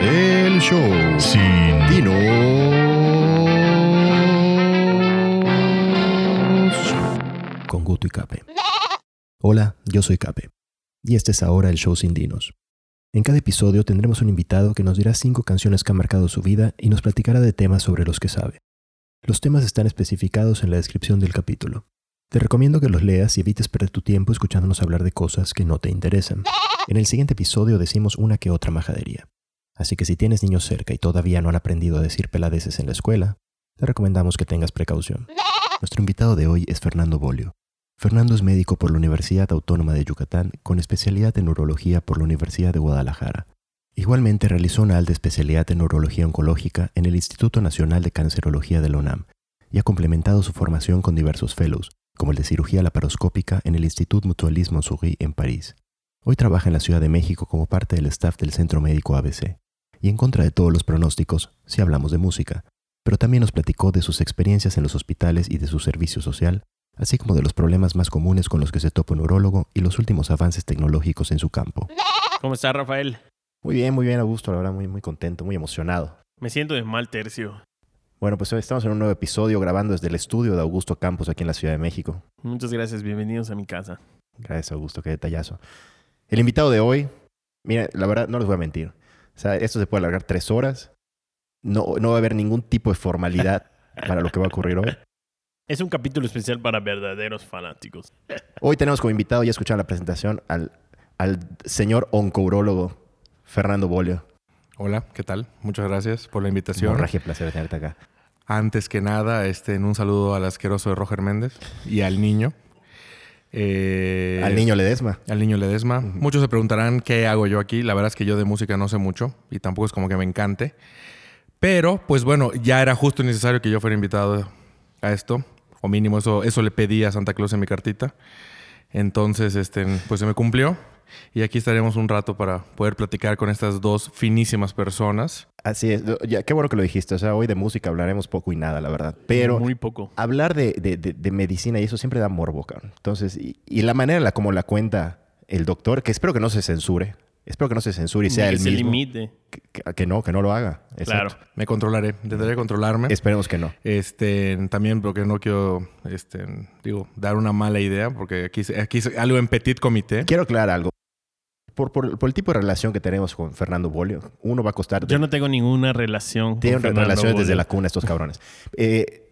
El show sin Dinos. Con Guto y Cape. Hola, yo soy Cape. Y este es ahora el show sin Dinos. En cada episodio tendremos un invitado que nos dirá cinco canciones que han marcado su vida y nos platicará de temas sobre los que sabe. Los temas están especificados en la descripción del capítulo. Te recomiendo que los leas y evites perder tu tiempo escuchándonos hablar de cosas que no te interesan. En el siguiente episodio decimos una que otra majadería. Así que si tienes niños cerca y todavía no han aprendido a decir peladeces en la escuela, te recomendamos que tengas precaución. Nuestro invitado de hoy es Fernando Bolio. Fernando es médico por la Universidad Autónoma de Yucatán con especialidad en neurología por la Universidad de Guadalajara. Igualmente realizó una alta especialidad en neurología oncológica en el Instituto Nacional de Cancerología de la UNAM y ha complementado su formación con diversos fellows, como el de cirugía laparoscópica en el Institut Mutualismo Souris en París. Hoy trabaja en la Ciudad de México como parte del staff del Centro Médico ABC. Y en contra de todos los pronósticos, si hablamos de música, pero también nos platicó de sus experiencias en los hospitales y de su servicio social, así como de los problemas más comunes con los que se topa un neurólogo y los últimos avances tecnológicos en su campo. ¿Cómo está Rafael? Muy bien, muy bien, Augusto, la verdad, muy, muy contento, muy emocionado. Me siento de mal tercio. Bueno, pues hoy estamos en un nuevo episodio grabando desde el estudio de Augusto Campos aquí en la Ciudad de México. Muchas gracias, bienvenidos a mi casa. Gracias, Augusto, qué detallazo. El invitado de hoy, mira, la verdad, no les voy a mentir. O sea, esto se puede alargar tres horas. No, no va a haber ningún tipo de formalidad para lo que va a ocurrir hoy. Es un capítulo especial para verdaderos fanáticos. Hoy tenemos como invitado, ya escucharon la presentación, al, al señor oncourólogo Fernando Bolio. Hola, ¿qué tal? Muchas gracias por la invitación. Morraje, placer tenerte acá. Antes que nada, este, en un saludo al asqueroso de Roger Méndez y al niño. Eh, al niño Ledesma. Al niño Ledesma. Muchos se preguntarán qué hago yo aquí. La verdad es que yo de música no sé mucho y tampoco es como que me encante. Pero, pues bueno, ya era justo y necesario que yo fuera invitado a esto. O mínimo eso, eso le pedí a Santa Claus en mi cartita. Entonces, este, pues se me cumplió. Y aquí estaremos un rato para poder platicar con estas dos finísimas personas. Así es. Ya, qué bueno que lo dijiste. O sea, hoy de música hablaremos poco y nada, la verdad. Pero Muy poco. hablar de, de- de- de medicina y eso siempre da morbo, cabrón. Entonces, y, y la manera en la como la cuenta el doctor, que espero que no se censure. Espero que no se censure y sea que el se mismo. limite. Que, que- que no, que no lo haga. Claro. Me controlaré, intentaré controlarme. Esperemos que no. Este, también porque no quiero, este, digo, dar una mala idea, porque aquí, aquí es algo en petit comité. Quiero aclarar algo. Por, por- por el tipo de relación que tenemos con Fernando Bolio, uno va a costar... Yo no tengo ninguna relación. Tienen con relaciones desde la cuna estos cabrones. Eh,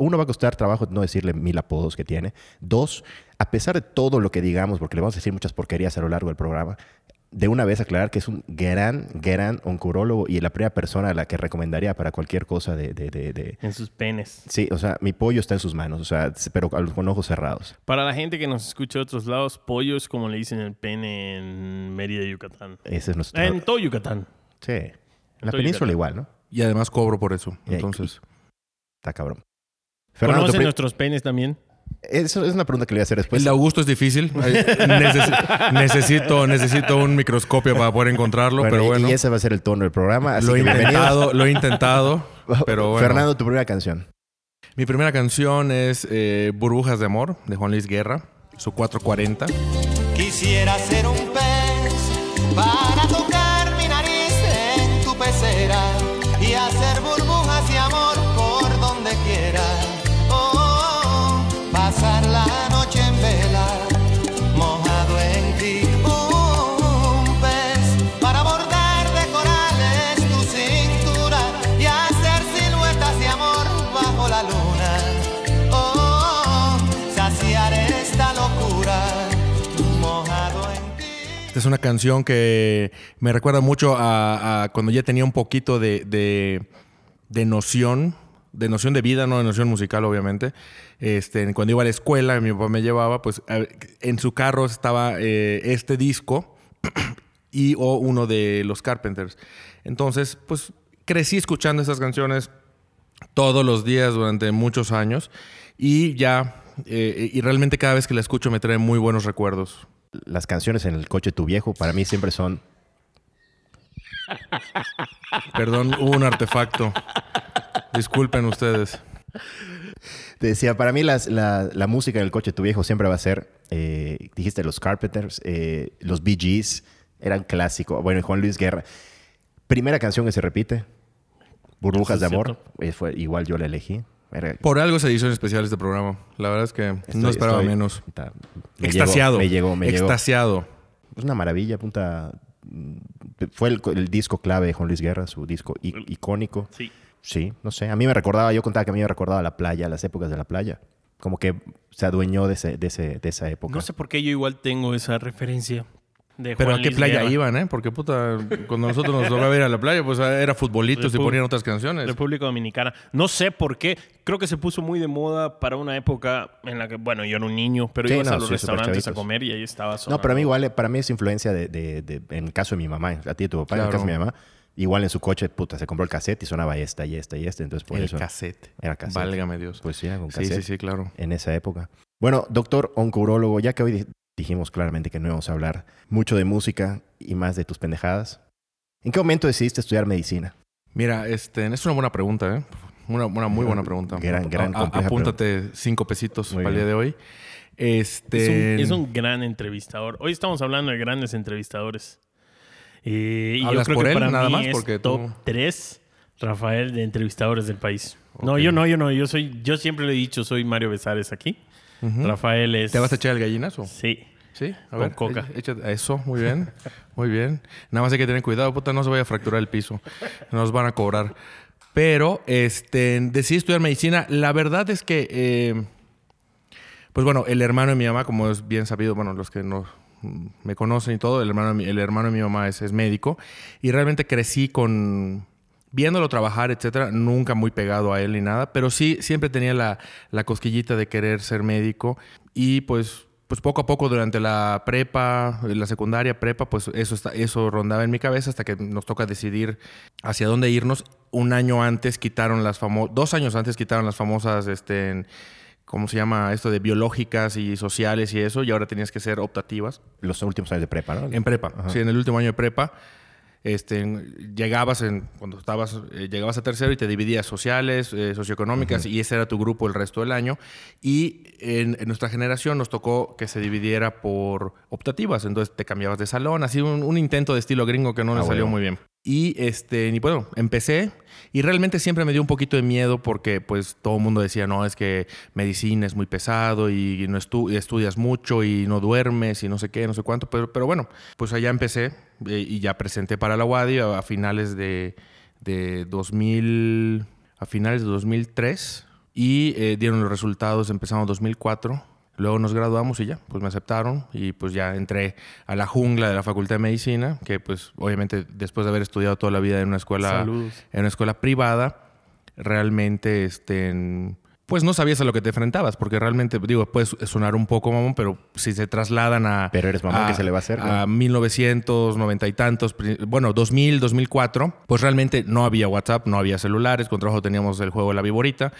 uno va a costar trabajo no decirle mil apodos que tiene. Dos, a pesar de todo lo que digamos, porque le vamos a decir muchas porquerías a lo largo del programa, de una vez aclarar que es un gran, gran oncurólogo y la primera persona a la que recomendaría para cualquier cosa de... de- de- de- En sus penes. Sí, o sea, mi pollo está en sus manos, o sea, pero con ojos cerrados. Para la gente que nos escucha de otros lados, pollos, como le dicen el pene en Mérida, Yucatán. Ese es nuestro... En todo Yucatán. Sí. En la península Yucatán. igual, ¿no? Y además cobro por eso. Entonces, Está cabrón. Fernando, ¿Conocen nuestros penes también? Eso es una pregunta que le voy a hacer después. el de Augusto es difícil. Neces- necesito, necesito un microscopio para poder encontrarlo, Bueno, pero bueno. Y ese va a ser el tono del programa. Así Lo he intentado, lo he intentado, pero bueno. Fernando, tu primera canción. Mi primera canción es eh, Burbujas de Amor, de Juan Luis Guerra, su 440. Quisiera ser un pez para es una canción que me recuerda mucho a, a cuando ya tenía un poquito de, de- de noción, de noción de vida, no de noción musical, obviamente. Este, cuando iba a la escuela, mi papá me llevaba, pues en su carro estaba eh, este disco y o uno de los Carpenters. Entonces, pues crecí escuchando estas canciones todos los días durante muchos años y ya, eh, y realmente cada vez que la escucho me trae muy buenos recuerdos. Las canciones en el coche de tu viejo para mí siempre son... Perdón, hubo un artefacto. Disculpen ustedes. Te decía, para mí las- la, la música en el coche de tu viejo siempre va a ser, eh, dijiste los Carpenters, eh, los Bee Gees, eran clásicos. Bueno, Juan Luis Guerra. Primera canción que se repite. Burbujas de amor. Eh, Fue, igual yo la elegí. Por algo es edición especial de este programa. La verdad es que no esperaba estoy- menos. puta, me Extasiado. Llegó, me llegó, me llegó. Extasiado. Es una maravilla, punta. Mm, Fue el, el disco clave de Juan Luis Guerra, su disco i- icónico. Sí. Sí, no sé. A mí me recordaba, yo contaba que a mí me recordaba la playa, las épocas de la playa. Como que se adueñó de, ese, de, ese, de esa época. No sé por qué yo igual tengo esa referencia. De Pero Juan a qué Luis playa Guerra. iban, ¿eh? Porque puta, cuando nosotros nos tocaba ir a la playa, pues era futbolitos y Repu- ponían otras canciones. República Dominicana. No sé por qué. Creo que se puso muy de moda para una época en la que, bueno, yo era un niño, pero Sí, ibas no, a los sí, restaurantes a comer y ahí estaba sonando. No, pero a mí igual, para mí es influencia de, de- de- en el caso de mi mamá, a ti y tu papá, en el Claro. caso de mi mamá, igual en su coche, puta, se compró el cassette y sonaba esta y esta y esta, entonces por el eso. cassette. Era cassette. Válgame Dios. Pues sí, era con sí, cassette sí, sí, claro. en esa época. Bueno, doctor oncourólogo, ya que hoy dijimos claramente que no íbamos a hablar mucho de música y más de tus pendejadas, ¿en qué momento decidiste estudiar medicina? Mira, este, es una buena pregunta, ¿eh? Una, una muy buena pregunta. Gran- gran, A- a- compleja apúntate cinco pesitos Muy para el día de hoy. Es Este, un, es un gran entrevistador. Hoy estamos hablando de grandes entrevistadores. Eh, y yo ¿Hablas creo por que él para nada mí más? es Porque tú- top 3 Rafael de entrevistadores del país. No, yo no, yo no. Yo soy, yo siempre le he dicho, soy Mario Besares aquí. Rafael es. ¿Te vas a echar el gallinazo? Sí. Sí, a Con coca. échate- Eso, muy bien. Muy bien. Nada más hay que tener cuidado, puta, no se vaya a fracturar el piso. Nos van a cobrar. Pero, este, decidí estudiar medicina. La verdad es que, eh, pues bueno, el hermano de mi mamá, como es bien sabido, bueno, los que no mm, me conocen y todo, el hermano, de mi- el hermano de mi mamá es, es médico. Y realmente crecí con, viéndolo trabajar, etcétera, nunca muy pegado a él ni nada, pero sí siempre tenía la, la cosquillita de querer ser médico y pues pues poco a poco durante la prepa, la secundaria, prepa, pues eso está, eso rondaba en mi cabeza hasta que nos toca decidir hacia dónde irnos. Un año antes quitaron las famosas, dos años antes quitaron las famosas, este, ¿cómo se llama? Esto de biológicas y sociales y eso, y ahora tenías que ser optativas. Los últimos años de prepa, ¿no? En prepa, Ajá. sí, en el último año de prepa. Este, llegabas en, cuando estabas, eh, llegabas a tercero y te dividías sociales, eh, socioeconómicas, y ese era tu grupo el resto del año. Y en, en nuestra generación nos tocó que se dividiera por optativas, entonces te cambiabas de salón, así un, un intento de estilo gringo que no Ah, le salió muy bien. Y este, y bueno, empecé y realmente siempre me dio un poquito de miedo porque pues todo el mundo decía, no, es que medicina es muy pesado y no estu- estudias mucho y no duermes y no sé qué, no sé cuánto, pero, pero bueno, pues allá empecé eh, y ya presenté para la UADI a, finales de, de 2000, a finales de 2003 y eh, dieron los resultados, empezamos 2004. Luego nos graduamos y ya, pues me aceptaron y pues ya entré a la jungla de la Facultad de Medicina, que pues obviamente después de haber estudiado toda la vida en una escuela, Saludos. en una escuela privada, realmente este, en- pues no sabías a lo que te enfrentabas, porque realmente, digo, puede sonar un poco mamón, pero si se trasladan a... Pero eres mamón, ¿qué se le va a hacer, A güey? 1990 y tantos, bueno, 2000, 2004, pues realmente no había WhatsApp, no había celulares, con trabajo teníamos el juego de la viborita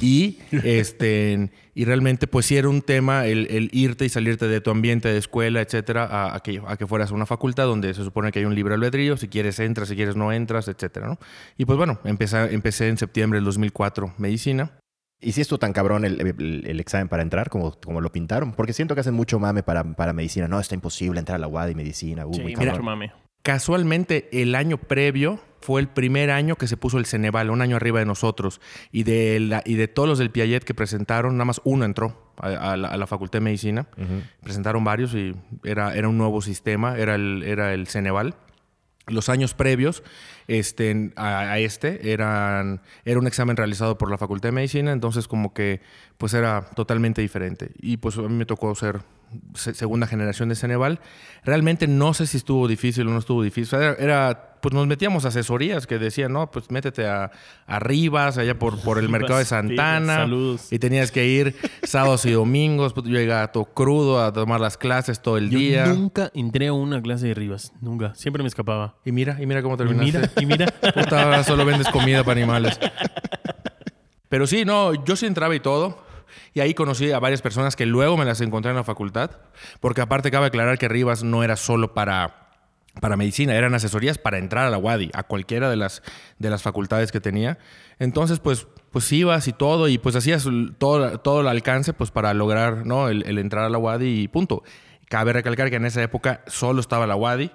y este y realmente pues sí era un tema el, el irte y salirte de tu ambiente de escuela, etcétera, a, a que, a que fueras a una facultad donde se supone que hay un libre albedrío, si quieres entras, si quieres no entras, etcétera, ¿no? Y pues bueno, empecé, empecé en septiembre del 2004 medicina. ¿Y si estuvo tan cabrón el, el- el examen para entrar como, como lo pintaron? Porque siento que hacen mucho mame para, para medicina. No, está imposible entrar a la UAD y medicina. Uh, Sí, muy mame. Casualmente, el año previo fue el primer año que se puso el Ceneval, un año arriba de nosotros. Y de, la- y de todos los del Piaget que presentaron, nada más uno entró a, a la, a la Facultad de Medicina. Ujú. Presentaron varios y era, era un nuevo sistema, era el, era el Ceneval. Los años previos este, a, a este eran, era un examen realizado por la Facultad de Medicina, entonces como que pues era totalmente diferente. Y pues a mí me tocó ser se- segunda generación de Ceneval. Realmente no sé si estuvo difícil o no estuvo difícil. Era, era, pues nos metíamos asesorías que decían, no, pues métete a, a Rivas, allá por, por el mercado de Santana. Saludos. Y tenías que ir sábados y domingos. Pues, yo llegaba todo crudo a tomar las clases todo el Yo día. nunca entré a una clase de Rivas. Nunca. Siempre me escapaba. Y mira, y mira cómo Y terminaste. mira, y mira. Puta, ahora solo vendes comida para animales. Pero sí, no, yo sí entraba y todo. Y ahí conocí a varias personas que luego me las encontré en la facultad. Porque aparte cabe aclarar que Rivas no era solo para, para medicina, eran asesorías para entrar a la UADI, a cualquiera de las, de las facultades que tenía. Entonces, pues, pues ibas y todo, y pues hacías todo, todo el alcance pues, para lograr ¿no? el, el entrar a la UADI y punto. Cabe recalcar que en esa época solo estaba la UADI.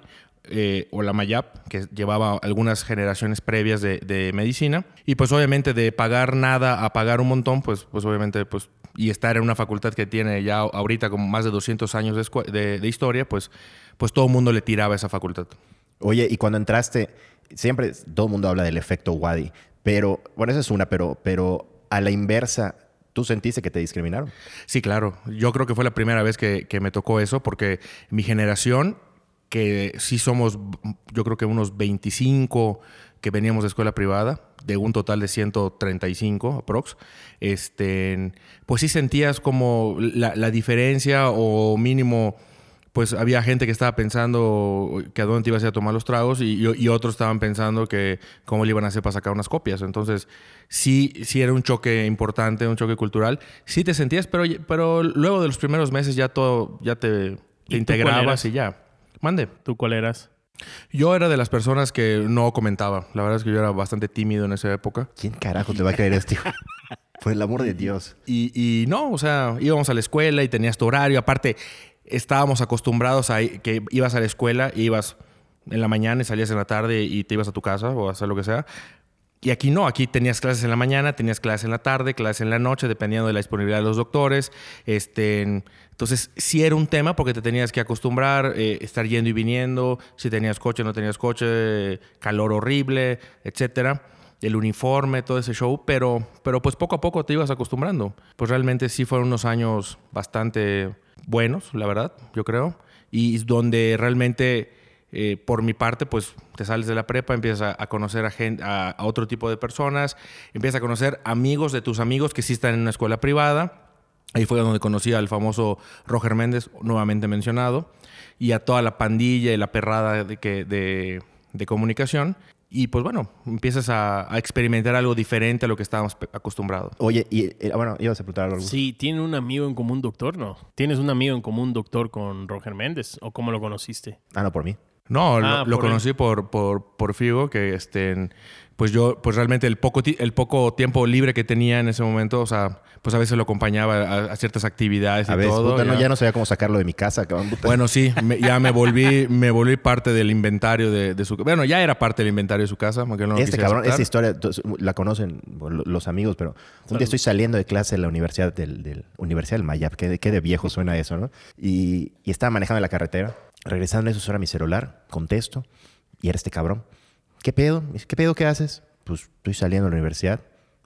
eh, o la Mayap, que llevaba algunas generaciones previas de, de, medicina. Y pues obviamente de pagar nada a pagar un montón, pues, pues obviamente pues y estar en una facultad que tiene ya ahorita como más de 200 años de, de, historia, pues, pues todo el mundo le tiraba a esa facultad. Oye, y cuando entraste, siempre todo el mundo habla del efecto Wadi, pero, bueno, esa es una, pero, pero a la inversa, ¿Tú sentiste que te discriminaron? Sí, claro. Yo creo que fue la primera vez que, que, me tocó eso, porque mi generación, que sí somos, yo creo que unos 25 que veníamos de escuela privada, de un total de 135 aprox, este, pues sí sentías como la, la diferencia o mínimo pues había gente que estaba pensando que a dónde te ibas a, ir a tomar los tragos y, y, otros estaban pensando que cómo le iban a hacer para sacar unas copias. Entonces, sí, sí era un choque importante, un choque cultural. Sí te sentías, pero, pero luego de los primeros meses ya todo, ya te, te integrabas y ya. Mande. ¿Tú cuál eras? Yo era de las personas que no comentaba. La verdad es que yo era bastante tímido en esa época. ¿Quién carajo te va a creer esto? Por el amor de Dios. Y, y no, o sea, íbamos a la escuela y tenías tu horario. Aparte, estábamos acostumbrados a que ibas a la escuela y ibas en la mañana y salías en la tarde y te ibas a tu casa o a hacer lo que sea. Y aquí no, aquí tenías clases en la mañana, tenías clases en la tarde, clases en la noche, dependiendo de la disponibilidad de los doctores. Este, entonces, sí era un tema porque te tenías que acostumbrar, eh, estar yendo y viniendo, si tenías coche, no tenías coche, calor horrible, etcétera el uniforme, todo ese show, pero, pero pues poco a poco te ibas acostumbrando. Pues realmente sí fueron unos años bastante buenos, la verdad, yo creo, y donde realmente, eh, por mi parte, pues te sales de la prepa, empiezas a, conocer a, gente, a, otro tipo de personas, empiezas a conocer amigos de tus amigos que sí están en una escuela privada. Ahí fue donde conocí al famoso Roger Méndez, nuevamente mencionado, y a toda la pandilla y la perrada de, que, de, de comunicación. Y pues bueno, empiezas a, experimentar algo diferente a lo que estábamos acostumbrados. Oye, y eh, bueno, ibas a preguntar algo. Sí, ¿tiene un amigo en común doctor? No. ¿Tienes un amigo en común doctor con Roger Méndez? ¿O cómo lo conociste? Ah, no, por mí. No, lo, ah, conocí por, por, por Figo, que este, pues yo, pues realmente el poco, el poco tiempo libre que tenía en ese momento, o sea, pues a veces lo acompañaba a, ciertas actividades y todo. ya. No, ya no sabía cómo sacarlo de mi casa, Bueno, sí, ya me volví, me volví parte del inventario de, su Bueno, ya era parte del inventario de su casa, aunque no Este cabrón, esta historia la conocen los amigos, pero un día estoy saliendo de clase en la Universidad del, Universidad del Mayap, qué de, de viejo suena eso, ¿no? Y, y estaba manejando en la carretera, regresando a eso era mi celular, contesto, y era este cabrón. ¿Qué pedo? ¿Qué pedo qué haces? Pues estoy saliendo de la universidad.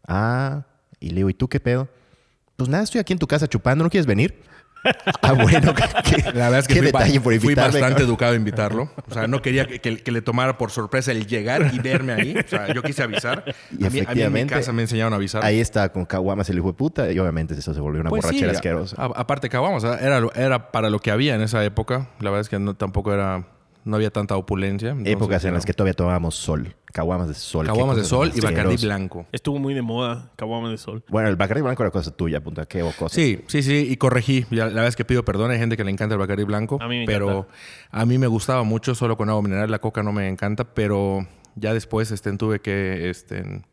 Ah, y le digo, ¿y tú qué pedo? Pues nada, estoy aquí en tu casa chupando, ¿no quieres venir? Ah, bueno, qué, la verdad es que fui, detalle por. Fui bastante educado a invitarlo. O sea, no quería que, le tomara por sorpresa el llegar y verme ahí. O sea, yo quise avisar. Y a, mí, a mí en mi casa me enseñaron a avisar. Ahí está con Caguamas el hijo de puta y obviamente eso se volvió una pues borrachera asquerosa. aparte, Caguamas era, era para lo que había en esa época. La verdad es que no, tampoco era no había tanta opulencia. Épocas en las que todavía tomábamos sol. Caguamas de sol. Caguamas de sol y Bacardi blanco. Estuvo muy de moda, caguamas de sol. Bueno, el Bacardi blanco era cosa tuya, punta. Qué cosa. Sí, sí, sí. Y corregí. la verdad es que pido perdón. Hay gente que le encanta el Bacardi blanco. A mí me pero a mí me gustaba mucho solo con agua mineral. La coca no me encanta, pero ya después este, tuve que este,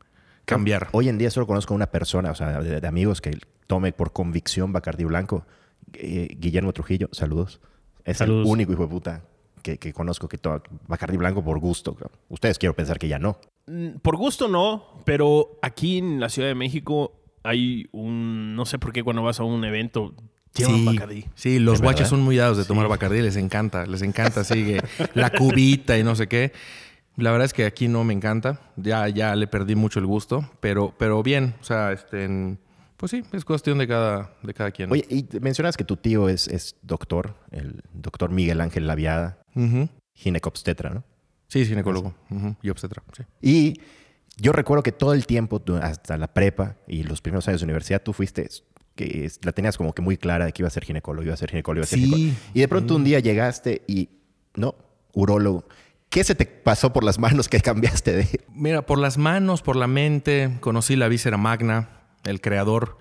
cambiar. Hoy en día solo conozco a una persona, o sea, de, amigos que tome por convicción Bacardi blanco. Eh, Guillermo Trujillo, saludos. Es el único hijo de puta que, conozco que toma Bacardi blanco por gusto. Ustedes quiero pensar que ya no. Mm, por gusto no, pero aquí en la Ciudad de México hay un... No sé por qué cuando vas a un evento llevan Bacardi. Sí, los guachas son muy dados de tomar Bacardi. Les encanta, les encanta. Sigue la cubita y no sé qué. La verdad es que aquí no me encanta. Ya, ya le perdí mucho el gusto. Pero, pero bien, o sea, este... Pues sí, es cuestión de cada, de cada quien. Oye, y mencionas que tu tío es, es doctor, el doctor Miguel Ángel Laviada, ginecobstetra, ¿no? Sí, ginecólogo y obstetra, sí. Y yo recuerdo que todo el tiempo, hasta la prepa y los primeros años de universidad, tú fuiste, que la tenías como que muy clara de que iba a ser ginecólogo, iba a ser ginecólogo, iba a ser ginecólogo. Y de pronto un día llegaste y, no, urólogo. ¿Qué se te pasó por las manos que cambiaste de...? Mira, por las manos, por la mente, conocí la víscera magna, el creador.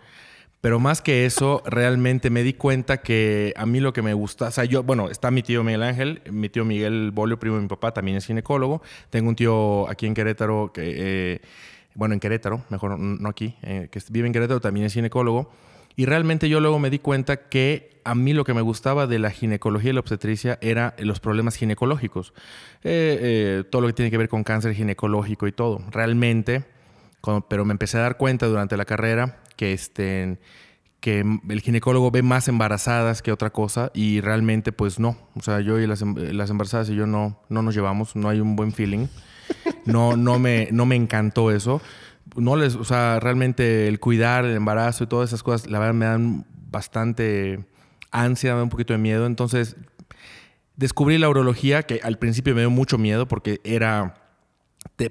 Pero más que eso, realmente me di cuenta que a mí lo que me gusta, o sea, yo, bueno, está mi tío Miguel Ángel, mi tío Miguel Bolio, primo de mi papá, también es ginecólogo. Tengo un tío aquí en Querétaro que, eh, bueno, en Querétaro, mejor no aquí, eh, que vive en Querétaro, también es ginecólogo. Y realmente yo luego me di cuenta que a mí lo que me gustaba de la ginecología y la obstetricia era los problemas ginecológicos. Eh, eh, todo lo que tiene que ver con cáncer ginecológico y todo. Realmente, pero me empecé a dar cuenta durante la carrera que, este, que el ginecólogo ve más embarazadas que otra cosa y realmente pues no. O sea, yo y las, em, las embarazadas y yo no, no nos llevamos, no hay un buen feeling. No, no, me, no me encantó eso no les, o sea, realmente el cuidar el embarazo y todas esas cosas, la verdad me dan bastante ansia, me da un poquito de miedo. Entonces, descubrí la urología, que al principio me dio mucho miedo porque era,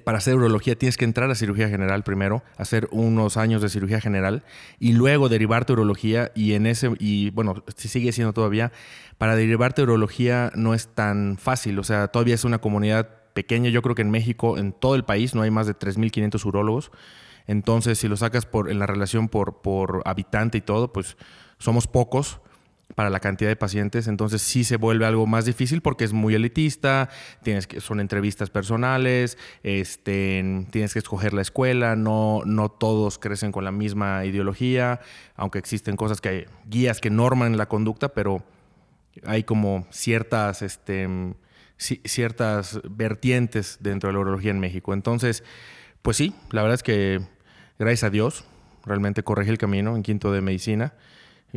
para hacer urología tienes que entrar a cirugía general primero, hacer unos años de cirugía general y luego derivarte urología y en ese, y bueno, si sigue siendo todavía, para derivarte urología no es tan fácil, o sea, todavía es una comunidad pequeña. Yo creo que en México, en todo el país, no hay más de 3.500 urólogos. Entonces, si lo sacas por, en la relación por, por habitante y todo, pues somos pocos para la cantidad de pacientes, entonces sí se vuelve algo más difícil porque es muy elitista, tienes que, son entrevistas personales, este, tienes que escoger la escuela, no, no todos crecen con la misma ideología, aunque existen cosas que hay, guías que norman la conducta, pero hay como ciertas este, ciertas vertientes dentro de la urología en México. Entonces, pues sí, la verdad es que gracias a Dios, realmente corregí el camino en quinto de medicina.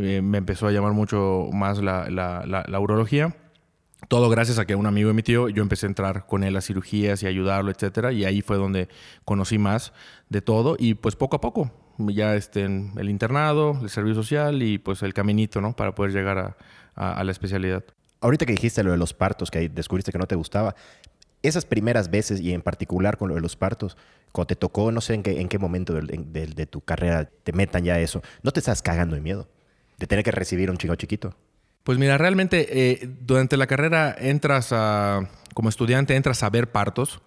Eh, me empezó a llamar mucho más la, la, urología. Todo gracias a que un amigo de mi tío, yo empecé a entrar con él a cirugías y ayudarlo, etcétera, y ahí fue donde conocí más de todo y pues poco a poco ya este, el internado, el servicio social y pues el caminito, ¿no? Para poder llegar a la especialidad. Ahorita que dijiste lo de los partos, que descubriste que no te gustaba, esas primeras veces y en particular con lo de los partos, cuando te tocó, no sé en qué, en qué momento de, tu carrera te metan ya eso, ¿no te estás cagando de miedo de tener que recibir un chingo chiquito? Pues mira, realmente eh, durante la carrera entras a, como estudiante, entras a ver partos.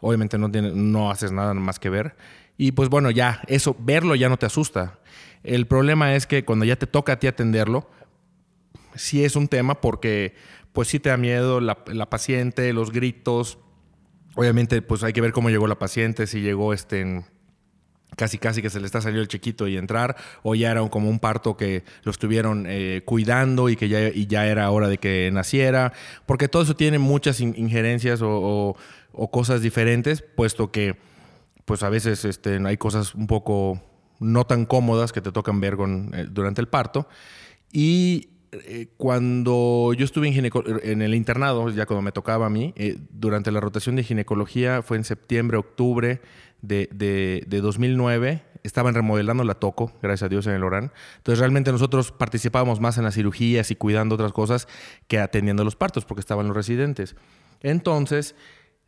Obviamente no, no haces nada más que ver. Y pues bueno, ya, eso, verlo ya no te asusta. El problema es que cuando ya te toca a ti atenderlo, sí es un tema porque pues sí te da miedo la, paciente, los gritos. Obviamente pues hay que ver cómo llegó la paciente, si llegó este casi casi que se le está saliendo el chiquito y entrar, o ya era como un parto que lo estuvieron eh, cuidando y que ya, y ya era hora de que naciera, porque todo eso tiene muchas injerencias o, cosas diferentes, puesto que pues a veces este, hay cosas un poco no tan cómodas que te tocan ver eh, durante el parto. Y eh, cuando yo estuve en, en, el internado, ya cuando me tocaba a mí, durante la rotación de ginecología, fue en septiembre, octubre de, de, 2009, estaban remodelando la Toco, gracias a Dios, en el Orán. Entonces, realmente nosotros participábamos más en las cirugías y cuidando otras cosas que atendiendo los partos, porque estaban los residentes. Entonces,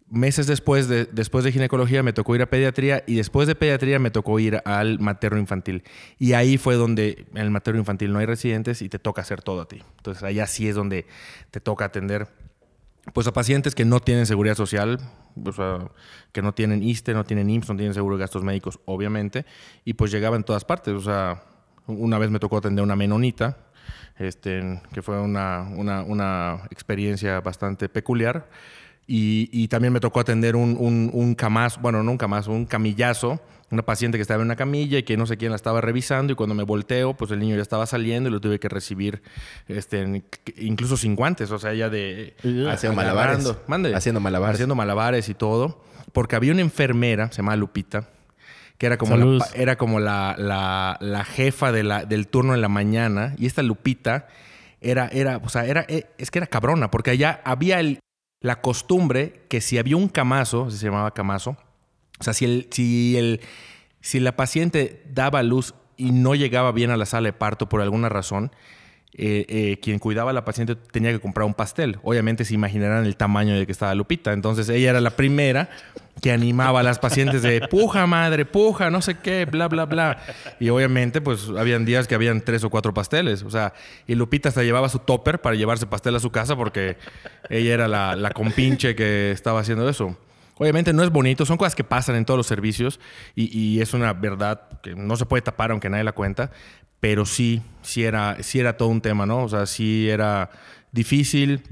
meses después de, después de ginecología me tocó ir a pediatría y después de pediatría me tocó ir al materno infantil. Y ahí fue donde en el materno infantil no hay residentes y te toca hacer todo a ti. Entonces allá sí es donde te toca atender pues a pacientes que no tienen seguridad social, o sea, que no tienen ISTE, no tienen IMSS, no tienen seguro de gastos médicos, obviamente, y pues llegaba en todas partes. O sea, una vez me tocó atender una menonita, este, que fue una, una, experiencia bastante peculiar. Y, también me tocó atender un, un, un bueno, no un camazo, un camillazo, una paciente que estaba en una camilla y que no sé quién la estaba revisando y cuando me volteo, pues el niño ya estaba saliendo y lo tuve que recibir este, incluso sin guantes, o sea, ya de... Haciendo malabares. Haciendo malabares. Haciendo malabares y todo. Porque había una enfermera, se llama Lupita, que era como, la, era como la, la, la jefa de la, del turno en la mañana y esta Lupita era, era, o sea, era, eh, es que era cabrona, porque allá había el, la costumbre que si había un camazo, se llamaba camazo, o sea, si, el, si, el, si la paciente daba luz y no llegaba bien a la sala de parto por alguna razón, eh, eh, quien cuidaba a la paciente tenía que comprar un pastel. Obviamente se imaginarán el tamaño de que estaba Lupita. Entonces ella era la primera que animaba a las pacientes de puja madre, puja, no sé qué, bla, bla, bla. Y obviamente pues habían días que habían tres o cuatro pasteles. O sea, y Lupita hasta llevaba su topper para llevarse pastel a su casa porque ella era la, la compinche que estaba haciendo eso. Obviamente no es bonito, son cosas que pasan en todos los servicios y, y, es una verdad que no se puede tapar aunque nadie la cuenta, pero sí, sí era, sí era todo un tema, ¿no? O sea, sí era difícil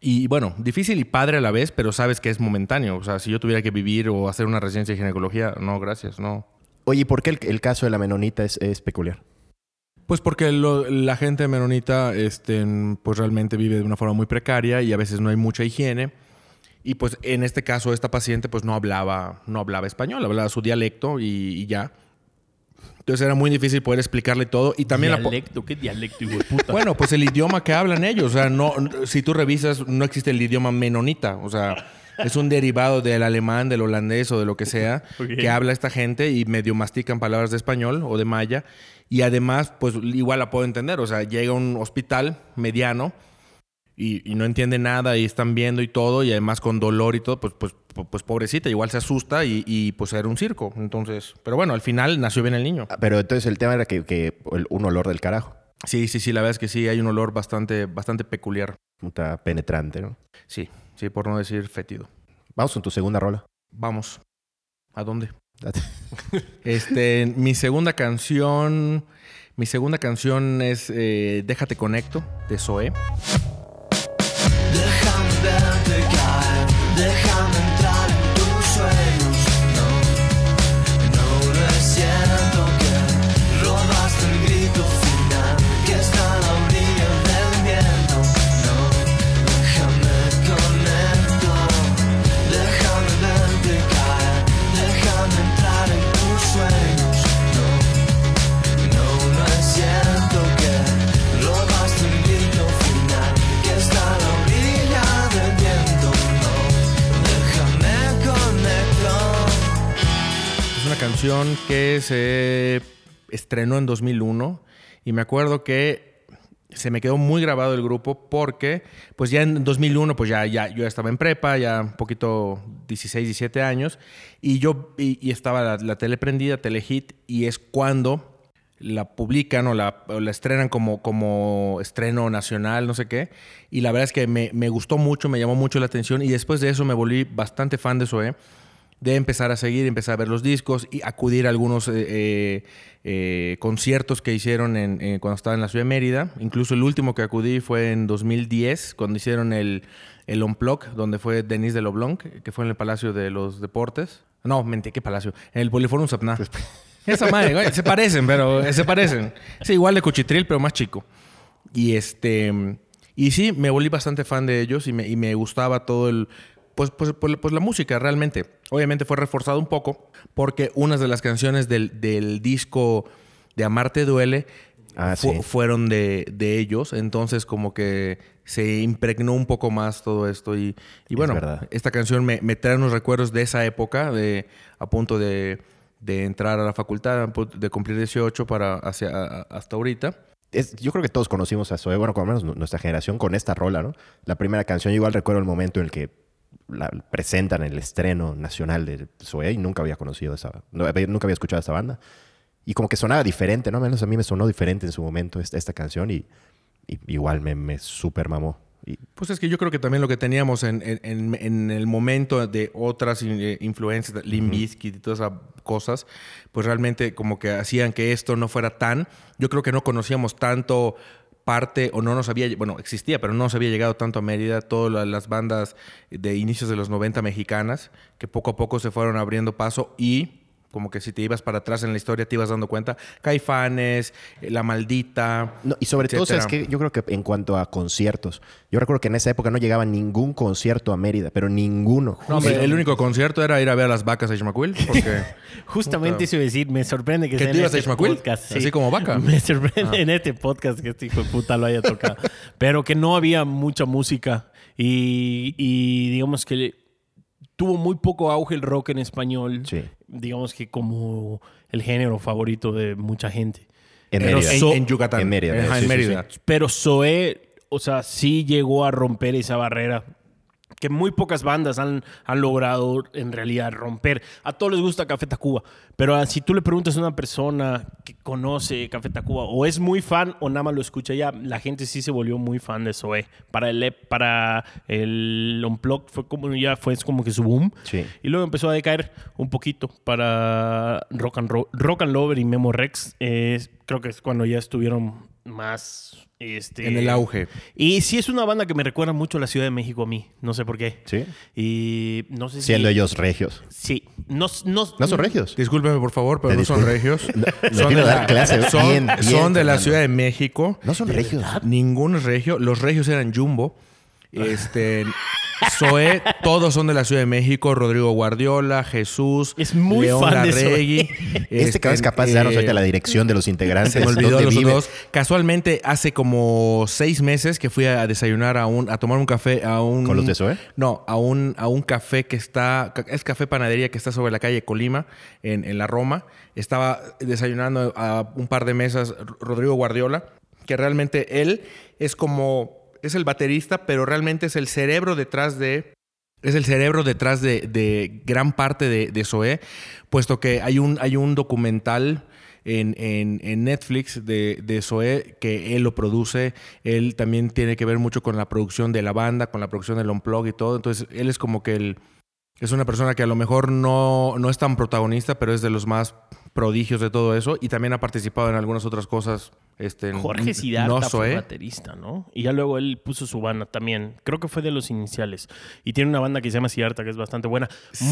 y bueno, difícil y padre a la vez, pero sabes que es momentáneo. O sea, si yo tuviera que vivir o hacer una residencia de ginecología, no, gracias, no. Oye, ¿y por qué el, caso de la menonita es, peculiar? Pues porque lo- la gente menonita este, pues realmente vive de una forma muy precaria y a veces no hay mucha higiene. Y pues en este caso esta paciente pues no hablaba, no hablaba español, hablaba su dialecto y, y ya. Entonces era muy difícil poder explicarle todo. Y también la ¿Dialecto? ¿Qué dialecto, hijo de puta? Bueno, pues el idioma que hablan ellos. O sea, no, si tú revisas, no existe el idioma menonita. O sea, es un derivado del alemán, del holandés o de lo que sea Ok. que habla esta gente y medio mastican palabras de español o de maya. Y además, pues igual la puedo entender. O sea, llega a un hospital mediano y, y no entiende nada y están viendo y todo y además con dolor y todo, pues, pues, pues, pobrecita, igual se asusta y, y, pues era un circo. Entonces, pero bueno, al final nació bien el niño. Ah, Pero entonces el tema era que, un olor del carajo. Sí, sí, sí, la verdad es que sí, hay un olor bastante, bastante peculiar. Puta penetrante, ¿no? Sí, sí, por no decir fétido. Vamos con tu segunda rola. Vamos. ¿A dónde? Este, mi segunda canción. Mi segunda canción es eh, Déjate Conecto, de Zoé. the. Canción que se estrenó en 2001 y me acuerdo que se me quedó muy grabado el grupo porque pues ya en 2001 pues ya, ya yo estaba en prepa, ya un poquito 16, 17 años y yo y, y estaba la, la tele prendida, Telehit y es cuando la publican o la, o la estrenan como, como estreno nacional, no sé qué. Y la verdad es que me, me gustó mucho, me llamó mucho la atención y después de eso me volví bastante fan de Zoé de empezar a seguir, empezar a ver los discos y acudir a algunos eh, eh, eh, conciertos que hicieron en, eh, cuando estaba en la ciudad de Mérida. Incluso el último que acudí fue en 2010, cuando hicieron el, el Unplug, donde fue Denis de Loblanc, que fue en el Palacio de los Deportes. No, mentí, ¿qué palacio? En el Poliforum Sapna. Esa madre, güey, se parecen, pero se parecen. Sí, igual de Cuchitril, pero más chico. Y este. Y sí, me volví bastante fan de ellos y me, y me gustaba todo el. Pues, pues, pues, pues la música realmente. Obviamente fue reforzado un poco porque unas de las canciones del, del disco de Amarte Duele Ah, fu- sí. fueron de, de ellos. Entonces, como que se impregnó un poco más todo esto. Y, y bueno, esta canción me, me trae unos recuerdos de esa época, de, a punto de, de entrar a la facultad, de cumplir 18 para hacia, a- hasta ahorita. Es- yo creo que todos conocimos a Zoe, bueno, por lo menos nu- nuestra generación, con esta rola, ¿no? La primera canción, yo igual recuerdo el momento en el que la presentan el estreno nacional de Zoe y nunca había conocido esa, no, nunca había escuchado esta banda. Y como que sonaba diferente, ¿no? Menos a mí me sonó diferente en su momento esta, esta canción y, y igual me, me super mamó. Y Pues es que yo creo que también lo que teníamos en, en- en- el momento de otras eh, influencias, Limp Bizkit y todas esas cosas, pues realmente como que hacían que esto no fuera tan... Yo creo que no conocíamos tanto parte, o no nos había... Bueno, existía, pero no nos había llegado tanto a Mérida todas la- las bandas de inicios de los 90 mexicanas, que poco a poco se fueron abriendo paso y... Como que si te ibas para atrás en la historia te ibas dando cuenta. Caifanes, eh, La Maldita. No, y sobre todo, es que yo creo que en cuanto a conciertos, yo recuerdo que en esa época no llegaba ningún concierto a Mérida, pero ninguno. No, hombre, el único concierto era ir a ver a las vacas a Ishmaquil, porque... Justamente eso iba a decir, me sorprende que ¿Que sea tú en ibas a este Ixmaquil? podcast. Así como vaca. Me sorprende Ah. en este podcast que este hijo de puta lo haya tocado. Pero que no había mucha música y, y digamos que le- tuvo muy poco auge el rock en español. Sí. Digamos que como el género favorito de mucha gente. En Pero Mérida. en, So- en Yucatán. En Mérida, Ajá, sí, en sí, Mérida. Pero Zoé, o sea, sí llegó a romper esa barrera que muy pocas bandas han, han logrado en realidad romper. A todos les gusta Café Tacuba, pero si tú le preguntas a una persona que conoce Café Tacuba o es muy fan o nada más lo escucha ya, la gente sí se volvió muy fan de Zoé. Para el, para el Unplugged fue como ya fue como que su boom. Sí. Y luego empezó a decaer un poquito para Rock and, Ro- Rock and Lover y Memo Rex. eh, creo que es cuando ya estuvieron más Este, En el auge. Y sí es una banda que me recuerda mucho a la Ciudad de México a mí. No sé por qué. Sí. Y no sé si... Siendo ellos regios. Sí. No, no, ¿No son regios? Discúlpeme, por favor, pero no son regios. No, son, quiero de la, clase. son, Bien, bien, son de la. Ciudad de México. No son regios. Ninguno es regio. Los regios eran Jumbo. Este, Zoé, todos son de la Ciudad de México. Rodrigo Guardiola, Jesús, Es muy León fan de Larregui. Este cabrón es capaz de darnos ahorita la dirección de los integrantes. Se me olvidó los dos. Casualmente, hace como seis meses que fui a desayunar a un, a tomar un café a un. ¿Con los de Zoé? No, a un, a un café que está. Es café panadería que está sobre la calle Colima, en, en la Roma. Estaba desayunando a un par de mesas Rodrigo Guardiola, que realmente él es como. Es el baterista, pero realmente es el cerebro detrás de. Es el cerebro detrás de, de gran parte de, de puesto que hay un, hay un documental en, en- Netflix de, de que él lo produce. Él también tiene que ver mucho con la producción de la banda, con la producción del Unplug y todo. Entonces, él es como que el, es una persona que a lo mejor no, no es tan protagonista, pero es de los más prodigios de todo eso. Y también ha participado en algunas otras cosas. Este, Jorge no Siddhartha fue Zoé. baterista, ¿no? Y ya luego él puso su banda también. Creo que fue de los iniciales. Y tiene una banda que se llama Siddhartha, que es bastante buena.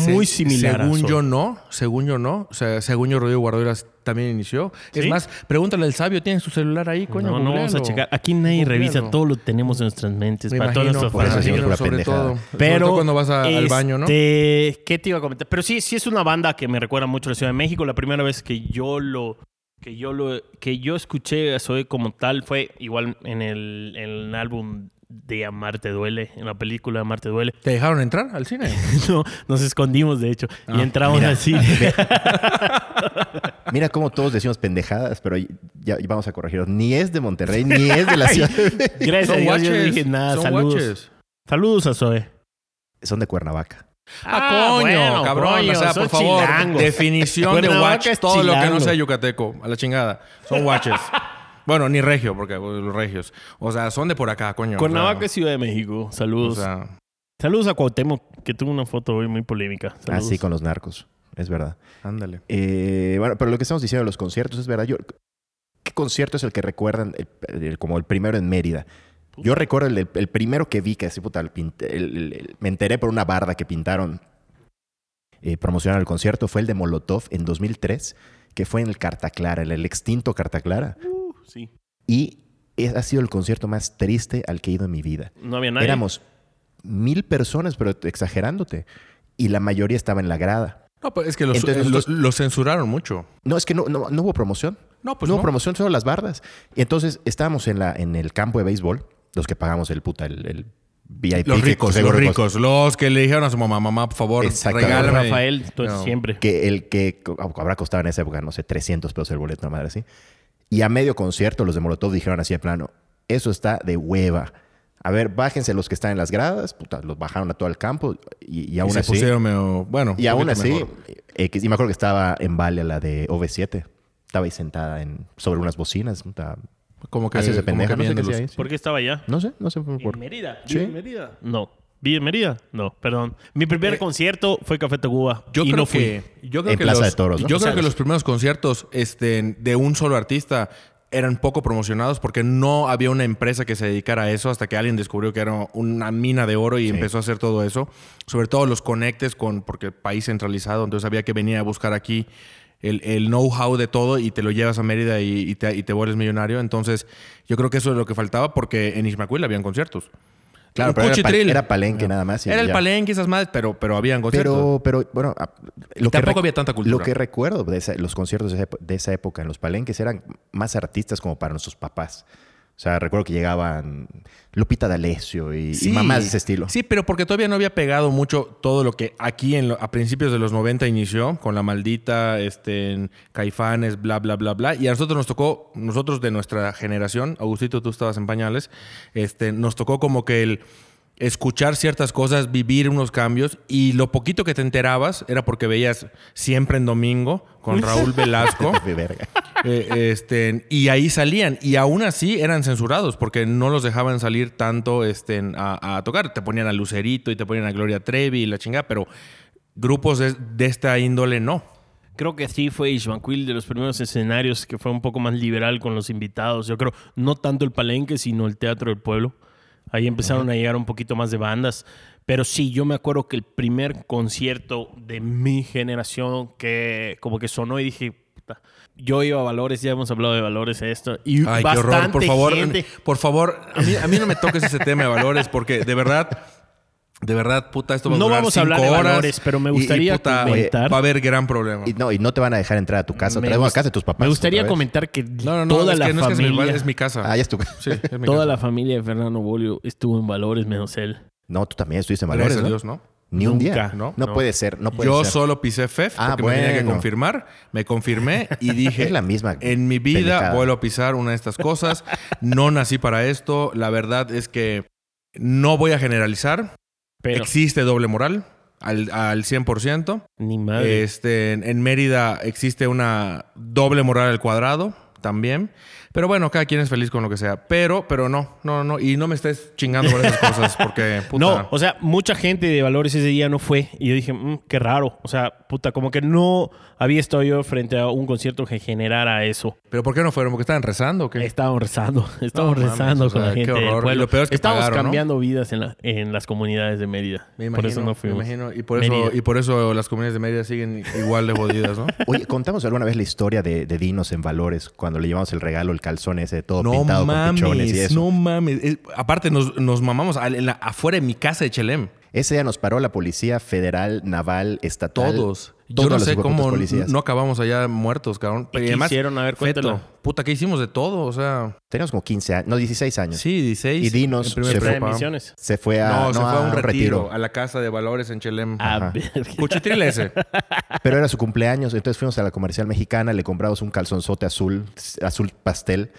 Muy Se- similar Según yo no, según yo no. O sea, según yo Rodrigo Guardiola también inició. Es más, pregúntale al sabio, ¿tiene su celular ahí, coño? no, no vamos a checar. Aquí nadie Googlealo. revisa. Todo lo tenemos en nuestras mentes. Me para todos imagino, nuestros por eso fans. sobre pendejada. todo. sobre Pero todo cuando vas a- al baño, ¿no? este, ¿Qué te iba a comentar? Pero sí, sí es una banda que me recuerda mucho a la Ciudad de México. La primera vez que yo lo que yo lo que yo escuché a Zoe como tal fue igual en el, en el álbum de Amarte duele, en la película Amarte duele. ¿Te dejaron entrar al cine? No, nos escondimos de hecho y entramos mira. al cine. Mira cómo todos decimos pendejadas, pero ya ya vamos a corregirlos. Ni es de Monterrey, ni es de la ciudad. Gracias a Son Dios, yo no guaches, dije nada. son Saludos. Saludos a Zoe. Son de Cuernavaca. Ah, coño, bueno, cabrón. coño, o sea, por favor, chilangos. definición de watch, todo lo que no sea yucateco. A la chingada. Son watches. bueno, ni regio, porque los regios. O sea, son de por acá, coño. Cuernavaca o es Ciudad de México. Saludos. o sea, Saludos a Cuauhtémoc, que tuvo una foto hoy muy polémica. Saludos. Así con los narcos. Es verdad. ándale. Eh, bueno, pero lo que estamos diciendo de los conciertos es verdad. Yo, ¿Qué concierto es el que recuerdan el- el- como el primero en Mérida? Yo recuerdo el, el primero que vi, que así puta, el pint- el- el- el- me enteré por una barda que pintaron eh, promocionar el concierto, fue el de Molotov en 2003, que fue en el Carta Clara, el, el extinto Carta Clara. Uh, sí. Y es- ha sido el concierto más triste al que he ido en mi vida. No había nadie. Éramos mil personas, pero exagerándote. Y la mayoría estaba en la grada. No, pues es que los, Entonces, los- los- los censuraron mucho. No, es que no, no, no hubo promoción. No, pues no, no. hubo promoción, solo las bardas. Y entonces estábamos en, la, en el campo de béisbol, los que pagamos el puta, el, el VIP. Los que ricos, los ricos. Los que le dijeron a su mamá, mamá, por favor, regálame. Rafael, entonces No. siempre. Que el que habrá costado en esa época, no sé, 300 pesos el boleto, una madre así. Y a medio concierto, los de Molotov dijeron así de plano: Eso está de hueva. A ver, bájense los que están en las gradas. Puta, los bajaron a todo el campo. Y, y Y aún se así. pusieron medio- bueno. Y aún así, eh, que- y me acuerdo que estaba en Vale la de OV7. Estaba ahí sentada en, sobre unas bocinas. puta, Como que, Haces de como pendeja, que no sé qué viéndolos. hacía ahí. sí. ¿Por qué estaba allá? No sé, no sé por ¿En Mérida? Sí. ¿Vive en Mérida? No. ¿Vive en Mérida? No, perdón. Mi primer Eh, concierto fue Café Tacuba. Yo y creo no fui. que yo creo En que Plaza los, de Toros, ¿no? Yo O creo sea, que los- primeros conciertos este, de un solo artista eran poco promocionados porque no había una empresa que se dedicara a eso hasta que alguien descubrió que era una mina de oro y empezó a hacer todo eso. Sobre todo los conectes con porque el país centralizado, entonces había que venir a buscar aquí el, el know-how de todo y te lo llevas a Mérida y, y te, y te vuelves millonario. Entonces, yo creo que eso es lo que faltaba porque en Ismaquil habían conciertos. Claro, Un pero era, pal- era palenque nada más. Era el palenque, esas madres, pero, pero habían conciertos. Pero, pero bueno, a- lo que tampoco había tanta cultura. Lo que recuerdo de esa- los conciertos de esa, epo- de esa época en los palenques eran más artistas como para nuestros papás. O sea, recuerdo que llegaban Lupita D'Alessio y, y mamás de ese estilo. Sí, pero porque todavía no había pegado mucho todo lo que aquí en lo- a principios de los 90 inició, con la maldita, este, en Caifanes, bla, bla, bla, bla. Y a nosotros nos tocó, nosotros de nuestra generación, Agustito, tú estabas en pañales, este, nos tocó como que el escuchar ciertas cosas, vivir unos cambios y lo poquito que te enterabas era porque veías siempre en domingo con Raúl Velasco. Eh, este, y ahí salían. Y aún así eran censurados porque no los dejaban salir tanto este, a, a tocar. Te ponían a Lucerito y te ponían a Gloria Trevi y la chingada, pero grupos de, de esta índole no. Creo que sí fue Ishbanquil de los primeros escenarios que fue un poco más liberal con los invitados. Yo creo, no tanto el palenque, sino el Teatro del Pueblo. Ahí empezaron a llegar un poquito más de bandas. Pero sí, yo me acuerdo que el primer concierto de mi generación que como que sonó y dije, puta, yo iba a Valores, ya hemos hablado de Valores esto. Y Ay, qué bastante horror. Por favor, gente- por favor, a mí, a mí no me toques ese tema de valores porque de verdad, de verdad, puta, esto va a No durar vamos a hablar de horas valores, pero me y- y, gustaría puta, comentar- va a haber gran problema. Y no, y no te van a dejar entrar a tu casa. Bueno, a casa de tus papás. Me gustaría comentar que No, no, no, toda es la que no es que se me familia, vaya, es mi casa. Ah, ya es tu Sí, es mi toda casa. la familia de Fernando Bolio estuvo en Valores menos él. No, tú también estuviste en valores, Gracias a ¿no? Dios, ¿no? Ni un día. No, no. puede ser. No puede Yo ser. solo pisé FEF Ah, porque me tenía que bueno. confirmar. Me confirmé y dije... Es la misma En mi vida pendejada. vuelvo a pisar una de estas cosas. No nací para esto. La verdad es que no voy a generalizar. Pero Existe doble moral al, al 100%. ni madre. Este, en Mérida existe una doble moral al cuadrado también. Pero bueno, cada quien es feliz con lo que sea. Pero, pero no, no, no. Y no me estés chingando por esas cosas porque, puta. No, o sea, mucha gente de Valores ese día no fue. Y yo dije, "Mm, qué raro. O sea, puta, como que no había estado yo frente a un concierto que generara eso. ¿Pero por qué no fueron? ¿Porque estaban rezando o qué? Estábamos rezando, No mames, rezando o sea, con la qué gente del horror. Y pueblo. lo peor es que pagaron, ¿no? cambiando vidas en, la- en las comunidades de Mérida. Me imagino, por eso no fuimos. Me imagino. Y por, eso, Mérida. y por eso las comunidades de Mérida siguen igual de jodidas, ¿no? Oye, contamos alguna vez la historia de, de Dinos en Valores cuando le llevamos el regalo, el calzón ese todo No pintado con pichones y eso. no mames. Es- aparte, nos, nos mamamos en la- afuera de mi casa de Chelem. Ese día nos paró la policía federal, naval, estatal. Todos. Yo no sé cómo policías. no acabamos allá muertos, cabrón. ¿Y qué hicieron? A ver, Feto, cuéntalo. Puta, ¿qué hicimos de todo? O sea, Teníamos como 15 años, no, 16 años. sí, 16. Y Dinos se fue- Misiones. Se fue a, No, se fue a un un retiro, a la casa de valores en Chelem. A Ajá. ver. Cuchitril ese. Pero era su cumpleaños, entonces fuimos a la comercial mexicana, le compramos un calzonzote azul, azul pastel,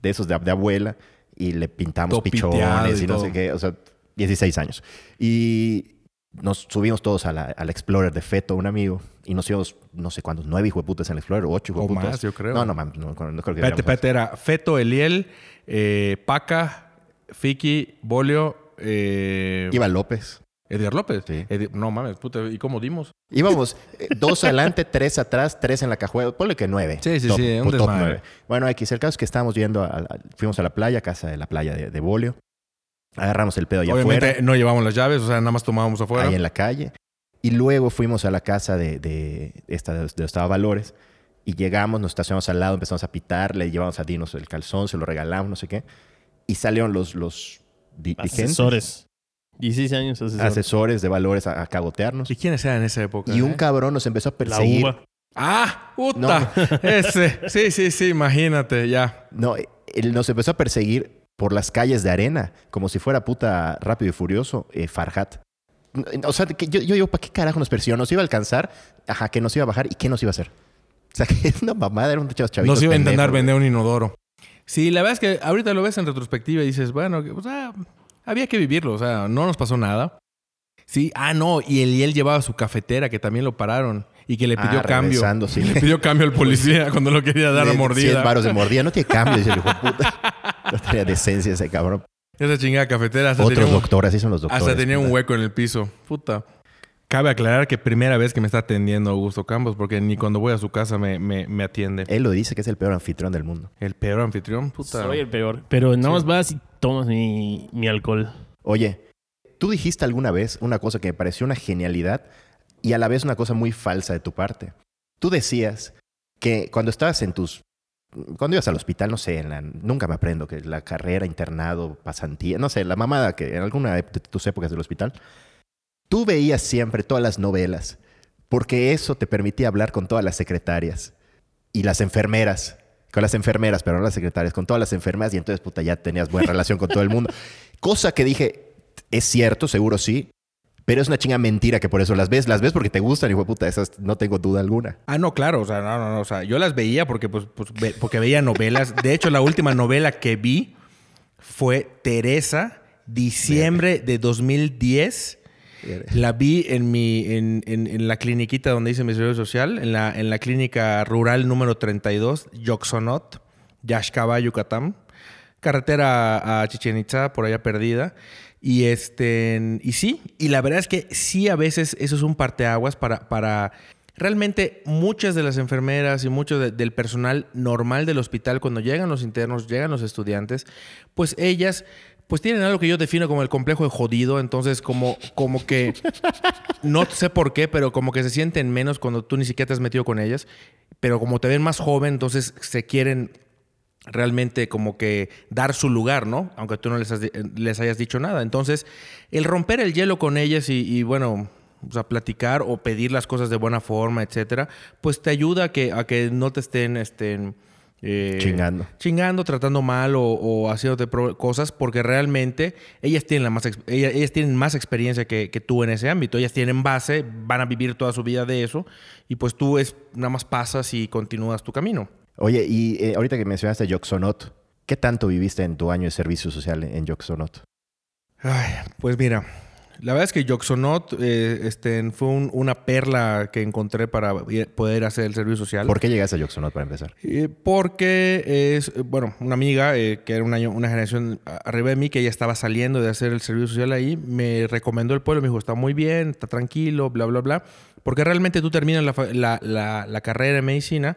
de esos de, de abuela, y le pintamos Todo pichones y y no sé qué, o sea, 16 años. Y nos subimos todos a la, al Explorer de Feto, un amigo, y nos íbamos, no sé cuántos, nueve hijueputas en el Explorer, ocho O hijueputas. más, yo creo. No, no, mames, no, no creo que éramos espérate, era Feto, Eliel, eh, Paca, Fiki, Bolio, eh. Iba López. Edgar López. Sí. No mames, puta, ¿y cómo dimos? Íbamos eh, dos adelante, tres atrás, tres en la cajuela. Ponle que nueve. Sí, sí, Top- sí, un top desmadre. nueve. Bueno, X, el caso es que estábamos yendo, a- a- fuimos a la playa, casa de la playa de, de Bolio. Agarramos el pedo allá Obviamente afuera, no llevamos las llaves, o sea, nada más tomábamos afuera. ahí en la calle. Y luego fuimos a la casa de, de esta de donde estaba Valores. Y llegamos, nos estacionamos al lado, empezamos a pitar, le llevamos a Dinos el calzón, se lo regalamos, no sé qué. Y salieron los, los Asesores. 16 años asesores. asesores de Valores a, a cagotearnos. ¿Y quiénes eran en esa época? Y un eh? cabrón nos empezó a La perseguir. uva. ¡Ah! ¡Puta! Ese. Sí, sí, sí, imagínate, ya. No, él nos empezó a perseguir por las calles de arena, como si fuera puta rápido y furioso, eh, Farhat. O sea, que yo, yo digo, ¿para qué carajo nos persiguió? ¿Nos iba a alcanzar? Ajá, que nos iba a bajar y qué nos iba a hacer. O sea, que es una mamada, era un chavos chavitos. Nos iba a intentar vender un inodoro. Sí, la verdad es que ahorita lo ves en retrospectiva y dices, bueno, o sea, había que vivirlo, o sea, no nos pasó nada. Sí, ah, no, y él, y él llevaba su cafetera que también lo pararon y que le Ah, pidió cambio. sí. Le pidió cambio al policía cuando lo quería dar a 100 mordida. varos de mordida. No tiene cambio, dice el hijo de puta. No tenía decencia ese cabrón. Esa chingada cafetera hasta Otros doctores, así son los doctores. hasta tenía un hueco en el piso. Puta. Cabe aclarar que primera vez que me está atendiendo Augusto Campos, porque ni cuando voy a su casa me, me, me atiende. Él lo dice que es el peor anfitrión del mundo. El peor anfitrión, puta. Soy el peor. Pero nada más vas y tomas mi, mi alcohol. Oye, tú dijiste alguna vez una cosa que me pareció una genialidad y a la vez una cosa muy falsa de tu parte. Tú decías que cuando estabas en tus... Cuando ibas al hospital, no sé, en la- nunca me aprendo, que la carrera, internado, pasantía, no sé, la mamada que en alguna de tus épocas del hospital, tú veías siempre todas las novelas, porque eso te permitía hablar con todas las secretarias y las enfermeras, con las enfermeras, pero no las secretarias, con todas las enfermeras y entonces, puta, ya tenías buena relación con todo el mundo. Cosa que dije, es cierto, seguro sí, pero es una chinga mentira que por eso las ves. Las ves porque te gustan, hijo de puta, esas no tengo duda alguna. Ah, no, claro, o sea, no, no, no, o sea, yo las veía porque, pues, pues, porque veía novelas. De hecho, la última novela que vi fue Teresa, diciembre de 2010. La vi en mi, en, en- en la cliniquita donde hice mi servicio social, en la, en la clínica rural número 32, Yoxonot, Yaxcaba, Yucatán. Carretera a Chichen Itza, por allá perdida. Y este, y sí, y la verdad es que sí a veces eso es un parteaguas para, para realmente muchas de las enfermeras y mucho de- del personal normal del hospital, cuando llegan los internos, llegan los estudiantes, pues ellas pues tienen algo que yo defino como el complejo de jodido, entonces como, como que no sé por qué, pero como que se sienten menos cuando tú ni siquiera te has metido con ellas, pero como te ven más joven, entonces se quieren realmente como que dar su lugar, ¿no? Aunque tú no les, has les hayas dicho nada. Entonces, el romper el hielo con ellas y, y, bueno, o sea, platicar o pedir las cosas de buena forma, etcétera, pues te ayuda a que, a que no te estén, estén eh, Chingando. chingando, tratando mal o, o haciéndote cosas, porque realmente ellas tienen, la más, ellas tienen más experiencia que, que tú en ese ámbito. Ellas tienen base, van a vivir toda su vida de eso, y pues tú es, nada más pasas y continúas tu camino. Oye, y eh, ahorita que mencionaste Yoxonot, ¿qué tanto viviste en tu año de servicio social en Yoxonot? Ay, pues mira, la verdad es que Yoxonot eh, este, fue un- una perla que encontré para poder hacer el servicio social. ¿Por qué llegaste a Yoxonot para empezar? Eh, porque es, bueno, una amiga eh, que era un año, una generación arriba de mí, que ella estaba saliendo de hacer el servicio social ahí, me recomendó el pueblo, me dijo, está muy bien, está tranquilo, bla, bla, bla. Porque realmente tú terminas la, fa- la- la- la carrera de medicina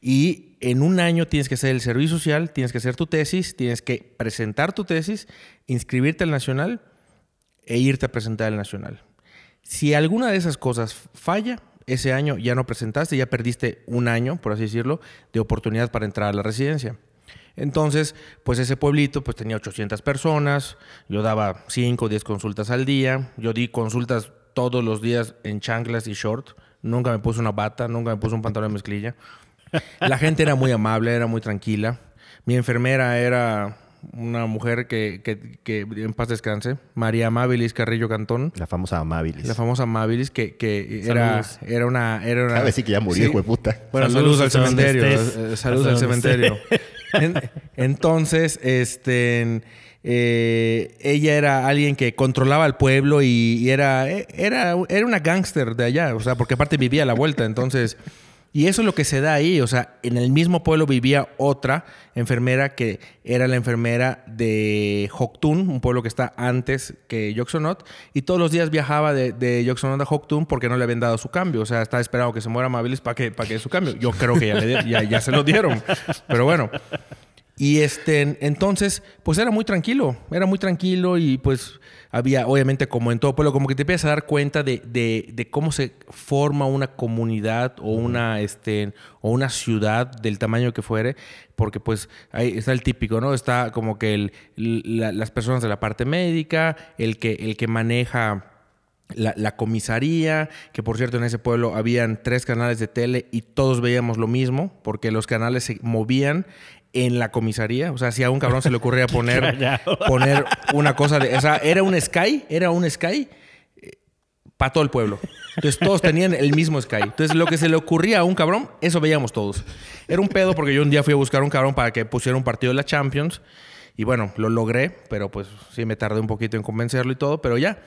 y en un año tienes que hacer el servicio social, tienes que hacer tu tesis, tienes que presentar tu tesis, inscribirte al nacional e irte a presentar al nacional. Si alguna de esas cosas falla, ese año ya no presentaste, ya perdiste un año, por así decirlo, de oportunidad para entrar a la residencia. Entonces, pues ese pueblito pues tenía 800 personas, yo daba 5 o 10 consultas al día, yo di consultas todos los días en chanclas y short, nunca me puse una bata, nunca me puse un pantalón de mezclilla. La gente era muy amable, era muy tranquila. Mi enfermera era una mujer que, que- que en paz descanse, María Amabilis Carrillo Cantón. La famosa Amabilis. La famosa Amabilis, que, que era, era una... Era una Cabe decir que ya murió, Sí. hijo de puta. Bueno, Saludos saludos, al cementerio. estés. eh, Saludos Hasta al cementerio. En- entonces, este, eh, ella era alguien que controlaba al pueblo y, y era, eh, era, era una gángster de allá, o sea, porque aparte vivía a la vuelta, entonces... Y eso es lo que se da ahí, o sea, en el mismo pueblo vivía otra enfermera que era la enfermera de Hoktun, un pueblo que está antes que Yoxonot, y todos los días viajaba de, de Yoxonot a Hoktun porque no le habían dado su cambio, o sea, estaba esperando que se muera Mabilis para que, para que dé su cambio. Yo creo que ya, le ya, ya se lo dieron, pero bueno. Y este, entonces, pues era muy tranquilo, era muy tranquilo y pues había, obviamente, como en todo pueblo, como que te empiezas a dar cuenta de, de- de cómo se forma una comunidad o una, este, o una ciudad del tamaño que fuere, porque pues ahí está el típico, ¿no? Está como que el- la- las personas de la parte médica, el que, el que maneja la, la comisaría, que por cierto en ese pueblo habían tres canales de tele y todos veíamos lo mismo, porque los canales se movían en la comisaría. O sea, si a un cabrón se le ocurría poner, poner una cosa de. O sea, era un Sky, era un Sky para todo el pueblo. Entonces todos tenían el mismo Sky. Entonces lo que se le ocurría a un cabrón, eso veíamos todos. Era un pedo porque yo un día fui a buscar un cabrón para que pusiera un partido de la Champions. Y bueno, lo logré, pero pues sí me tardé un poquito en convencerlo y todo, pero ya.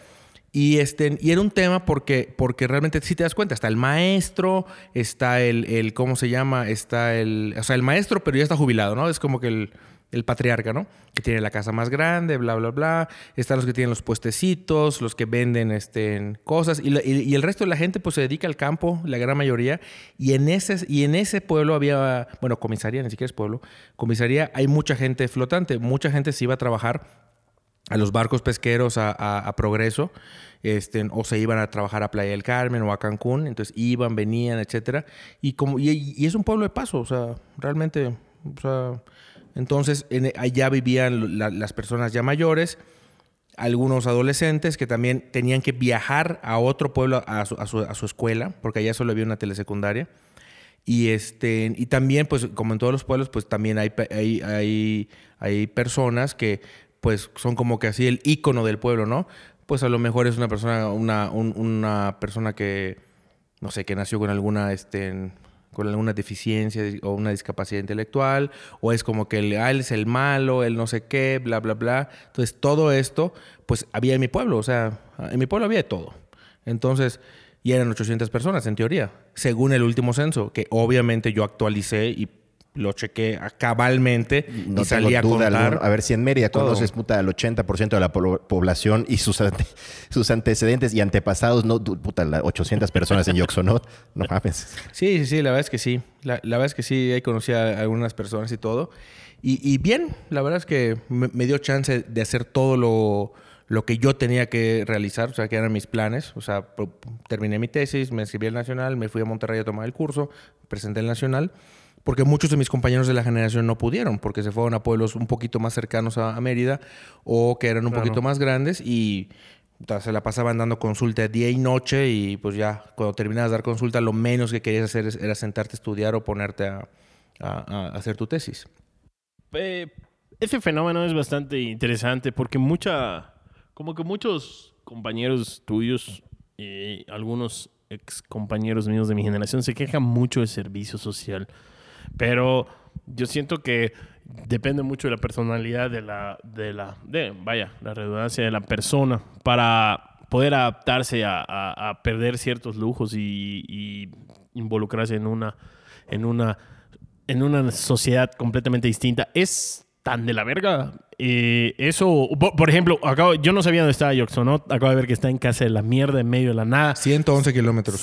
Y, este, y era un tema porque, porque realmente si te das cuenta, está el maestro, está el, el, ¿cómo se llama? Está el, o sea, el maestro, pero ya está jubilado, ¿no? Es como que el, el patriarca, ¿no? Que tiene la casa más grande, bla, bla, bla. Están los que tienen los puestecitos, los que venden este, cosas. Y, el resto de la gente pues se dedica al campo, la gran mayoría. Y en, ese, y en ese pueblo había, bueno, comisaría, ni siquiera es pueblo, comisaría, hay mucha gente flotante. Mucha gente se iba a trabajar a los barcos pesqueros a, a- a Progreso, este, o se iban a trabajar a Playa del Carmen o a Cancún, entonces iban, venían, etcétera. Y, como, y, y es un pueblo de paso, o sea, realmente, o sea, entonces en- allá vivían la- las personas ya mayores, algunos adolescentes que también tenían que viajar a otro pueblo a su, a su- a su escuela, porque allá solo había una telesecundaria. Y, este, y también, pues, como en todos los pueblos, pues también hay, hay, hay, hay personas que, pues, son como que así el ícono del pueblo, ¿no? Pues a lo mejor es una persona, una, un- una persona que, no sé, que nació con alguna, este, con alguna deficiencia o una discapacidad intelectual, o es como que él, ah, él es el malo, él no sé qué, bla, bla, bla. Entonces, todo esto, pues, había en mi pueblo, o sea, en mi pueblo había de todo. Entonces, y eran 800 personas, en teoría, según el último censo, que obviamente yo actualicé y lo chequé cabalmente No y salí a duda contar. alguna. A ver, si en Mérida todo. conoces puta al 80% de la po- población y sus, ante- sus antecedentes y antepasados, no, puta, las 800 personas en Yoxonot, no mames. Sí, sí, sí, la verdad es que sí. La, la verdad es que sí, ahí conocí a algunas personas y todo. Y, y bien, la verdad es que me, me dio chance de hacer todo lo, lo que yo tenía que realizar, o sea, que eran mis planes. O sea, terminé mi tesis, me inscribí al Nacional, me fui a Monterrey a tomar el curso, presenté el Nacional, porque muchos de mis compañeros de la generación no pudieron, porque se fueron a pueblos un poquito más cercanos a, a Mérida o que eran un Claro. poquito más grandes y se la pasaban dando consulta día y noche y pues ya cuando terminabas de dar consulta lo menos que querías hacer era sentarte a estudiar o ponerte a, a- a hacer tu tesis. Eh, ese fenómeno es bastante interesante porque mucha, como que muchos compañeros tuyos y algunos ex compañeros míos de mi generación se quejan mucho del servicio social. Pero yo siento que depende mucho de la personalidad de la, de la, de, vaya, la redundancia de la persona para poder adaptarse a, a- a perder ciertos lujos y, y involucrarse en una, en una, en una sociedad completamente distinta. Es tan de la verga. Eh, eso, por, ejemplo, acabo, yo no sabía dónde estaba Yoxonot. Acabo de ver que está en casa de la mierda, en medio de la nada. 111 kilómetros.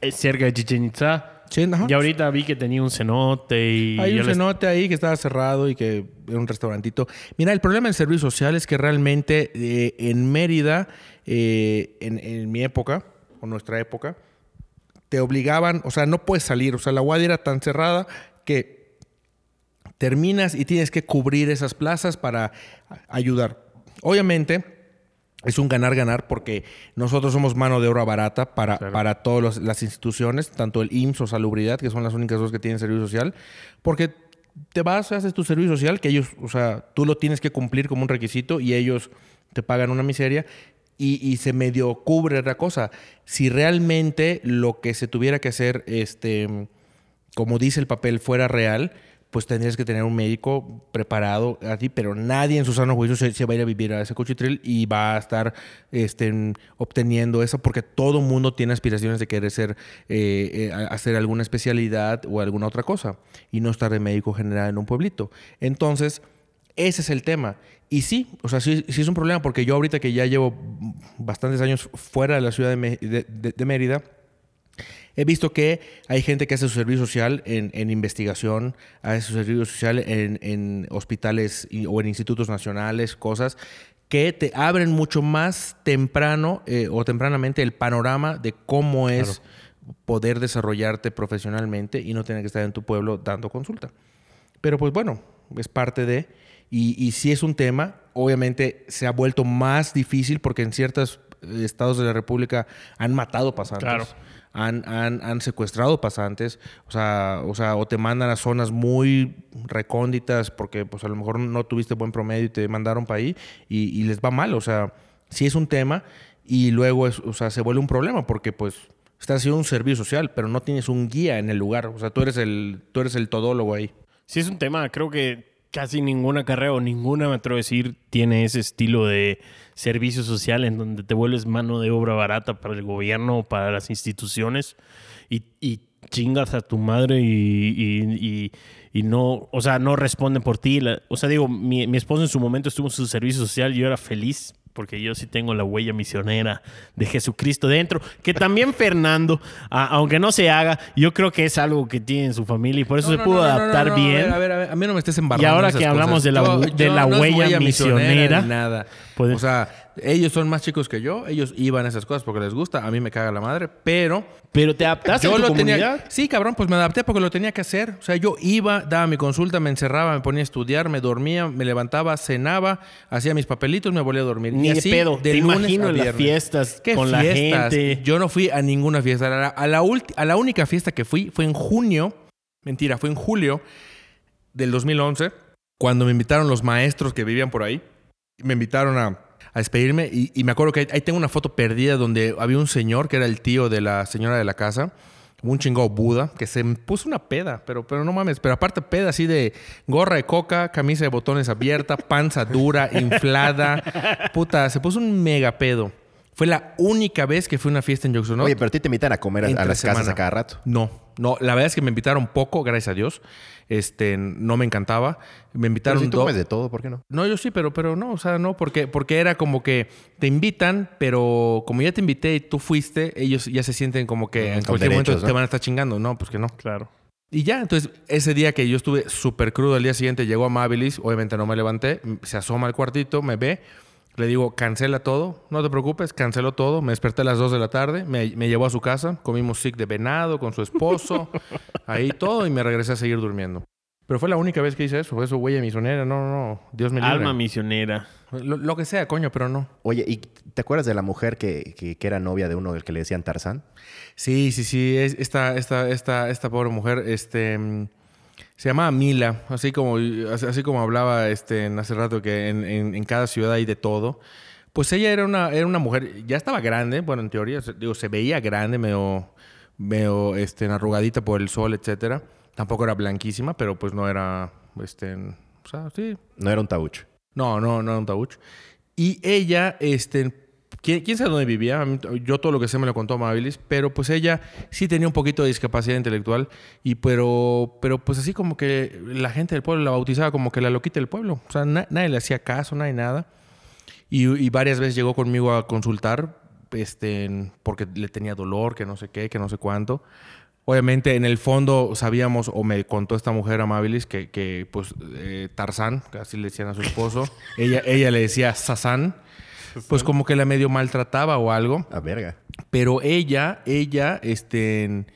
Eh, cerca de Chichen Itza. Sí, ajá. Y ahorita vi que tenía un cenote y... Hay un les- cenote ahí que estaba cerrado y que era un restaurantito. Mira, el problema del servicio social es que realmente eh, en Mérida, eh, en, en mi época, o nuestra época, te obligaban, o sea, no puedes salir. O sea, la UAD era tan cerrada que terminas y tienes que cubrir esas plazas para ayudar. Obviamente, es un ganar-ganar porque nosotros somos mano de obra barata para, Claro. para todas las instituciones, tanto el IMSS o Salubridad, que son las únicas dos que tienen servicio social, porque te vas, haces tu servicio social, que ellos, o sea, tú lo tienes que cumplir como un requisito y ellos te pagan una miseria y, y se medio cubre la cosa. Si realmente lo que se tuviera que hacer, este, como dice el papel, fuera real, pues tendrías que tener un médico preparado a ti, pero nadie en su sano juicio se, se va a ir a vivir a ese cuchitril y va a estar este, obteniendo eso porque todo mundo tiene aspiraciones de querer ser, eh, eh, hacer alguna especialidad o alguna otra cosa y no estar de médico general en un pueblito. Entonces, ese es el tema. Y sí, o sea, sí, sí es un problema porque yo ahorita que ya llevo bastantes años fuera de la ciudad de, de- de- de Mérida, He visto que hay gente que hace su servicio social en, en investigación, hace su servicio social en, en hospitales y- o en institutos nacionales, cosas que te abren mucho más temprano eh, o tempranamente el panorama de cómo es poder desarrollarte profesionalmente y no tener que estar en tu pueblo dando consulta. Pero pues bueno, es parte de... Y, y sí es un tema, obviamente se ha vuelto más difícil porque en ciertos eh, estados de la República han matado pasantes. Claro. Han, han, han secuestrado pasantes, o sea, o sea, o te mandan a zonas muy recónditas porque pues a lo mejor no tuviste buen promedio y te mandaron para ahí y, y les va mal, o sea, sí es un tema y luego o sea, se vuelve un problema porque pues estás haciendo un servicio social, pero no tienes un guía en el lugar, o sea, tú eres el, tú eres el todólogo ahí. Sí, es un tema. Creo que casi ninguna carrera o ninguna, me atrevo a decir, tiene ese estilo de servicio social en donde te vuelves mano de obra barata para el gobierno o para las instituciones y, y chingas a tu madre y, y- y- no, o sea, no responden por ti. O sea, digo, mi, mi esposo en su momento estuvo en su servicio social y yo era feliz porque yo sí tengo la huella misionera de Jesucristo dentro, que también Fernando, a- aunque no se haga, yo creo que es algo que tiene en su familia y por eso No, se no, pudo no, adaptar bien. A ver, a ver, a mí no me estés embarrando. Y ahora esas que hablamos cosas. de la hu- de la no es huella misionera, nada. O sea, ellos son más chicos que yo, ellos iban a esas cosas porque les gusta, a mí me caga la madre, pero Pero te adaptaste a tu lo comunidad. tenía. Sí, cabrón, pues me adapté porque lo tenía que hacer. O sea, yo iba, daba mi consulta, me encerraba, me ponía a estudiar, me dormía, me levantaba, cenaba, hacía mis papelitos, me volvía a dormir. Ni y así, pedo. de Te lunes imagino a las fiestas ¿Qué con la fiestas? gente. Yo no fui a ninguna fiesta. A la, a la a la única fiesta que fui fue en junio. Mentira, fue en julio del 2011, cuando me invitaron los maestros que vivían por ahí. Me invitaron a, a despedirme y, y me acuerdo que ahí, ahí tengo una foto perdida donde había un señor que era el tío de la señora de la casa. Un chingo Buda, que se puso una peda, pero, pero no mames. Pero aparte, peda así de gorra de coca, camisa de botones abierta, panza dura, inflada. Puta, se puso un mega pedo. Fue la única vez que fui a una fiesta en Yoxonot. Oye, pero a ti te invitan a comer a, a las casas semana. a cada rato. No. No, la verdad es que me invitaron poco, gracias a Dios. Este, no me encantaba. Me Pero invitaron si tú comes de todo, ¿por qué no? No, yo sí, pero, pero no, o sea, no, porque, porque era como que te invitan, pero como ya te invité y tú fuiste, ellos ya se sienten como que en Con cualquier momento derechos, te ¿no? van a estar chingando. No, pues que no. Claro. Y ya, entonces ese día que yo estuve súper crudo, al día siguiente llegó a Mabilis, obviamente no me levanté, se asoma al cuartito, me ve, le digo, cancela todo, no te preocupes, canceló todo, me desperté a las 2 de la tarde, me, me llevó a su casa, comimos sick de venado con su esposo, ahí todo, y me regresé a seguir durmiendo. Pero fue la única vez que hice eso, eso huella misionera, no, no, no, Dios me libre. Alma misionera. Lo, lo que sea, coño, pero no. Oye, ¿y te acuerdas de la mujer que, que- que era novia de uno del que le decían Tarzán? Sí, sí, sí. es- esta, esta, esta, esta pobre mujer, este. Se llamaba Mila, así como, así como hablaba este, hace rato que en, en- en cada ciudad hay de todo. Pues ella era una, era una mujer, ya estaba grande, bueno, en teoría, digo, se veía grande, medio, medio este, arrugadita por el sol, etcétera. Tampoco era blanquísima, pero pues no era, este, o sea, sí, No era un taucho. no, no, no era un tauch. Y ella, este, ¿quién, quién sabe dónde vivía? Yo todo lo que sé me lo contó Amabilis, pero pues ella sí tenía un poquito de discapacidad intelectual, y pero, pero pues así como que la gente del pueblo la bautizaba como que la loquita del pueblo. O sea, na- nadie le hacía caso, nadie nada. Y, y varias veces llegó conmigo a consultar, este, porque le tenía dolor, que no sé qué, que no sé cuánto. Obviamente, en el fondo sabíamos, o me contó esta mujer amabilis, que, que pues eh, Tarzán, así le decían a su esposo, ella, ella le decía Sazán, pues como que la medio maltrataba o algo. A verga. Pero ella, ella, este,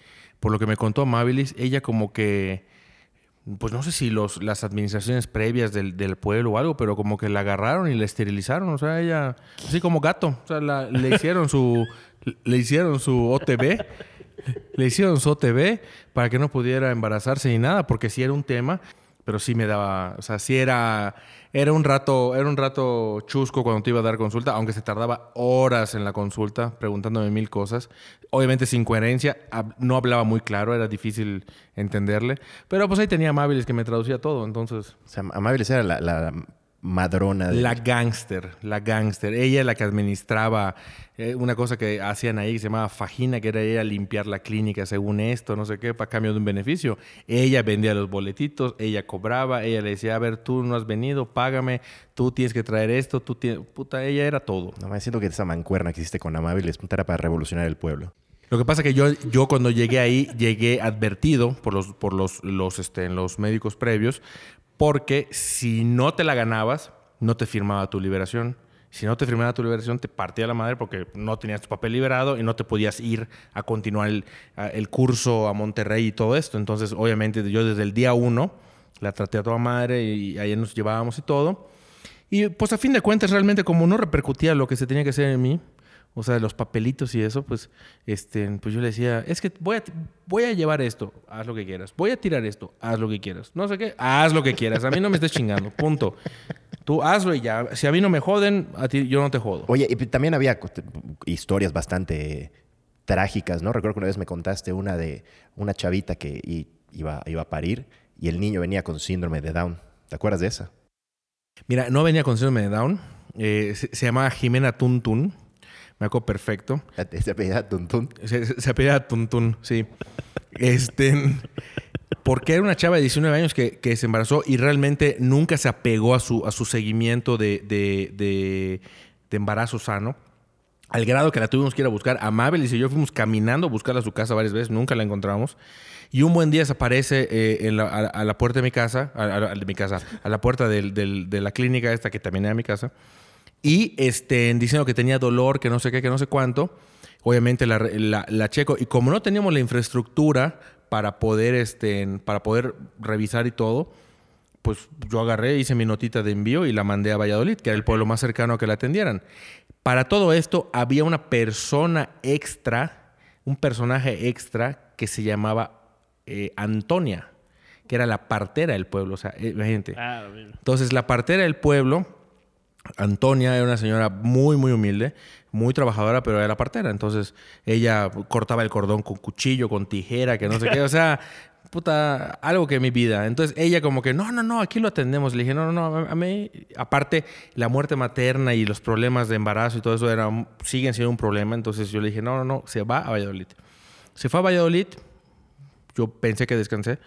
por lo que me contó Amabilis, ella como que, pues no sé si los, las administraciones previas del, del pueblo o algo, pero como que la agarraron y la esterilizaron. O sea, ella, así como gato. O sea, la- le hicieron su, le hicieron su OTB. Le hicieron su OTB para que no pudiera embarazarse ni nada, porque sí era un tema, pero sí me daba, o sea, sí era, era un rato, era un rato chusco cuando te iba a dar consulta, aunque se tardaba horas en la consulta preguntándome mil cosas. Obviamente sin coherencia, no hablaba muy claro, era difícil entenderle, pero pues ahí tenía Amabilis que me traducía todo, entonces O sea, Amabilis era la, la madrona de... la gángster, la gángster. Ella es la que administraba eh, una cosa que hacían ahí que se llamaba fajina, que era ir a limpiar la clínica según esto, no sé qué, para cambio de un beneficio. Ella vendía los boletitos, ella cobraba, ella le decía, a ver, tú no has venido, págame, tú tienes que traer esto, tú tienes... Puta, ella era todo. No, me siento que esa mancuerna que hiciste con Amabilis puta, era para revolucionar el pueblo. Lo que pasa que yo, yo cuando llegué ahí, llegué advertido por los, por los, los, este, los médicos previos, porque si no te la ganabas, no te firmaba tu liberación. Si no te firmaba tu liberación, te partía la madre porque no tenías tu papel liberado y no te podías ir a continuar el, curso a Monterrey y todo esto. Entonces, obviamente, yo desde el día uno la traté a toda madre y ahí nos llevábamos y todo. Y pues a fin de cuentas, realmente como no repercutía lo que se tenía que hacer en mí, o sea, los papelitos y eso, pues, este, pues yo le decía, es que voy a, voy a llevar esto, haz lo que quieras. Voy a tirar esto, haz lo que quieras. No sé qué, haz lo que quieras. A mí no me estés chingando, punto. Tú hazlo y ya. Si a mí no me joden, a ti yo no te jodo. Oye, y también había historias bastante trágicas, ¿no? Recuerdo que una vez me contaste una de una chavita que iba, iba a parir y el niño venía con síndrome de Down. ¿Te acuerdas de esa? Mira, no venía con síndrome de Down. Eh, se, se llamaba Jimena Tuntun. Me acuerdo perfecto. Se apellidaba Tuntún. Se, se, apellidaba Tuntun, sí. Este. Porque era una chava de 19 años que, que se embarazó y realmente nunca se apegó a su, a su seguimiento de, de, de- de embarazo sano. Al grado que la tuvimos que ir a buscar. Amable y yo fuimos caminando a buscarla a su casa varias veces, nunca la encontramos. Y un buen día se aparece eh, en la- a, a la puerta de mi casa, a de mi casa, a la puerta del- del- de la clínica esta que también era mi casa. Y este, diciendo que tenía dolor, que no sé qué, que no sé cuánto. Obviamente la, la- la checo. Y como no teníamos la infraestructura para poder, este, para poder revisar y todo, pues yo agarré, hice mi notita de envío y la mandé a Valladolid, que era el pueblo más cercano a que la atendieran. Para todo esto había una persona extra, un personaje extra que se llamaba eh, Antonia, que era la partera del pueblo. O sea, eh, imagínate. Ah. Entonces, la partera del pueblo, Antonia, era una señora muy, muy humilde, muy trabajadora, pero era partera. Entonces, ella cortaba el cordón con cuchillo, con tijera, que no sé qué. O sea, puta, algo que mi vida. Entonces, ella como que, no, no, no, aquí lo atendemos. Le dije, no, no, no, a mí, aparte, la muerte materna y los problemas de embarazo y todo eso era, siguen siendo un problema. Entonces, yo le dije, no, no, no, se va a Valladolid. Se fue a Valladolid, yo pensé que descansé.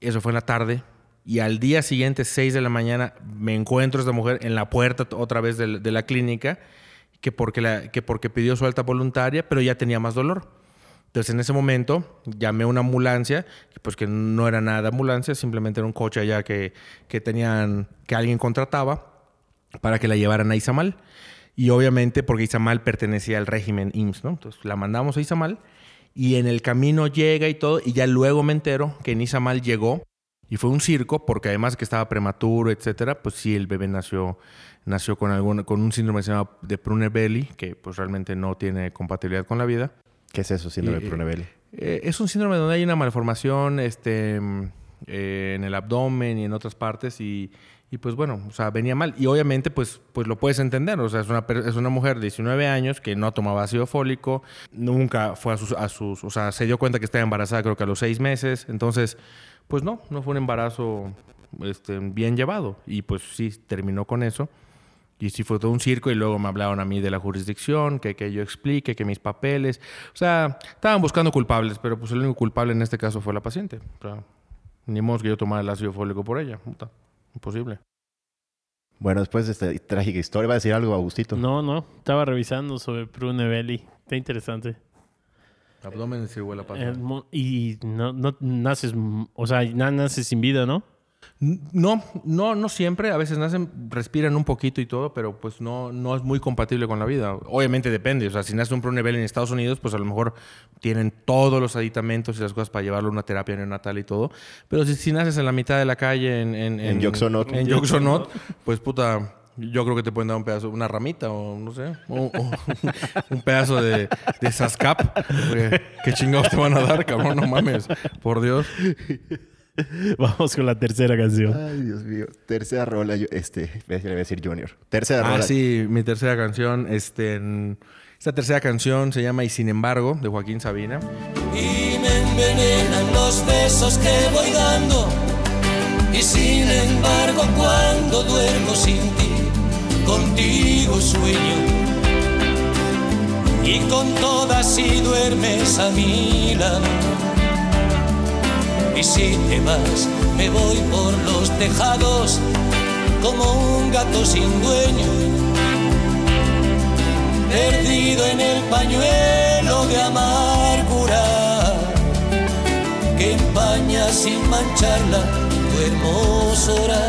Eso fue en la tarde. Y al día siguiente, 6 de la mañana, me encuentro a esta mujer en la puerta otra vez de, la- clínica, que porque, que porque pidió su alta voluntaria, pero ya tenía más dolor. Entonces, en ese momento, llamé a una ambulancia, pues que no era nada de ambulancia, simplemente era un coche allá que, que tenían, que alguien contrataba para que la llevaran a Izamal. Y obviamente, porque Izamal pertenecía al régimen IMSS, ¿no? Entonces, la mandamos a Izamal y en el camino llega y todo, y ya luego me entero que en Izamal llegó y fue un circo, porque además que estaba prematuro, etcétera, pues sí, el bebé nació, nació con, algún, con un síndrome que se llama de Prunner-Belly, que pues realmente no tiene compatibilidad con la vida. ¿Qué es eso, síndrome de Prunebelli? Eh, es un síndrome donde hay una malformación este, eh, en el abdomen y en otras partes y, y, pues bueno, o sea, venía mal. Y obviamente pues, pues lo puedes entender, o sea, es una, es una mujer de 19 años que no tomaba ácido fólico, nunca fue a sus, a sus, o sea, se dio cuenta que estaba embarazada creo que a los seis meses, entonces pues no, no fue un embarazo este, bien llevado y pues sí, terminó con eso. Y sí fue todo un circo y luego me hablaron a mí de la jurisdicción, que, que yo explique, que mis papeles. O sea, estaban buscando culpables, pero pues el único culpable en este caso fue la paciente. O sea, ni modo que yo tomara el ácido fólico por ella. Puta, imposible. Bueno, después de esta trágica historia, ¿va a decir algo, Agustito? No, no. Estaba revisando sobre Prune Belli. Está interesante. Abdomen sí huele a mo- y no, no naces, o sea, na- naces sin vida, ¿no? No, no, no siempre. A veces nacen, respiran un poquito y todo, pero pues no, no es muy compatible con la vida. Obviamente depende. O sea, si nace un Prunebel en Estados Unidos, pues a lo mejor tienen todos los aditamentos y las cosas para llevarlo a una terapia neonatal y todo. Pero si, si naces en la mitad de la calle en... En, En Yoxonot. En Yoxonot, pues puta... Yo creo que te pueden dar un pedazo, una ramita o no sé, o- o un pedazo de, de Sascap. ¿Qué chingados te van a dar, cabrón? No mames, por Dios. Vamos con la tercera canción. Ay, Dios mío. Tercera rola, yo- este, le voy a decir Junior. Tercera Ah, rola. sí, mi tercera canción. Este, en- esta tercera canción se llama Y sin embargo, de Joaquín Sabina. y me envenenan los besos que voy dando. Y sin embargo, cuando duermo sin ti, contigo sueño. Y con todas si duermes a mi lado. Y si te vas, me voy por los tejados como un gato sin dueño perdido en el pañuelo de amargura que empaña sin mancharla tu hermosura.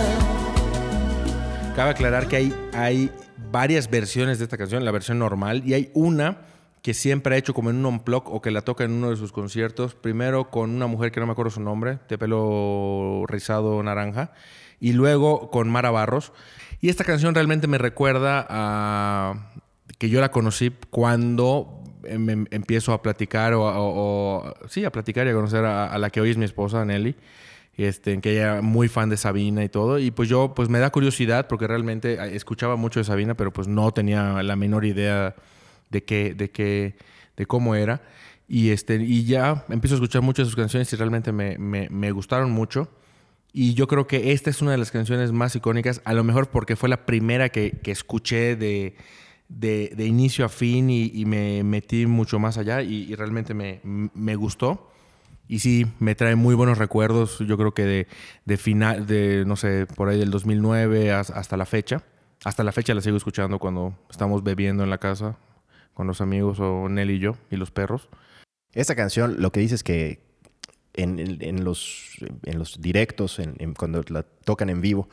Cabe aclarar que hay, hay varias versiones de esta canción, la versión normal, y hay una que siempre ha hecho como en un unplug o que la toca en uno de sus conciertos. Primero con una mujer que no me acuerdo su nombre, de pelo rizado naranja, y luego con Mara Barros. Y esta canción realmente me recuerda a que yo la conocí cuando em- em- empiezo a platicar o- sí, a platicar y a conocer a, a la que hoy es mi esposa, Nelly. Este, que ella muy fan de Sabina y todo. Y pues yo, pues me da curiosidad porque realmente eh, escuchaba mucho de Sabina, pero pues no tenía la menor idea de qué, de qué, de cómo era. Y, este, y ya empiezo a escuchar muchas de sus canciones y realmente me, me- me gustaron mucho. Y yo creo que esta es una de las canciones más icónicas, a lo mejor porque fue la primera que, que escuché de, de, de inicio a fin y, y me metí mucho más allá y, y realmente me, me gustó. Y sí, me trae muy buenos recuerdos, yo creo que de, de final, de no sé, por ahí del 2009 as- hasta la fecha. Hasta la fecha la sigo escuchando cuando estamos bebiendo en la casa con los amigos o Nelly y yo y los perros. Esta canción, lo que dice es que en, en- en los, en los directos, en- cuando la tocan en vivo,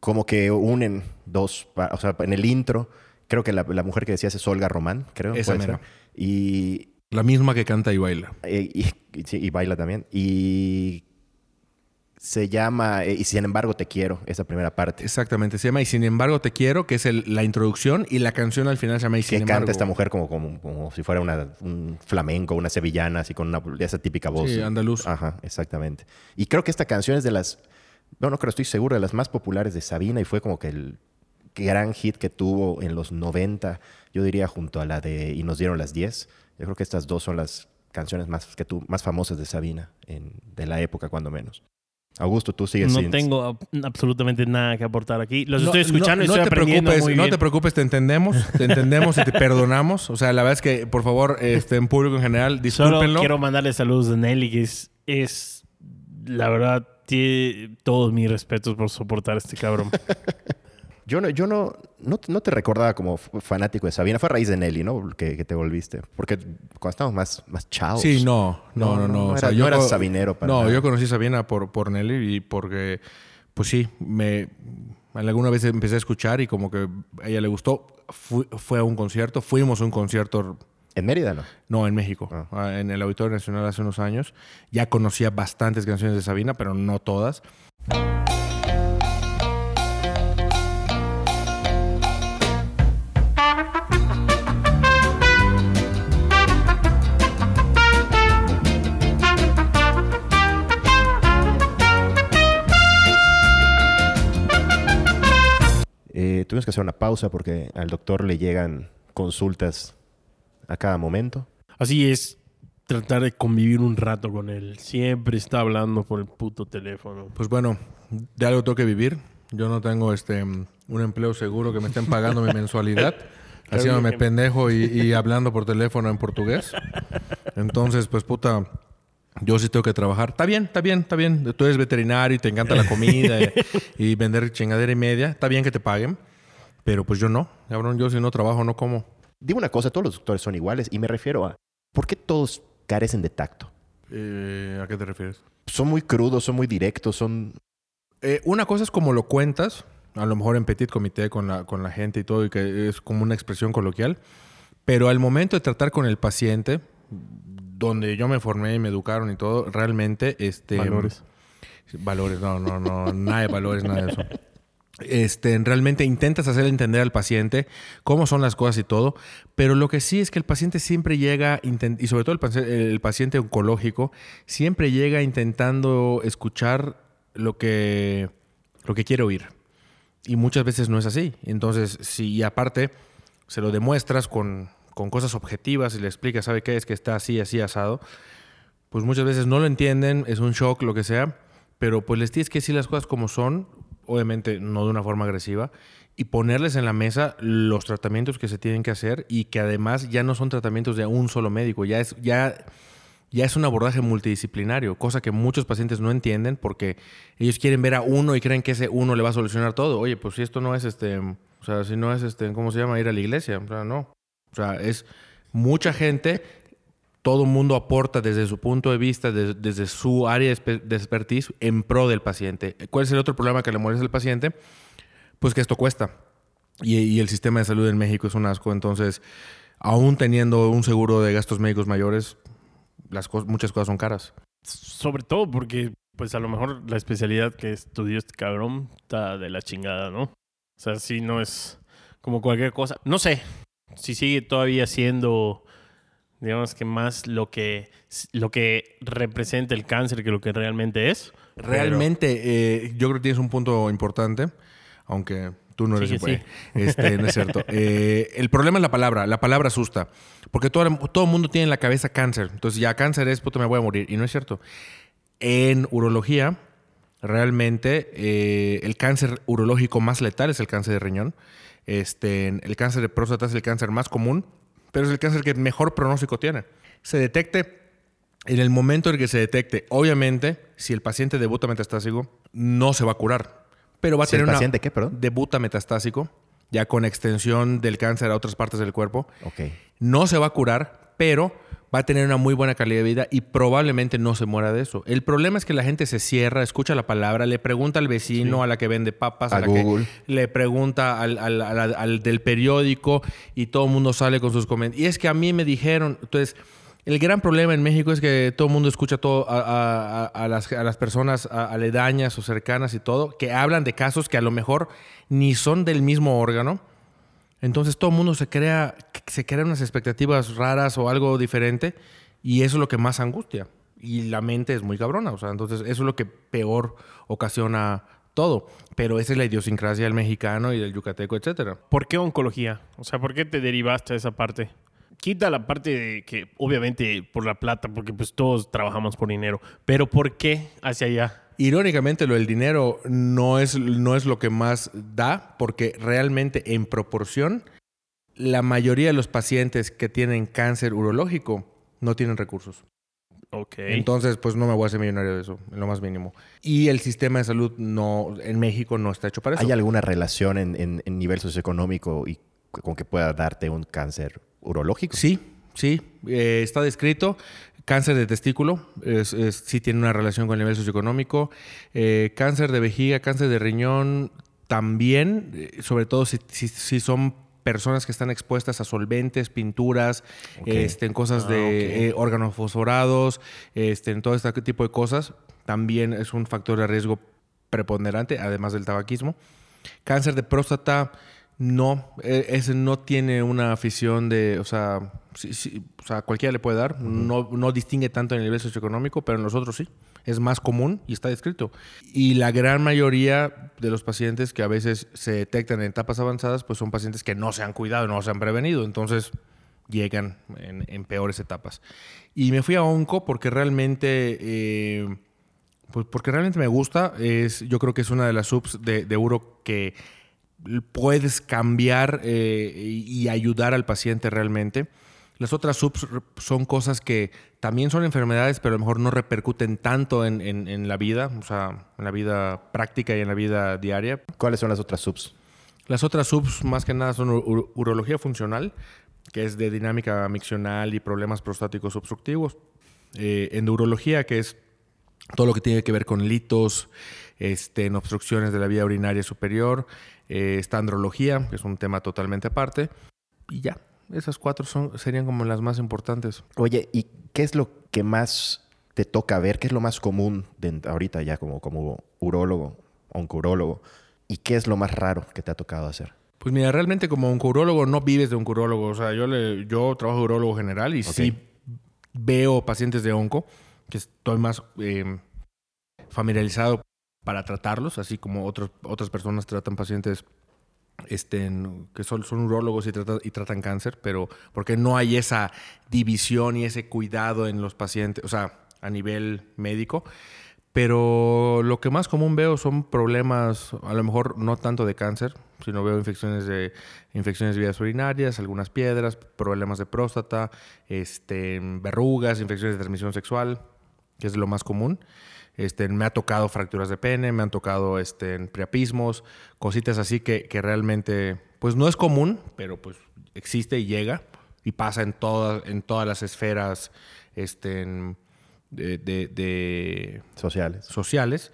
como que unen dos, o sea, en el intro, creo que la, la mujer que decías es Olga Román, creo. Esa puede ser. Y, La misma que canta y baila. y, y- sí, y baila también. Y se llama eh, Y sin embargo te quiero, esa primera parte. Exactamente, se llama Y sin embargo te quiero, que es el- la introducción y la canción al final se llama Y sin que embargo. canta esta mujer como, como, como si fuera una, un flamenco, una sevillana, así con una, esa típica voz. Sí, andaluz. Ajá, exactamente. Y creo que esta canción es de las, no, no creo, estoy seguro, de las más populares de Sabina y fue como que el gran hit que tuvo en los 90, yo diría junto a la de Y nos dieron las 10. Yo creo que estas dos son las canciones más, que tú, más famosas de Sabina, en, de la época cuando menos. Augusto, tú sigues No sin- tengo ab- absolutamente nada que aportar aquí. Los No- estoy escuchando no, y no estoy te aprendiendo preocupes, muy No bien. te preocupes, te entendemos, te entendemos y te perdonamos. O sea, la verdad es que, por favor, este, en público en general, Solo discúlpenlo. quiero mandarle saludos a Nelly, que es es, la verdad, tiene todos mis respetos por soportar a este cabrón. Yo no, yo no, no, no te recordaba como fanático de Sabina. Fue a raíz de Nelly, ¿no? Que, que te volviste. Porque cuando estábamos más, más chavos. Sí, no, no, No, no, no. no, O no sea, era- yo no eras sabinero para No, nada. yo conocí a Sabina por, por Nelly y porque, pues sí, me alguna vez empecé a escuchar y como que a ella le gustó. Fui- fue a un concierto, fuimos a un concierto, En Mérida, ¿no? no, en México, Ah. ah, en el Auditorio Nacional hace unos años. Ya conocía bastantes canciones de Sabina, pero no todas. Tuvimos que hacer una pausa porque al doctor le llegan consultas a cada momento. Así es, tratar de convivir un rato con él. Siempre está hablando por el puto teléfono. Pues bueno, de algo tengo que vivir. Yo no tengo este un empleo seguro que me estén pagando mi mensualidad. Haciéndome pendejo y, y hablando por teléfono en portugués. Entonces, pues puta, yo sí tengo que trabajar. Está bien, está bien, está bien. Tú eres veterinario y te encanta la comida y, y vender chingadera y media. Está bien que te paguen. Pero pues yo no. Cabrón, yo si no trabajo no como. Digo una cosa, todos los doctores son iguales y me refiero a ¿por qué todos carecen de tacto? Eh, ¿A qué te refieres? Son muy crudos, son muy directos, son... Eh, una cosa es como lo cuentas, a lo mejor en petit comité con la, con la gente y todo, y que es como una expresión coloquial, pero al momento de tratar con el paciente, donde yo me formé y me educaron y todo, realmente... Este, Valores. Valores, no, no, no, nada de valores, nada de eso. Este, realmente intentas hacer entender al paciente cómo son las cosas y todo, pero lo que sí es que el paciente siempre llega, y sobre todo el, paci- el paciente oncológico, siempre llega intentando escuchar lo que, lo que quiere oír. Y muchas veces no es así. Entonces, si aparte se lo demuestras con, con cosas objetivas y le explicas, ¿sabe qué? Es que está así, así, asado. Pues muchas veces no lo entienden, es un shock, lo que sea, pero pues les tienes que decir las cosas como son, obviamente no de una forma agresiva, y ponerles en la mesa los tratamientos que se tienen que hacer y que además ya no son tratamientos de un solo médico, ya es, ya, ya es un abordaje multidisciplinario, cosa que muchos pacientes no entienden porque ellos quieren ver a uno y creen que ese uno le va a solucionar todo. Oye, pues si esto no es este, o sea, si no es este, ¿cómo se llama? Ir a la iglesia, o sea, no. O sea, es mucha gente todo mundo aporta desde su punto de vista, de- desde su área de expertise en pro del paciente. ¿Cuál es el otro problema que le molesta al paciente? Pues que esto cuesta. Y, el sistema de salud en México es un asco. Entonces, aún teniendo un seguro de gastos médicos mayores, muchas cosas son caras. Sobre todo porque, pues a lo mejor la especialidad que estudió este cabrón está de la chingada, ¿no? O sea, sí, no es como cualquier cosa. No sé si sigue todavía siendo, digamos que más lo que, lo que representa el cáncer que lo que realmente es. Realmente, eh, yo creo que tienes un punto importante, aunque tú no eres Sí, el- Este, no es cierto. Eh, el problema es la palabra. La palabra asusta. Porque todo, todo el mundo tiene en la cabeza cáncer. Entonces, ya cáncer es, puta, me voy a morir. Y no es cierto. En urología, realmente, eh, el cáncer urológico más letal es el cáncer de riñón. Este, el cáncer de próstata es el cáncer más común, pero es el cáncer que mejor pronóstico tiene. Se detecte en el momento en que se detecte, obviamente, si el paciente debuta metastásico, no se va a curar. Pero va a Si el tener una- paciente, ¿qué, perdón? Debuta metastásico, ya con extensión del cáncer a otras partes del cuerpo. Ok. No se va a curar, pero va a tener una muy buena calidad de vida y probablemente no se muera de eso. El problema es que la gente se cierra, escucha la palabra, le pregunta al vecino, a la que vende papas, a, A la Google. que le pregunta al, al- al- al del periódico y todo el mundo sale con sus comentarios. Y es que a mí me dijeron, entonces... El gran problema en México es que todo el mundo escucha todo a, a- a- a las, a las personas aledañas o cercanas y todo, que hablan de casos que a lo mejor ni son del mismo órgano, entonces todo el mundo se crea, se crea unas expectativas raras o algo diferente y eso es lo que más angustia. Y la mente es muy cabrona, o sea, entonces eso es lo que peor ocasiona todo. Pero esa es la idiosincrasia del mexicano y del yucateco, etcétera. ¿Por qué oncología? O sea, ¿por qué te derivaste a esa parte? Quita la parte de que, obviamente, por la plata, porque pues todos trabajamos por dinero. Pero ¿por qué hacia allá? Irónicamente, lo del dinero no es, no es lo que más da, porque realmente en proporción, la mayoría de los pacientes que tienen cáncer urológico no tienen recursos. Ok. Entonces, pues no me voy a hacer millonario de eso, en lo más mínimo. Y el sistema de salud no, en México no está hecho para eso. ¿Hay alguna relación en, en- en nivel socioeconómico y con que pueda darte un cáncer urológico? Sí, sí, eh, está descrito. Cáncer de testículo, es- es- sí tiene una relación con el nivel socioeconómico. Eh, cáncer de vejiga, cáncer de riñón, también, eh, sobre todo si, si- si son personas que están expuestas a solventes, pinturas, este, en cosas Ah, de eh, órganos fosforados, este, en todo este tipo de cosas, también es un factor de riesgo preponderante, además del tabaquismo. Cáncer de próstata, no. E- Ese no tiene una afición de. O sea, sí- sí, o sea cualquiera le puede dar. no, no distingue tanto en el nivel socioeconómico, pero en los otros sí. Es más común y está descrito. Y la gran mayoría de los pacientes que a veces se detectan en etapas avanzadas, pues son pacientes que no se han cuidado, no se han prevenido. Entonces llegan en, en peores etapas. Y me fui a Onco porque realmente. eh, pues porque realmente me gusta. Es, yo creo que es una de las subs de, de Uro que puedes cambiar eh, y ayudar al paciente realmente. Las otras subs son cosas que también son enfermedades, pero a lo mejor no repercuten tanto en, en- en la vida, o sea, en la vida práctica y en la vida diaria. ¿Cuáles son las otras subs? Las otras subs más que nada son ur- ur- urología funcional, que es de dinámica miccional y problemas prostáticos obstructivos. Eh, endourología, que es todo lo que tiene que ver con litos, este, en obstrucciones de la vía urinaria superior. Eh, está andrología, que es un tema totalmente aparte. Y ya, esas cuatro son, serían como las más importantes. Oye, ¿y qué es lo que más te toca ver? ¿Qué es lo más común de, ahorita ya como, como urólogo, oncurólogo? ¿Y qué es lo más raro que te ha tocado hacer? Pues mira, realmente como oncurólogo no vives de oncurólogo. O sea, yo, le, yo trabajo de urólogo general y sí veo pacientes de onco, que estoy más eh, familiarizado para tratarlos, así como otros, otras personas tratan pacientes que son, son urólogos y, trata- y tratan cáncer, pero porque no hay esa división y ese cuidado en los pacientes, o sea, a nivel médico. Pero lo que más común veo son problemas, a lo mejor no tanto de cáncer, sino veo infecciones de infecciones de vías urinarias, algunas piedras, problemas de próstata, este, verrugas, infecciones de transmisión sexual, que es lo más común. Este, me ha tocado fracturas de pene, me han tocado este, priapismos, cositas así que, que realmente, pues no es común, pero pues existe y llega y pasa en todas, en todas las esferas este, de, de- de Sociales. sociales.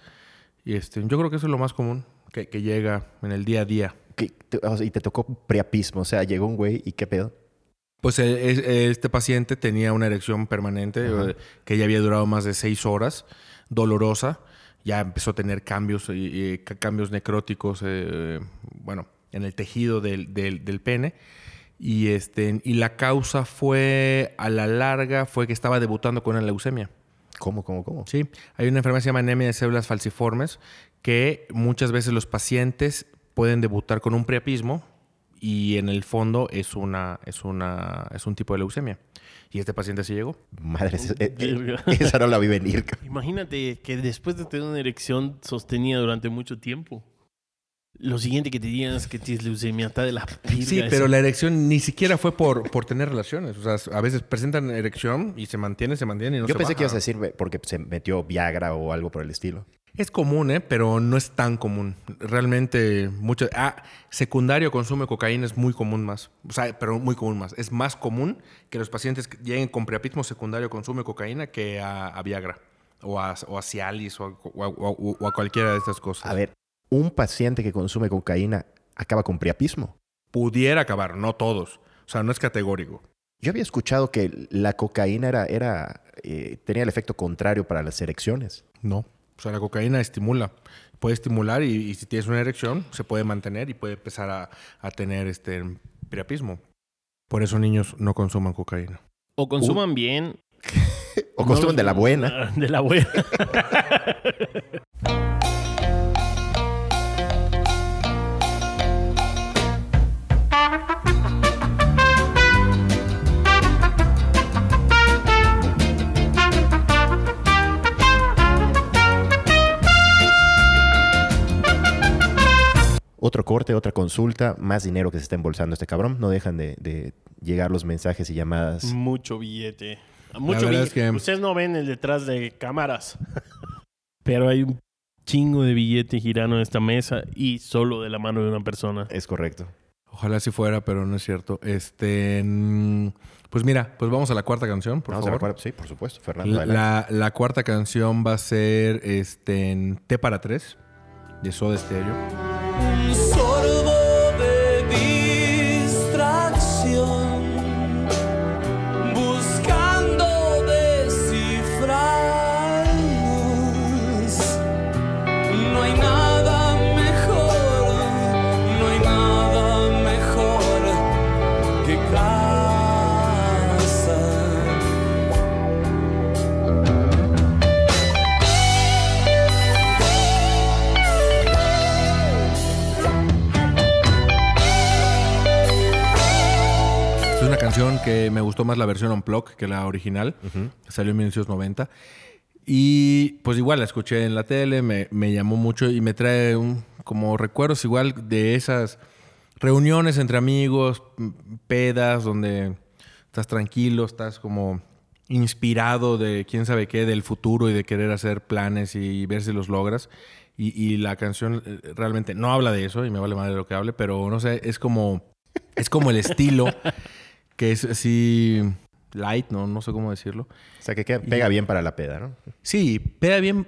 Y este, yo creo que eso es lo más común que, que llega en el día a día. ¿Qué- te- o sea, y te tocó priapismo, o sea, llegó un güey y qué pedo. Pues es- eh, este paciente tenía una erección permanente Ajá. eh, que ya había durado más de seis horas, dolorosa. Ya empezó a tener cambios, cambios necróticos, eh, bueno, en el tejido del, del- del pene. Y, este, y la causa fue, a la larga, fue que estaba debutando con una leucemia. ¿Cómo, cómo, cómo? Sí, hay una enfermedad que se llama anemia de células falciformes que muchas veces los pacientes pueden debutar con un priapismo y en el fondo es una es una es un tipo de leucemia. Y este paciente así llegó. Madre, esa- eh, eh, esa no la vi venir. Imagínate que después de tener una erección sostenida durante mucho tiempo, lo siguiente que te digan es que tienes leucemia, está de la Sí, virga pero la erección ni siquiera fue por, por tener relaciones. O sea, a veces presentan erección y se mantiene, se mantiene y no Yo se pensé que ibas a decir porque se metió Viagra o algo por el estilo. Es común, ¿eh? Pero no es tan común. Realmente, mucho. Ah, secundario consumo cocaína es muy común más. O sea, pero muy común más. Es más común que los pacientes que lleguen con priapismo secundario consumo cocaína que a, a Viagra. O a, o a Cialis a, o a cualquiera de estas cosas. A ver, un paciente que consume cocaína acaba con priapismo. Pudiera acabar, no todos. O sea, no es categórico. Yo había escuchado que la cocaína era, era eh, tenía el efecto contrario para las erecciones. No. O sea, la cocaína estimula. Puede estimular y, y si tienes una erección, se puede mantener y puede empezar a, a tener este priapismo. Por eso niños no consuman cocaína. O consuman bien. O consumen de la buena. De la buena. Otro corte, otra consulta, más dinero que se está embolsando este cabrón. No dejan de, de llegar los mensajes y llamadas. Mucho billete. Mucho verdad bill- es que- Ustedes no ven el detrás de cámaras. Pero hay un chingo de billete girando en esta mesa y solo de la mano de una persona. Es correcto. Ojalá si fuera, pero no es cierto. Este, mm, pues mira, pues vamos a la cuarta canción, por Vamos a la favor. cuarta- Sí, por supuesto, Fernando. La, la- la cuarta canción va a ser este, en T para tres de Soda Stereo. Un sorbo que me gustó más la versión Unplugged que la original. que Salió en 1990. Y pues igual la escuché en la tele, me, me llamó mucho y me trae un, como recuerdos igual de esas reuniones entre amigos, pedas, donde estás tranquilo, estás como inspirado de quién sabe qué, del futuro y de querer hacer planes y ver si los logras. Y, y la canción eh, realmente no habla de eso y me vale madre lo que hable, pero no sé, es como, es como el estilo que es así light, no, no sé cómo decirlo. O sea, que queda- pega bien para la peda, ¿no? Sí, pega bien.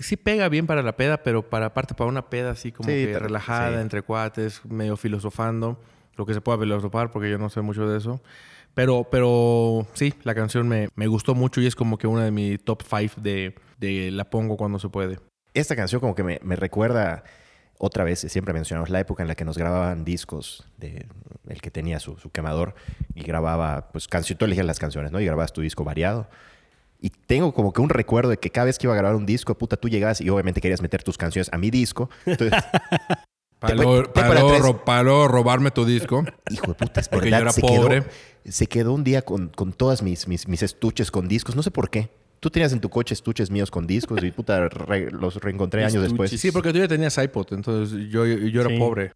Sí pega bien para la peda, pero para aparte para una peda así como Sí, que relajada, sí. entre cuates, medio filosofando, lo que se pueda filosofar porque yo no sé mucho de eso. Pero, pero sí, la canción me, me gustó mucho y es como que una de mi top five de, de la pongo cuando se puede. Esta canción como que me, me recuerda otra vez, siempre mencionamos la época en la que nos grababan discos de el que tenía su, su quemador y grababa, pues canción, tú elegías las canciones, ¿no? Y grababas tu disco variado. Y tengo como que un recuerdo de que cada vez que iba a grabar un disco, puta, tú llegabas y obviamente querías meter tus canciones a mi disco. Entonces, luego robarme tu disco. hijo de puta, es Porque verdad, yo era se pobre. Quedó, se quedó un día con, con todas mis, mis, mis estuches con discos, no sé por qué. Tú tenías en tu coche estuches míos con discos y puta, re- los reencontré años después. Sí, porque tú ya tenías iPod, entonces yo, yo era Sí. pobre.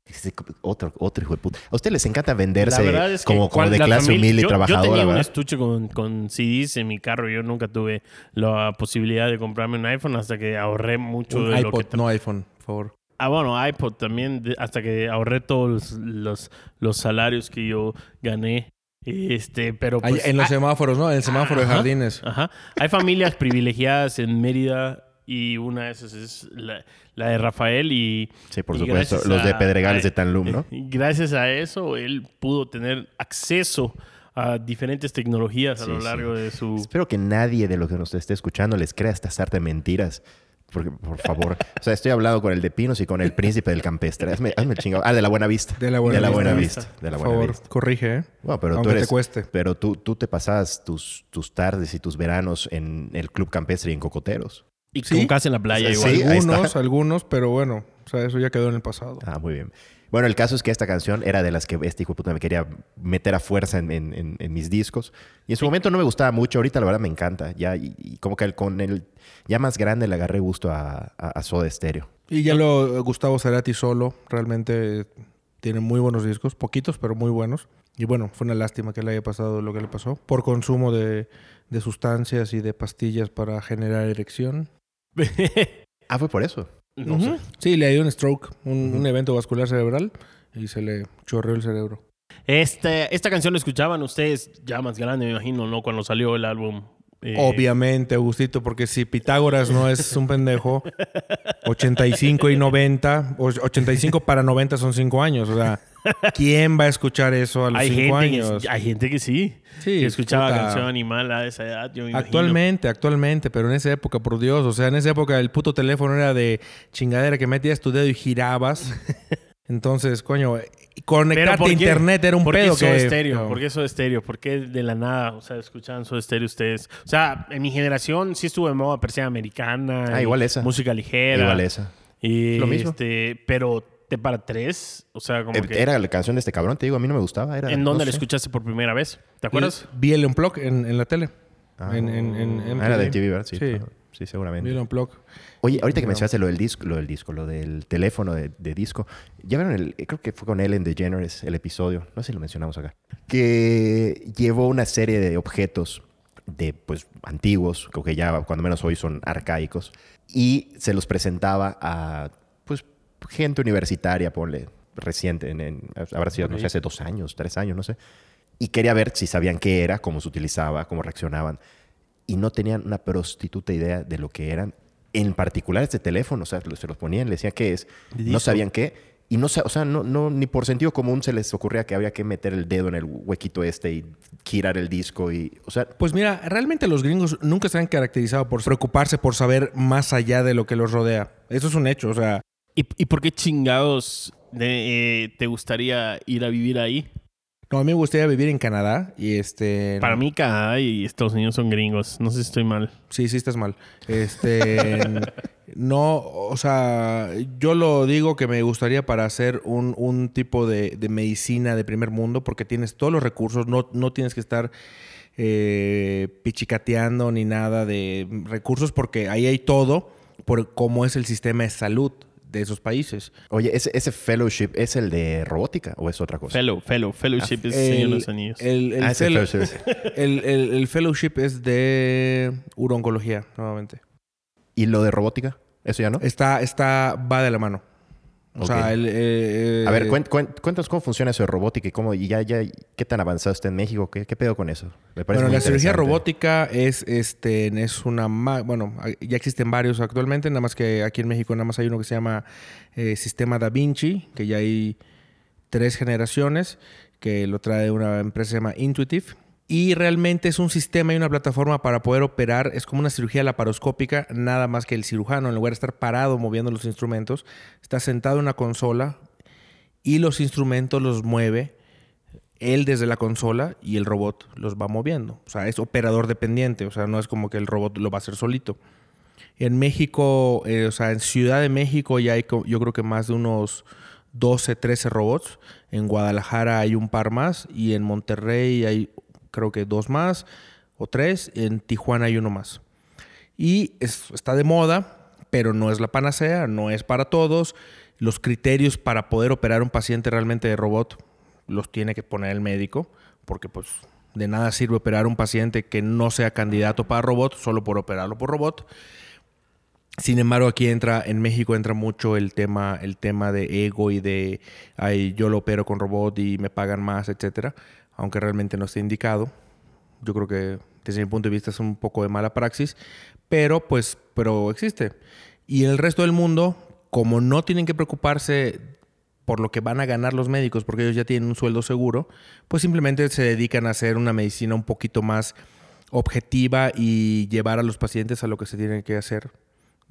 Otro, otro hijo de puta. A ustedes les encanta venderse es que como, como de la clase familia- humilde y trabajadora, Yo tenía un estuche con, con CDs en mi carro. Yo nunca tuve la posibilidad de comprarme un iPhone hasta que ahorré mucho Un de lo iPod, que... tra- no iPhone, por favor. Ah, bueno, iPod también, hasta que ahorré todos los, los, los salarios que yo gané. Este, pero Ahí pues, en los ah, semáforos, ¿no? En el semáforo de jardines. Ajá. Hay familias privilegiadas en Mérida y una de esas es la, la de Rafael y... Sí, por y supuesto. gracias Los de a- Pedregales a- de Tanlum, ¿no? y Gracias a eso, él pudo tener acceso a diferentes tecnologías a Sí, lo sí. largo de su... Espero que nadie de los que nos esté escuchando les crea esta sarta de mentiras. Porque, por favor. O sea, estoy hablando con el de Pinos y con el príncipe del campestre. Hazme, hazme el chingado. Ah, de la Buena Vista. De la Buena de la Vista. Buena Vista. Vista. De la Por Buena favor, Vista. corrige, ¿eh? Bueno, pero Aunque tú eres, te cueste. Pero tú, tú te pasabas tus, tus tardes y tus veranos en el club campestre y en cocoteros. Y Sí. con casa en la playa Sí, igual. está. algunos, algunos, pero bueno, o sea, eso ya quedó en el pasado. Ah, muy bien. Bueno, el caso es que esta canción era de las que este hijo de puta me quería meter a fuerza en, en- en- en mis discos. Y en su momento no me gustaba mucho. Ahorita la verdad me encanta. Ya, y, y como que el- con el ya más grande le agarré gusto a, a, a Soda Stereo. Y ya lo Gustavo Cerati solo, realmente tiene muy buenos discos, poquitos, pero muy buenos. Y bueno, fue una lástima que le haya pasado lo que le pasó. Por consumo de, de sustancias y de pastillas para generar erección. Ah, fue por eso. No sé. Sí, le dio un stroke, un, un evento vascular cerebral, y se le chorreó el cerebro. Este, esta canción la escuchaban ustedes ya más grande, me imagino, ¿no? Cuando salió el álbum. Eh, Obviamente, Augustito, porque si Pitágoras no es un pendejo, 85 y 90, o 85 para 90 son 5 años. O sea, ¿quién va a escuchar eso a los Hay 5 gente, años? que, hay gente que sí. Sí, que escuchaba puta. canción animal a esa edad, yo. Actualmente, actualmente, pero en esa época, por Dios, o sea, en esa época el puto teléfono era de chingadera que metías tu dedo y girabas. Entonces, coño, conectarte ¿por a internet era un ¿Por qué pedo que... Stereo? ¿Por qué Soda Stereo? ¿Por qué de la nada? O sea, escuchaban Soda Stereo ustedes. O sea, en mi generación sí estuvo de moda persiana americana. Ah, igual esa. Música ligera. Igual esa. Y Lo mismo. Este, pero te para tres, o sea, como Eh, que... Era la canción de este cabrón, te digo, a mí no me gustaba. Era, ¿En no dónde la sé. escuchaste por primera vez? ¿Te acuerdas? Vi el Unplug en, en la tele. Ah, en, en, en Ah, era de. TV, ¿verdad? Sí, Sí. claro. Sí seguramente. el Unplug. Oye, ahorita que mencionaste lo del disco, lo del disco, lo del teléfono de, de disco, ya vieron el, creo que fue con Ellen DeGeneres el episodio, no sé si lo mencionamos acá, que llevó una serie de objetos de pues antiguos, creo que ya cuando menos hoy son arcaicos, y se los presentaba a pues gente universitaria, ponle, reciente, en, en- habrá sido, no sé, hace dos años, tres años, no sé, y quería ver si sabían qué era, cómo se utilizaba, cómo reaccionaban, y no tenían una prostituta idea de lo que eran, en particular este teléfono, o sea, se los ponían, le decían qué es, no sabían qué, y no, o sea, no, no, ni por sentido común se les ocurría que había que meter el dedo en el huequito este y girar el disco y, o sea, Pues mira, realmente los gringos nunca se han caracterizado por preocuparse por saber más allá de lo que los rodea. Eso es un hecho, o sea, ¿Y, y por qué chingados de- eh, te gustaría ir a vivir ahí? No, a mí me gustaría vivir en Canadá y este... Para mí, Canadá y Estados Unidos son gringos. No sé si estoy mal. Sí, sí estás mal. Este, no, o sea, yo lo digo que me gustaría para hacer un, un tipo de, de medicina de primer mundo porque tienes todos los recursos, no, no tienes que estar eh, pichicateando ni nada de recursos porque ahí hay todo por cómo es el sistema de salud de esos países. oye, ese, ese fellowship es el de robótica o es otra cosa? Fellow, fellow, fellowship es El- Señor de los Anillos. el- el Ah, ese fellow- fellowship. el- el- el fellowship es de uroncología, nuevamente. ¿Y lo de robótica? ¿Eso ya no? Está, está, va de la mano. O Ok. sea, el, eh, A ver, eh, cuen- cuen- cuéntanos cómo funciona eso de robótica y cómo, y ya, ya, qué tan avanzado está en México, qué, qué pedo con eso. Me parece Bueno, la cirugía robótica es, este, es una... ma- Bueno, ya existen varios actualmente, nada más que aquí en México nada más hay uno que se llama eh, Sistema Da Vinci, que ya hay tres generaciones, que lo trae una empresa que se llama Intuitive. Y realmente es un sistema y una plataforma para poder operar. Es como una cirugía laparoscópica, nada más que el cirujano, en lugar de estar parado moviendo los instrumentos, está sentado en una consola y los instrumentos los mueve él desde la consola y el robot los va moviendo. O sea, es operador dependiente. O sea, no es como que el robot lo va a hacer solito. En México, eh, o sea, en Ciudad de México ya hay, yo creo que más de unos 12, 13 robots. En Guadalajara hay un par más. Y en Monterrey hay, creo que dos más o tres. En Tijuana hay uno más. Y es- está de moda, pero no es la panacea, no es para todos. Los criterios para poder operar un paciente realmente de robot los tiene que poner el médico, porque pues de nada sirve operar un paciente que no sea candidato para robot solo por operarlo por robot. Sin embargo, aquí entra, en México entra mucho el tema, el tema de ego y de ay, yo lo opero con robot y me pagan más, etcétera, aunque realmente no esté indicado. Yo creo que desde mi punto de vista es un poco de mala praxis, pero pues, pero existe. Y el resto del mundo, como no tienen que preocuparse por lo que van a ganar los médicos, porque ellos ya tienen un sueldo seguro, pues simplemente se dedican a hacer una medicina un poquito más objetiva y llevar a los pacientes a lo que se tiene que hacer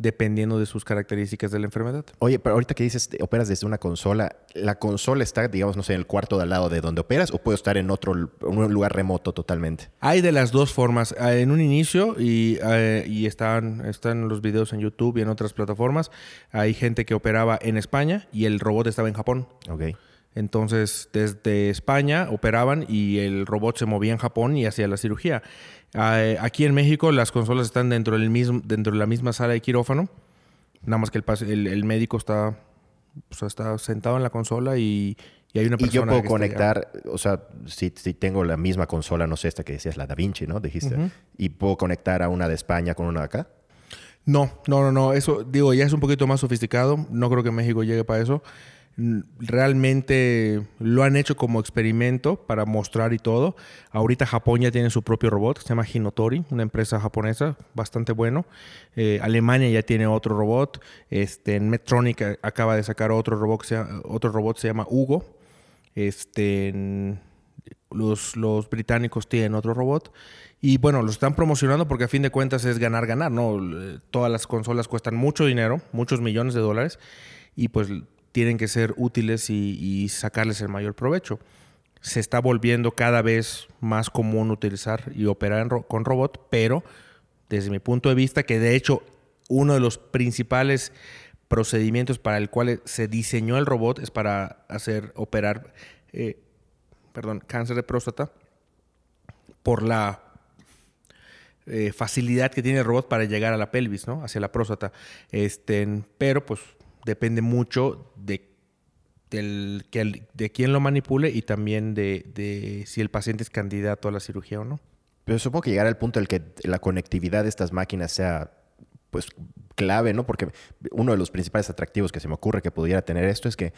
dependiendo de sus características de la enfermedad. Oye, pero ahorita que dices, operas desde una consola, ¿la consola está, digamos, no sé, en el cuarto de al lado de donde operas o puede estar en otro en un lugar remoto totalmente? Hay de las dos formas. Eh, En un inicio, y, eh, y están, están los videos en YouTube y en otras plataformas, hay gente que operaba en España y el robot estaba en Japón. Ok. Entonces, desde España operaban y el robot se movía en Japón y hacía la cirugía. Eh, aquí en México las consolas están dentro, del mismo, dentro de la misma sala de quirófano. Nada más que el, el, el médico está, o sea, está sentado en la consola y, y hay una Y persona yo puedo que conectar, o sea, si, si tengo la misma consola, no sé, esta que decías, la Da Vinci, ¿no? Dijiste. Y puedo conectar a una de España con una de acá. No, no, no, no. Eso, digo, ya es un poquito más sofisticado. No creo que México llegue para eso. Realmente lo han hecho como experimento para mostrar y todo. Ahorita Japón ya tiene su propio robot, se llama Hinotori, una empresa japonesa bastante bueno. Eh, Alemania ya tiene otro robot. Este, Medtronic acaba de sacar otro robot, se otro robot se llama Hugo. Este, los, los británicos tienen otro robot. Y bueno, lo están promocionando porque a fin de cuentas es ganar, ganar, ¿no? Todas las consolas cuestan mucho dinero, muchos millones de dólares, y pues tienen que ser útiles y, sacarles el mayor provecho. Se está volviendo cada vez más común utilizar y operar con robot, pero desde mi punto de vista, que de hecho uno de los principales procedimientos para el cual se diseñó el robot es para hacer operar, eh, perdón, cáncer de próstata por la eh, facilidad que tiene el robot para llegar a la pelvis, ¿no? Hacia la próstata. Este, pero pues depende mucho de, que el- de quién lo manipule y también de, de si el paciente es candidato a la cirugía o no. Pero supongo que llegar al punto en el que la conectividad de estas máquinas sea pues clave, ¿no? Porque uno de los principales atractivos que se me ocurre que pudiera tener esto es que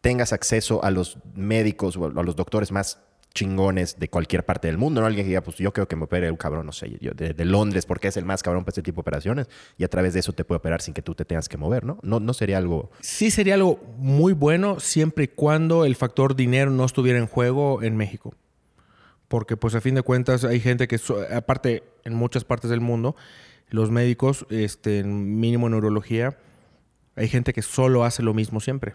tengas acceso a los médicos o a los doctores más chingones de cualquier parte del mundo, ¿no? Alguien que diga, pues yo creo que me opere un cabrón, no sé, de, Londres, porque es el más cabrón para este tipo de operaciones, y a través de eso te puede operar sin que tú te tengas que mover, ¿no? No, no sería algo... Sí sería algo muy bueno siempre y cuando el factor dinero no estuviera en juego en México. Porque pues a fin de cuentas hay gente que, aparte en muchas partes del mundo, los médicos, este, mínimo en neurología, hay gente que solo hace lo mismo siempre.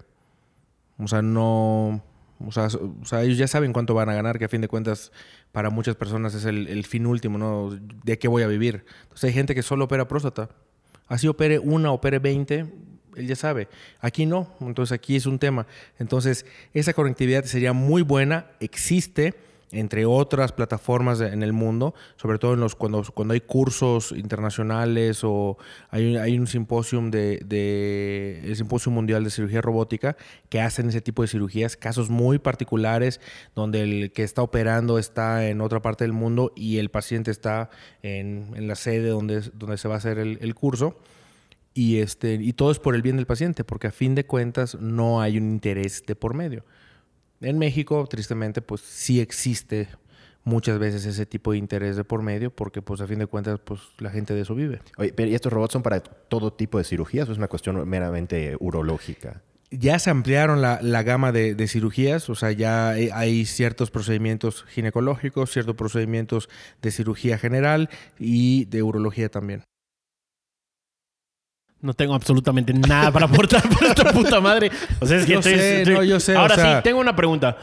O sea, no... O sea, o sea, ellos ya saben cuánto van a ganar, que a fin de cuentas para muchas personas es el, el fin último, ¿no? ¿De qué voy a vivir? Entonces hay gente que solo opera próstata. Así opere una, opere 20, él ya sabe. Aquí no, entonces aquí es un tema. Entonces, esa conectividad sería muy buena, existe entre otras plataformas en el mundo, sobre todo cuando, hay cursos internacionales o hay, un- hay simposio mundial de cirugía robótica que hacen ese tipo de cirugías, casos muy particulares donde el que está operando está en otra parte del mundo y el paciente está en, la sede donde, se va a hacer el, el curso. Y, este, y todo es por el bien del paciente, porque a fin de cuentas no hay un interés de por medio. En México, tristemente, pues sí existe muchas veces ese tipo de interés de por medio, porque pues a fin de cuentas, pues la gente de eso vive. Oye, pero ¿y estos robots son para todo tipo de cirugías o es una cuestión meramente urológica? Ya se ampliaron la, la gama de, de cirugías, o sea, ya hay, hay ciertos procedimientos ginecológicos, ciertos procedimientos de cirugía general y de urología también. No tengo absolutamente nada para aportar por esta puta madre. O sea, es que Yo estoy- sé, estoy- no, yo sé, o Ahora sea- sí, tengo una pregunta.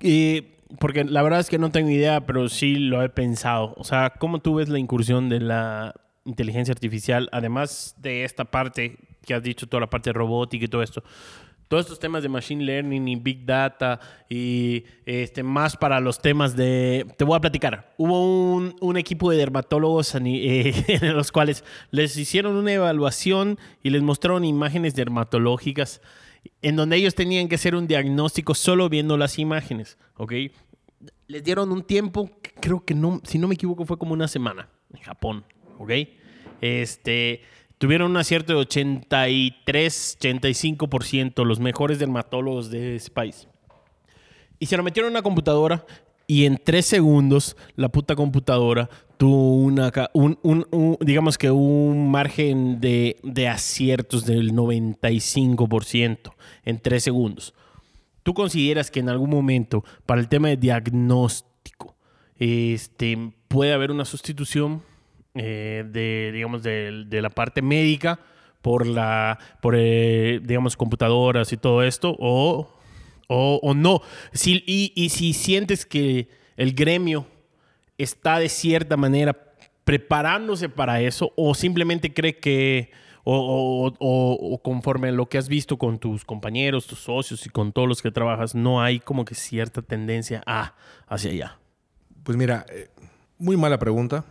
Y- porque la verdad es que no tengo idea, pero sí lo he pensado. O sea, ¿cómo tú ves la incursión de la inteligencia artificial, además de esta parte que has dicho, toda la parte robótica y todo esto? Todos estos temas de machine learning y big data y este, más para los temas de... Te voy a platicar. Hubo un, un equipo de dermatólogos eh, en los cuales les hicieron una evaluación y les mostraron imágenes dermatológicas en donde ellos tenían que hacer un diagnóstico solo viendo las imágenes, ¿ok? Les dieron un tiempo, creo que no, si no me equivoco, fue como una semana en Japón, ¿ok? Este, tuvieron un acierto de 83, 85%, los mejores dermatólogos de ese país. Y se lo metieron en una computadora y en tres segundos la puta computadora tuvo una, un, un- un- digamos que un margen de, de aciertos del 95% en tres segundos. ¿Tú consideras que en algún momento para el tema de diagnóstico este, puede haber una sustitución eh, de, digamos, de, de la parte médica por la, por, eh, digamos, computadoras y todo esto? ¿O, o, o no? Si, y, y si sientes que el gremio está de cierta manera preparándose para eso o simplemente cree que o, o- o- o conforme a lo que has visto con tus compañeros, tus socios y con todos los que trabajas, no hay como que cierta tendencia a hacia allá. Pues mira, eh, muy mala pregunta,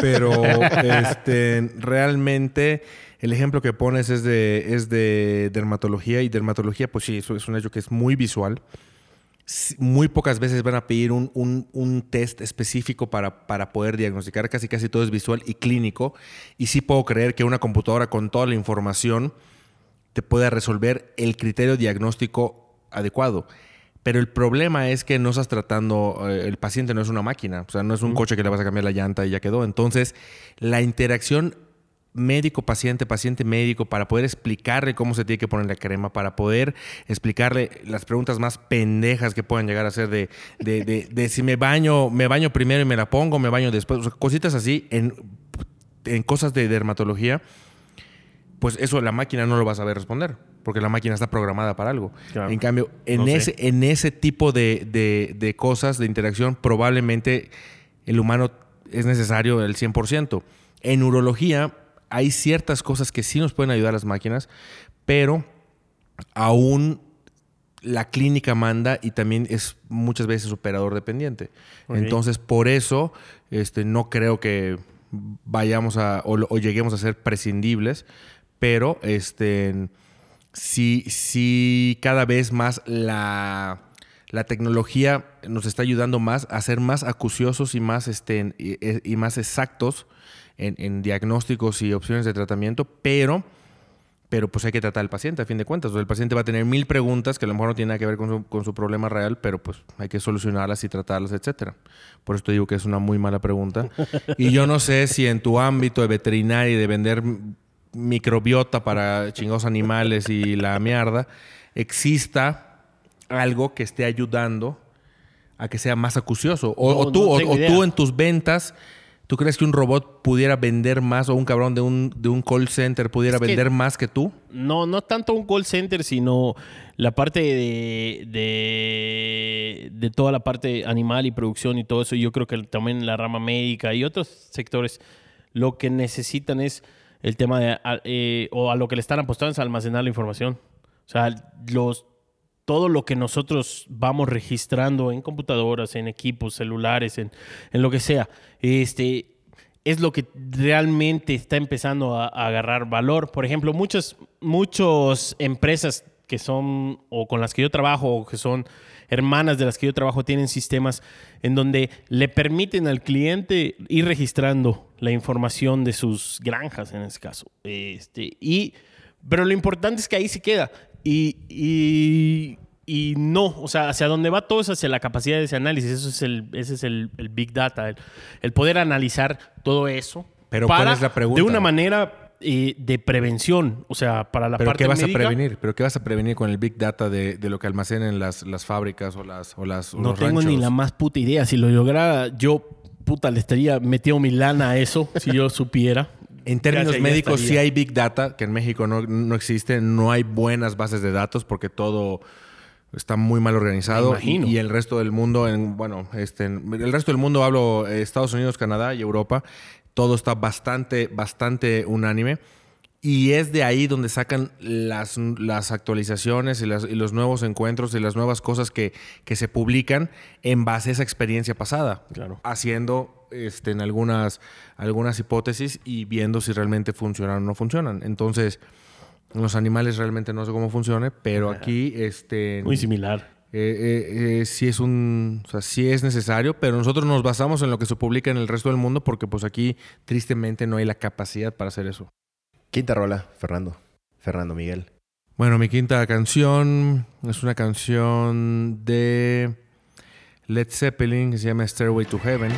pero este, realmente el ejemplo que pones es de, es de dermatología y dermatología, pues sí, eso es un hecho que es muy visual. Muy pocas veces van a pedir un, un- un test específico para, para poder diagnosticar. Casi casi todo es visual y clínico. Y sí puedo creer que una computadora con toda la información te pueda resolver el criterio diagnóstico adecuado. Pero el problema es que no estás tratando, eh, el paciente no es una máquina, o sea, no es un coche que le vas a cambiar la llanta y ya quedó. Entonces, la interacción médico-paciente, paciente-médico, para poder explicarle cómo se tiene que poner la crema, para poder explicarle las preguntas más pendejas que puedan llegar a ser de, de, de- de si me baño, me baño primero y me la pongo, me baño después, o sea, cositas así en, en cosas de dermatología pues eso la máquina no lo va a saber responder, porque la máquina está programada para algo. Claro. En cambio, en, No sé. ese, en ese tipo de, de- de cosas, de interacción, probablemente el humano es necesario el 100%. En urología hay ciertas cosas que sí nos pueden ayudar las máquinas, pero aún la clínica manda y también es muchas veces operador dependiente. Entonces, por eso este, no creo que vayamos a o, o lleguemos a ser prescindibles, pero este, sí, sí cada vez más la, la tecnología nos está ayudando más a ser más acuciosos y más, este, en- y, más exactos en, en diagnósticos y opciones de tratamiento, pero, pero pues hay que tratar al paciente a fin de cuentas. O el paciente va a tener mil preguntas que a lo mejor no tienen nada que ver con su, con su problema real, pero pues hay que solucionarlas y tratarlas, etcétera. Por eso te digo que es una muy mala pregunta. Y yo no sé si en tu ámbito de veterinaria y de vender microbiota para chingados animales y la mierda, exista algo que esté ayudando a que sea más acucioso. O, No, o tú, no o- tú en tus ventas, ¿tú crees que un robot pudiera vender más o un cabrón de un, de un call center pudiera Es vender más que tú? No, no tanto un call center, sino la parte de, de, de toda la parte animal y producción y todo eso. Yo creo que también la rama médica y otros sectores lo que necesitan es el tema de, a- eh, o a lo que le están apostando es almacenar la información. O sea, los, todo lo que nosotros vamos registrando en computadoras, en equipos, celulares, en, en lo que sea, este, es lo que realmente está empezando a, a agarrar valor. Por ejemplo, muchas, muchas empresas que son, o con las que yo trabajo, o que son hermanas de las que yo trabajo, tienen sistemas en donde le permiten al cliente ir registrando la información de sus granjas, en este caso. Este, y, pero lo importante es que ahí se queda. Y, y, y no, o sea, hacia dónde va todo es hacia la capacidad de ese análisis. Eso es el, ese es el, el Big Data, el, el poder analizar todo eso. Pero, ¿cuál es la pregunta? De una manera eh, de prevención, o sea, para la ¿Pero parte qué vas médica, a prevenir? ¿Pero qué vas a prevenir con el Big Data de, de lo que almacenan las, las fábricas o, las, o, las, o No los tengo ni la más puta idea. Si lo lograra, yo, puta, le estaría metiendo mi lana a eso, si yo supiera. En términos médicos sí hay Big Data, que en México no, no existe, no hay buenas bases de datos porque todo está muy mal organizado. Y, y el resto del mundo, en, bueno, este, en- el resto del mundo hablo eh, Estados Unidos, Canadá y Europa, todo está bastante, bastante unánime. Y es de ahí donde sacan las, las actualizaciones y, las- y los nuevos encuentros y las nuevas cosas que, que se publican en base a esa experiencia pasada. Claro. Haciendo este, en algunas, algunas hipótesis y viendo si realmente funcionan o no funcionan. Entonces, en los animales realmente no sé cómo funcione, pero aquí este, Muy similar. Eh, eh, eh, sí es un, o sea, sí es necesario, pero nosotros nos basamos en lo que se publica en el resto del mundo porque pues aquí tristemente no hay la capacidad para hacer eso. Quinta rola, Fernando. Fernando Miguel. Bueno, mi quinta canción es una canción de Led Zeppelin que se llama Stairway to Heaven.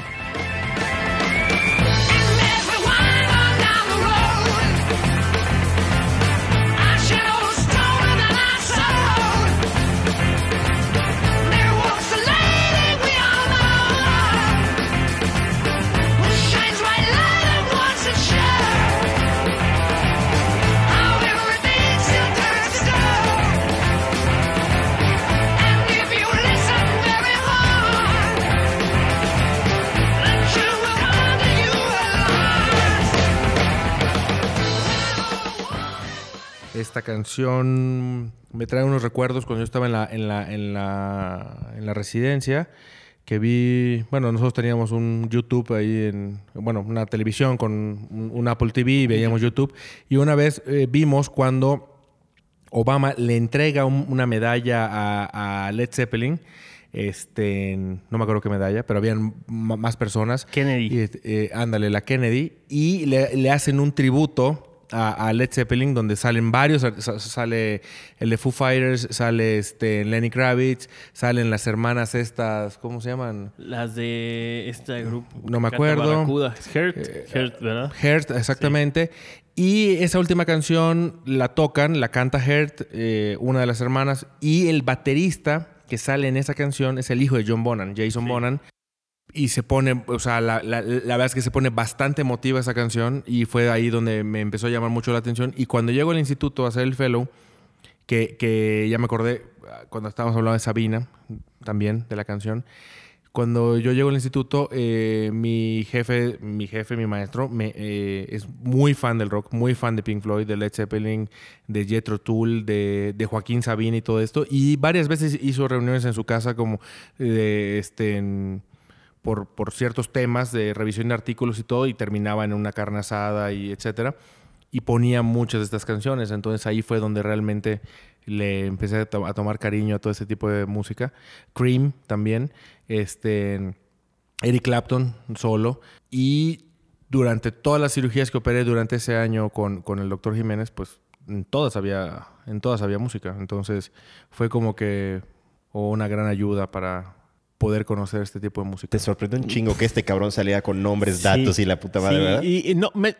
Esta canción me trae unos recuerdos cuando yo estaba en la, en la, en la, en la residencia, que vi, bueno, nosotros teníamos un YouTube ahí, en, bueno, una televisión con un, un Apple TV y veíamos YouTube, y una vez eh, vimos cuando Obama le entrega un- una medalla a, a Led Zeppelin. Este, no me acuerdo qué medalla, pero habían más personas. Kennedy. Y, eh, ándale, la Kennedy. Y le, le hacen un tributo a, a Led Zeppelin donde salen varios. sa- Sale el de Foo Fighters, sale este, Lenny Kravitz, salen las hermanas estas, ¿cómo se llaman? Las de este grupo. No me acuerdo. Barracuda. Es Hurt, Hurt, ¿verdad? Hurt, exactamente. Y esa última canción la tocan, la canta Hurt, eh, una de las hermanas, y el baterista que sale en esa canción es el hijo de John Bonham, Jason Bonham. Y se pone, o sea, la, la- la verdad es que se pone bastante emotiva esa canción y fue ahí donde me empezó a llamar mucho la atención. Y cuando llego al instituto a hacer el fellow, que, que ya me acordé cuando estábamos hablando de Sabina, también de la canción. Cuando yo llego al instituto, eh, mi jefe, mi jefe, mi maestro, me, eh, es muy fan del rock, muy fan de Pink Floyd, de Led Zeppelin, de Jethro Tull, de, de Joaquín Sabina y todo esto. Y varias veces hizo reuniones en su casa como de, este, por, por ciertos temas de revisión de artículos y todo, y terminaba en una carne asada y etcétera. y ponía muchas de estas canciones. Entonces ahí fue donde realmente le empecé a, to- a tomar cariño a todo ese tipo de música. Cream también, este, Eric Clapton solo. Y durante todas las cirugías que operé durante ese año con, con el doctor Jiménez, pues en todas había, en todas había música. Entonces fue como que una gran ayuda para poder conocer este tipo de música. Te sorprendió un chingo que este cabrón salía con nombres, Sí, datos y la puta madre, sí, ¿verdad? Y, y no, me-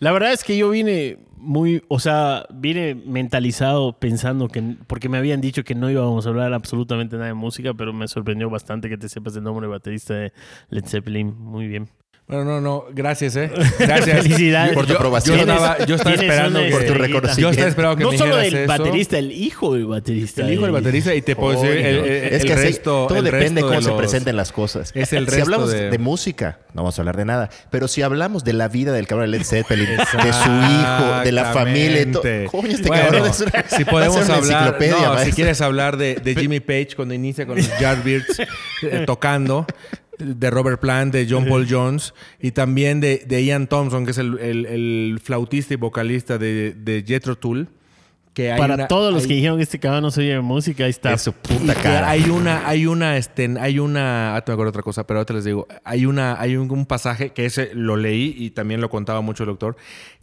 la verdad es que yo vine muy, o sea, vine mentalizado pensando que, porque me habían dicho que no íbamos a hablar absolutamente nada de música, pero me sorprendió bastante que te sepas el nombre de baterista de Led Zeppelin. Muy bien. Bueno, no, no, gracias, ¿eh? Gracias. Felicidades. Por tu aprobación. Yo, estaba, yo estaba Tienes esperando que... Por tu reconocimiento. Yo estaba esperando que No me solo eso. baterista, el hijo del baterista. El hijo del baterista y te puedo decir el, el- es el que así- resto... todo el depende resto cómo de se presenten las cosas. Es el si resto hablamos de- de... música, no vamos a hablar de nada. Pero si hablamos de la vida del cabrón de Led Zeppelin, de su hijo, de la familia, todo- coño, este Bueno, cabrón es una, si podemos una hablar, enciclopedia, no, si quieres hablar de, de Jimmy Page cuando inicia con los Yardbirds eh, tocando, de Robert Plant, de John Paul Jones y también de, de Ian Thompson, que es el, el- el flautista y vocalista de, de Jethro Tull. Que hay Para una- todos los hay- que dijeron que este cabrón no se oye música, ahí está. Es su puta cara. Hay una, hay una, este, hay una, ah, te me acuerdo otra cosa, pero ahora te les digo, hay una, hay un, un pasaje que ese lo leí y también lo contaba mucho el doctor,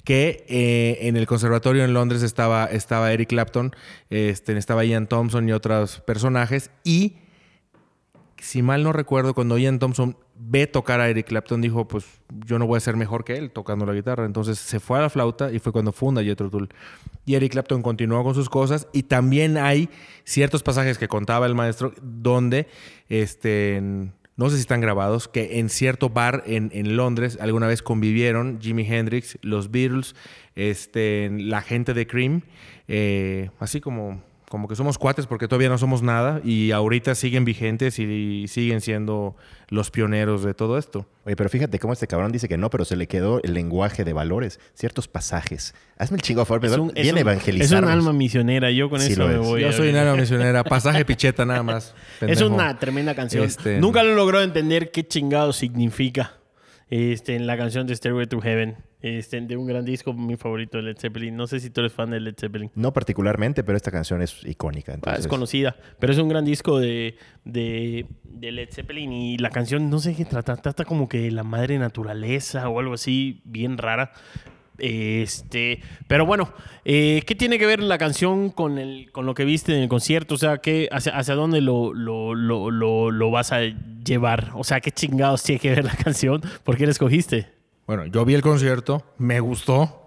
que eh, en el conservatorio en Londres estaba, estaba Eric Clapton, este, estaba Ian Thompson y otros personajes y si mal no recuerdo, cuando Ian Thompson ve tocar a Eric Clapton, dijo, pues yo no voy a ser mejor que él tocando la guitarra. Entonces se fue a la flauta y fue cuando funda Jethro Tull. Y Eric Clapton continuó con sus cosas y también hay ciertos pasajes que contaba el maestro donde, este, no sé si están grabados, que en cierto bar en, en Londres alguna vez convivieron Jimi Hendrix, los Beatles, este, la gente de Cream, eh, así como como que somos cuates porque todavía no somos nada y ahorita siguen vigentes y siguen siendo los pioneros de todo esto. Oye, pero fíjate cómo este cabrón dice que no, pero se le quedó el lenguaje de valores, ciertos pasajes. Hazme el chingo a favor, un, un- evangelizar. es un alma misionera. Yo con Sí eso me es. voy. Yo a- soy una alma misionera, pasaje picheta nada más. Es una tremenda canción. Este- Nunca lo logró entender qué chingado significa este, en la canción de Stairway to Heaven. Este, de un gran disco, mi favorito de Led Zeppelin. No sé si tú eres fan de Led Zeppelin. No particularmente, pero esta canción es icónica. Ah, es conocida, pero es un gran disco de, de, de Led Zeppelin y la canción, no sé qué trata, trata como que de la madre naturaleza o algo así, bien rara. Este, pero bueno, eh, ¿qué tiene que ver la canción con, el, con lo que viste en el concierto? O sea, ¿qué, hacia, hacia dónde lo, lo, lo, lo, lo vas a llevar? O sea, ¿qué chingados tiene que ver la canción? ¿Por qué la escogiste? Bueno, yo vi el concierto, me gustó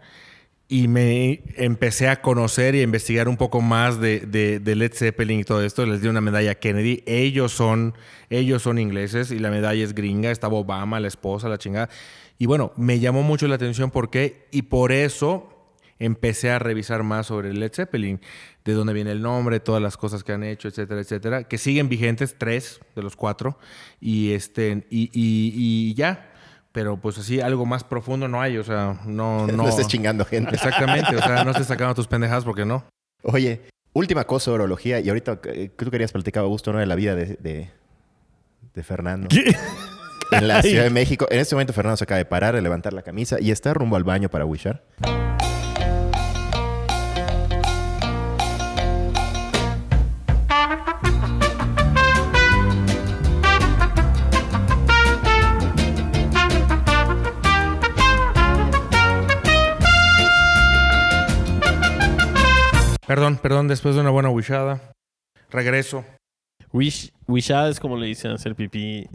y me empecé a conocer y a investigar un poco más de, de- de Led Zeppelin y todo esto. Les di una medalla Kennedy. Ellos son, ellos son ingleses y la medalla es gringa. Estaba Obama, la esposa, la chingada. Y bueno, me llamó mucho la atención por qué y por eso empecé a revisar más sobre Led Zeppelin, de dónde viene el nombre, todas las cosas que han hecho, etcétera, etcétera, que siguen vigentes, tres de los cuatro, y, este, y, y- y ya. Pero pues así, algo más profundo no hay, o sea, no... No, no estés chingando gente. Exactamente, o sea, no estés sacando tus pendejadas porque no. Oye, última cosa de orología, y ahorita eh, tú querías platicar, Augusto, ¿no? De la vida de, de, de Fernando. En la Ciudad de México. En este momento Fernando se acaba de parar, de levantar la camisa y está rumbo al baño para wishar. Perdón, perdón, después de una buena wishada. Regreso. Wish, wishada es como le dicen hacer pipí.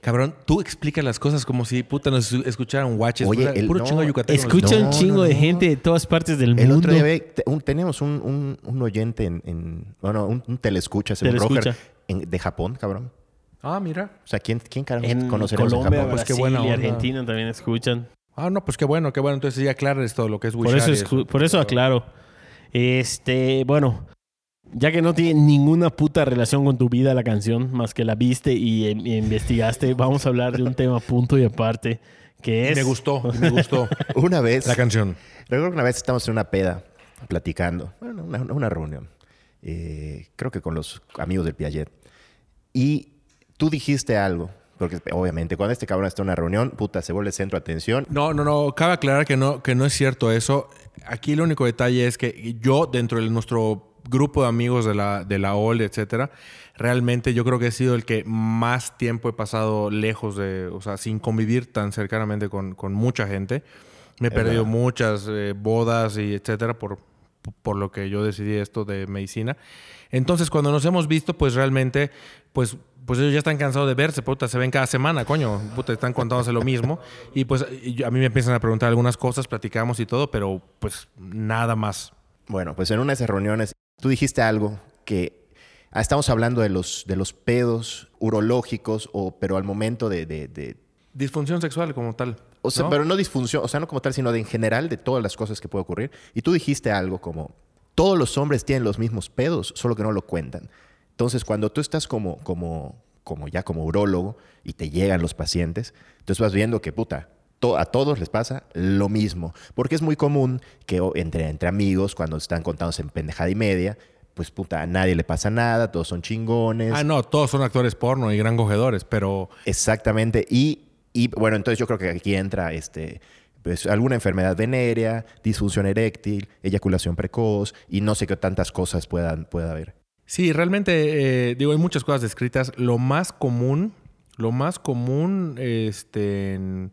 Cabrón, tú explicas las cosas como si puta nos escucharan guaches. Oye, el- puro no, chingo yucateco. Escucha No, un chingo no, de no. gente de todas partes del El mundo. otro día ve- un- tenemos un, un, un oyente en, en- Bueno, un, un telescucha, según Telescucha. En- de Japón, cabrón. Ah, mira. O sea, ¿quién, quién carajos en conoceremos Colombia, en Japón? Pues qué buena y. Argentina también escuchan. Ah, no, pues qué bueno, qué bueno. Entonces ya aclares todo lo que es Por wishar. eso, escu- por eso aclaro. Este, bueno, ya que no tiene ninguna puta relación con tu vida la canción, más que la viste y, em- y investigaste, vamos a hablar de un tema punto y aparte, que Y es... me gustó, me gustó Una vez, la canción. recuerdo que una vez estamos en una peda, platicando, bueno, una, una reunión, eh, creo que con los amigos del Piaget, y tú dijiste algo, Porque obviamente cuando este cabrón está en una reunión, puta, se vuelve el centro de atención. No, no, no. Cabe aclarar que no, que no es cierto eso. Aquí el único detalle es que yo, dentro de nuestro grupo de amigos de la, de la OL, etcétera, realmente yo creo que he sido el que más tiempo he pasado lejos de, o sea, sin convivir tan cercanamente con, con mucha gente. Me he Es perdido verdad. muchas eh, bodas y etcétera por, por lo que yo decidí esto de medicina. Entonces, cuando nos hemos visto, pues realmente, pues, pues ellos ya están cansados de verse, puta, se ven cada semana, coño, puta, están contándose lo mismo. Y pues a mí me empiezan a preguntar algunas cosas, platicamos y todo, pero pues nada más. Bueno, pues en una de esas reuniones tú dijiste algo que ah, estamos hablando de los, de los pedos urológicos, o, pero al momento de, de- de- Disfunción sexual como tal. O sea, ¿no? pero no disfunción, o sea, no como tal, sino de en general de todas las cosas que puede ocurrir. Y tú dijiste algo como, todos los hombres tienen los mismos pedos, solo que no lo cuentan. Entonces, cuando tú estás como, como, como ya como urólogo y te llegan los pacientes, entonces vas viendo que, puta, a todos les pasa lo mismo. Porque es muy común que entre, entre amigos, cuando están contándose en pendejada y media, pues, puta, a nadie le pasa nada, todos son chingones. Ah, no, todos son actores porno y gran cogedores, pero Exactamente. Y, y, bueno, entonces yo creo que aquí entra este, pues, alguna enfermedad venérea, disfunción eréctil, eyaculación precoz y no sé qué tantas cosas puedan, pueda haber. Sí, realmente, eh, digo, hay muchas cosas descritas. Lo más común, lo más común, este, en-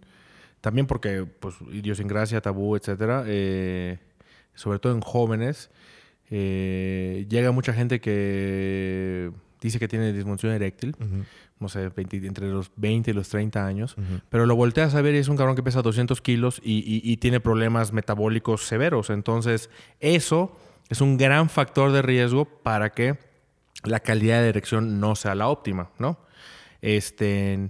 también porque, pues, idiosincrasia, tabú, etcétera, eh, sobre todo en jóvenes, eh, llega mucha gente que dice que tiene disfunción eréctil, no sé, 20 entre los 20 y los 30 años, pero lo volteas a ver y es un cabrón que pesa 200 kilos y, y- y tiene problemas metabólicos severos. Entonces, eso es un gran factor de riesgo para que la calidad de erección no sea la óptima, ¿no? Este,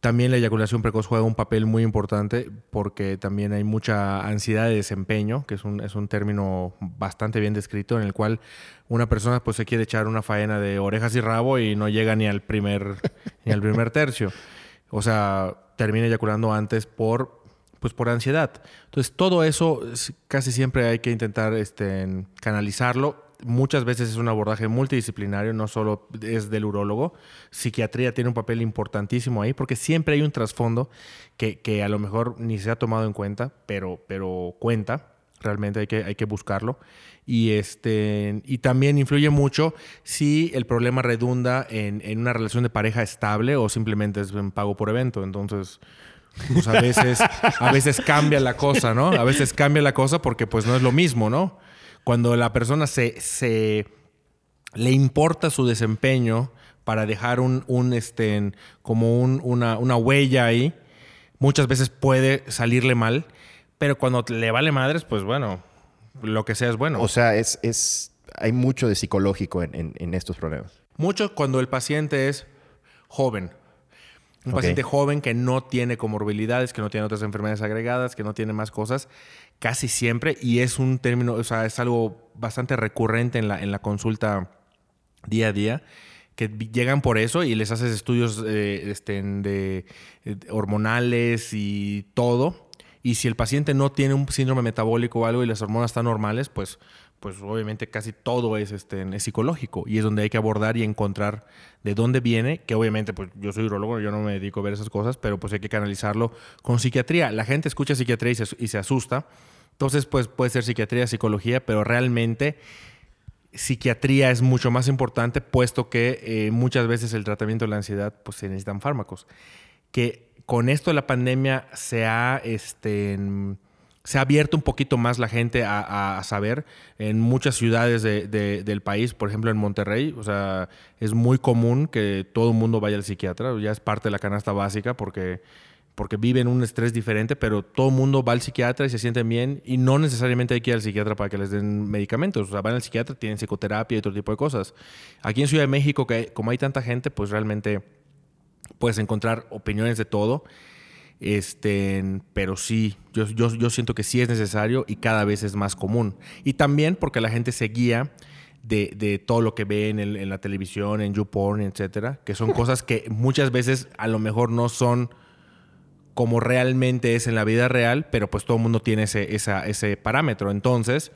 también la eyaculación precoz juega un papel muy importante porque también hay mucha ansiedad de desempeño, que es un, es un término bastante bien descrito, en el cual una persona pues se quiere echar una faena de orejas y rabo y no llega ni al primer, ni al primer tercio. O sea, termina eyaculando antes por, pues por ansiedad. Entonces, todo eso es- casi siempre hay que intentar este, canalizarlo. Muchas veces es un abordaje multidisciplinario, no solo es del urólogo. Psiquiatría tiene un papel importantísimo ahí porque siempre hay un trasfondo que, que a lo mejor ni se ha tomado en cuenta, pero, pero cuenta. Realmente hay que, hay que buscarlo. Y, este, y también influye mucho si el problema redunda en, en una relación de pareja estable o simplemente es un pago por evento. Entonces, pues a veces, a veces cambia la cosa, ¿no? A veces cambia la cosa porque pues no es lo mismo, ¿no? Cuando la persona se, se le importa su desempeño para dejar un, un este, como un- una, una huella ahí, muchas veces puede salirle mal, pero cuando le vale madres, pues bueno, lo que sea es bueno. O sea, es, es, hay mucho de psicológico en, en- en estos problemas. Mucho cuando el paciente es joven. Un paciente joven que no tiene comorbilidades, que no tiene otras enfermedades agregadas, que no tiene más cosas, casi siempre, y es un término, o sea, es algo bastante recurrente en la, en la consulta día a día, que llegan por eso y les haces estudios eh, este, de, eh, hormonales y todo. Y si el paciente no tiene un síndrome metabólico o algo y las hormonas están normales, pues, pues obviamente casi todo es, este, es psicológico. Y es donde hay que abordar y encontrar de dónde viene, que obviamente pues yo soy urologo, yo no me dedico a ver esas cosas, pero pues hay que canalizarlo con psiquiatría. La gente escucha psiquiatría y se, y se asusta. Entonces, pues puede ser psiquiatría, psicología, pero realmente psiquiatría es mucho más importante, puesto que eh, muchas veces el tratamiento de la ansiedad pues se necesitan fármacos. Que con esto de la pandemia se ha, este, se ha abierto un poquito más la gente a, a- a saber. En muchas ciudades de- de- del país, por ejemplo en Monterrey, o sea, es muy común que todo el mundo vaya al psiquiatra, ya es parte de la canasta básica porque porque viven un estrés diferente, pero todo el mundo va al psiquiatra y se sienten bien y no necesariamente hay que ir al psiquiatra para que les den medicamentos. O sea, van al psiquiatra, tienen psicoterapia y otro tipo de cosas. Aquí en Ciudad de México, que como hay tanta gente, pues realmente puedes encontrar opiniones de todo. Este, pero sí, yo, yo, yo siento que sí es necesario y cada vez es más común. Y también porque la gente se guía de, de todo lo que ve en, el- en la televisión, en YouPorn, etcétera, que son cosas que muchas veces a lo mejor no son como realmente es en la vida real, pero pues todo el mundo tiene ese, esa- ese parámetro. Entonces,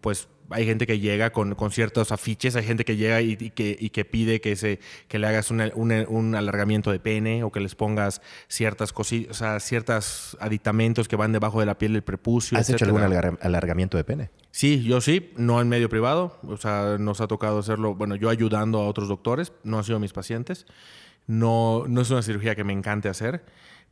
pues hay gente que llega con, con ciertos afiches, hay gente que llega y, y que, y que pide que, se, que le hagas una- una- un alargamiento de pene o que les pongas ciertas cositas, o sea, ciertos aditamentos que van debajo de la piel del prepucio. ¿Has hecho etcétera. algún alarga- alargamiento de pene? Sí, yo sí, no en medio privado. O sea, nos ha tocado hacerlo, bueno, yo ayudando a otros doctores, no han sido mis pacientes. No, no es una cirugía que me encante hacer,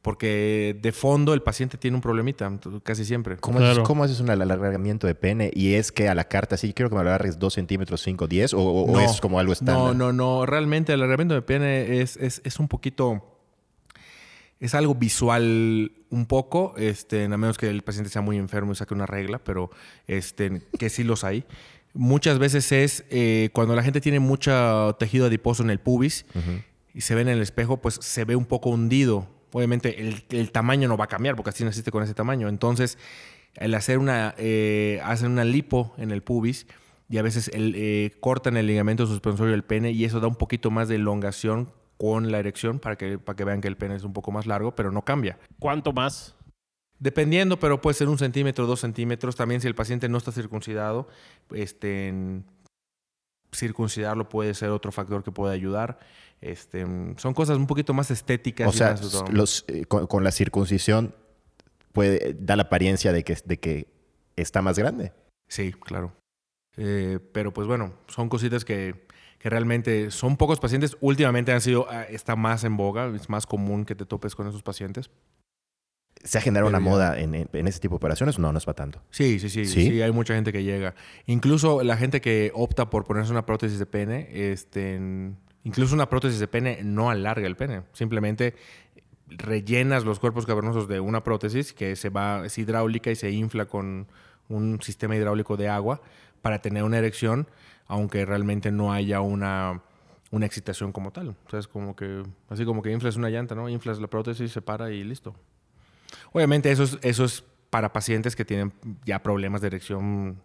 porque de fondo el paciente tiene un problemita, casi siempre. ¿Cómo, Claro. haces, cómo haces un alargamiento de pene? Y es que a la carta, sí, quiero que me lo agarres 2 centímetros, 5, 10, o, o- o es como algo estándar. No, no, no. Realmente el alargamiento de pene es, es, es un poquito. Es algo visual un poco, este, a menos que el paciente sea muy enfermo y saque una regla, pero este, que sí los hay. Muchas veces es eh, cuando la gente tiene mucho tejido adiposo en el pubis y se ve en el espejo, pues se ve un poco hundido. Obviamente el, el tamaño no va a cambiar porque así naciste con ese tamaño. Entonces, el hacer una, eh, hacen una lipo en el pubis y a veces el, eh, cortan el ligamento suspensorio del pene y eso da un poquito más de elongación con la erección para que, para que vean que el pene es un poco más largo, pero no cambia. ¿Cuánto más? Dependiendo, pero puede ser un centímetro, dos centímetros. También si el paciente no está circuncidado, este, circuncidarlo puede ser otro factor que puede ayudar. Este, son cosas un poquito más estéticas. O sea, más- los, eh, con, con la circuncisión puede, da la apariencia de que, de que está más grande. Sí, claro. Eh, pero pues bueno, son cositas que, que realmente son pocos pacientes. Últimamente han sido, ah, está más en boga, es más común que te topes con esos pacientes. ¿Se ha generado una moda en, ese tipo de operaciones? No, no es para tanto. Sí, sí, sí, ¿Sí? ¿Sí? hay mucha gente que llega. Incluso la gente que opta por ponerse una prótesis de pene, este, incluso una prótesis de pene no alarga el pene. Simplemente rellenas los cuerpos cavernosos de una prótesis que se va, es hidráulica y se infla con un sistema hidráulico de agua para tener una erección, aunque realmente no haya una, una excitación como tal. O sea, es como que, así como que inflas una llanta, ¿no? Inflas la prótesis, se para y listo. Obviamente eso es, eso es para pacientes que tienen ya problemas de erección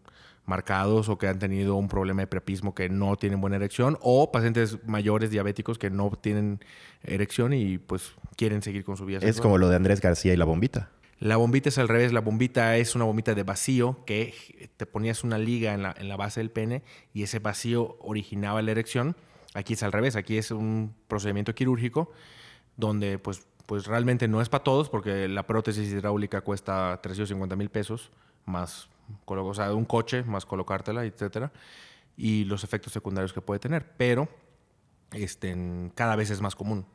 marcados o que han tenido un problema de prepismo que no tienen buena erección o pacientes mayores diabéticos que no tienen erección y pues quieren seguir con su vida Es sexual. como lo de Andrés García y la bombita. La bombita es al revés. La bombita es una bombita de vacío que te ponías una liga en la, en la base del pene y ese vacío originaba la erección. Aquí es al revés. Aquí es un procedimiento quirúrgico donde pues, pues realmente no es para todos porque la prótesis hidráulica cuesta 350 mil pesos más, o sea, un coche más colocártela, etcétera. Y los efectos secundarios que puede tener. Pero este, cada vez es más común.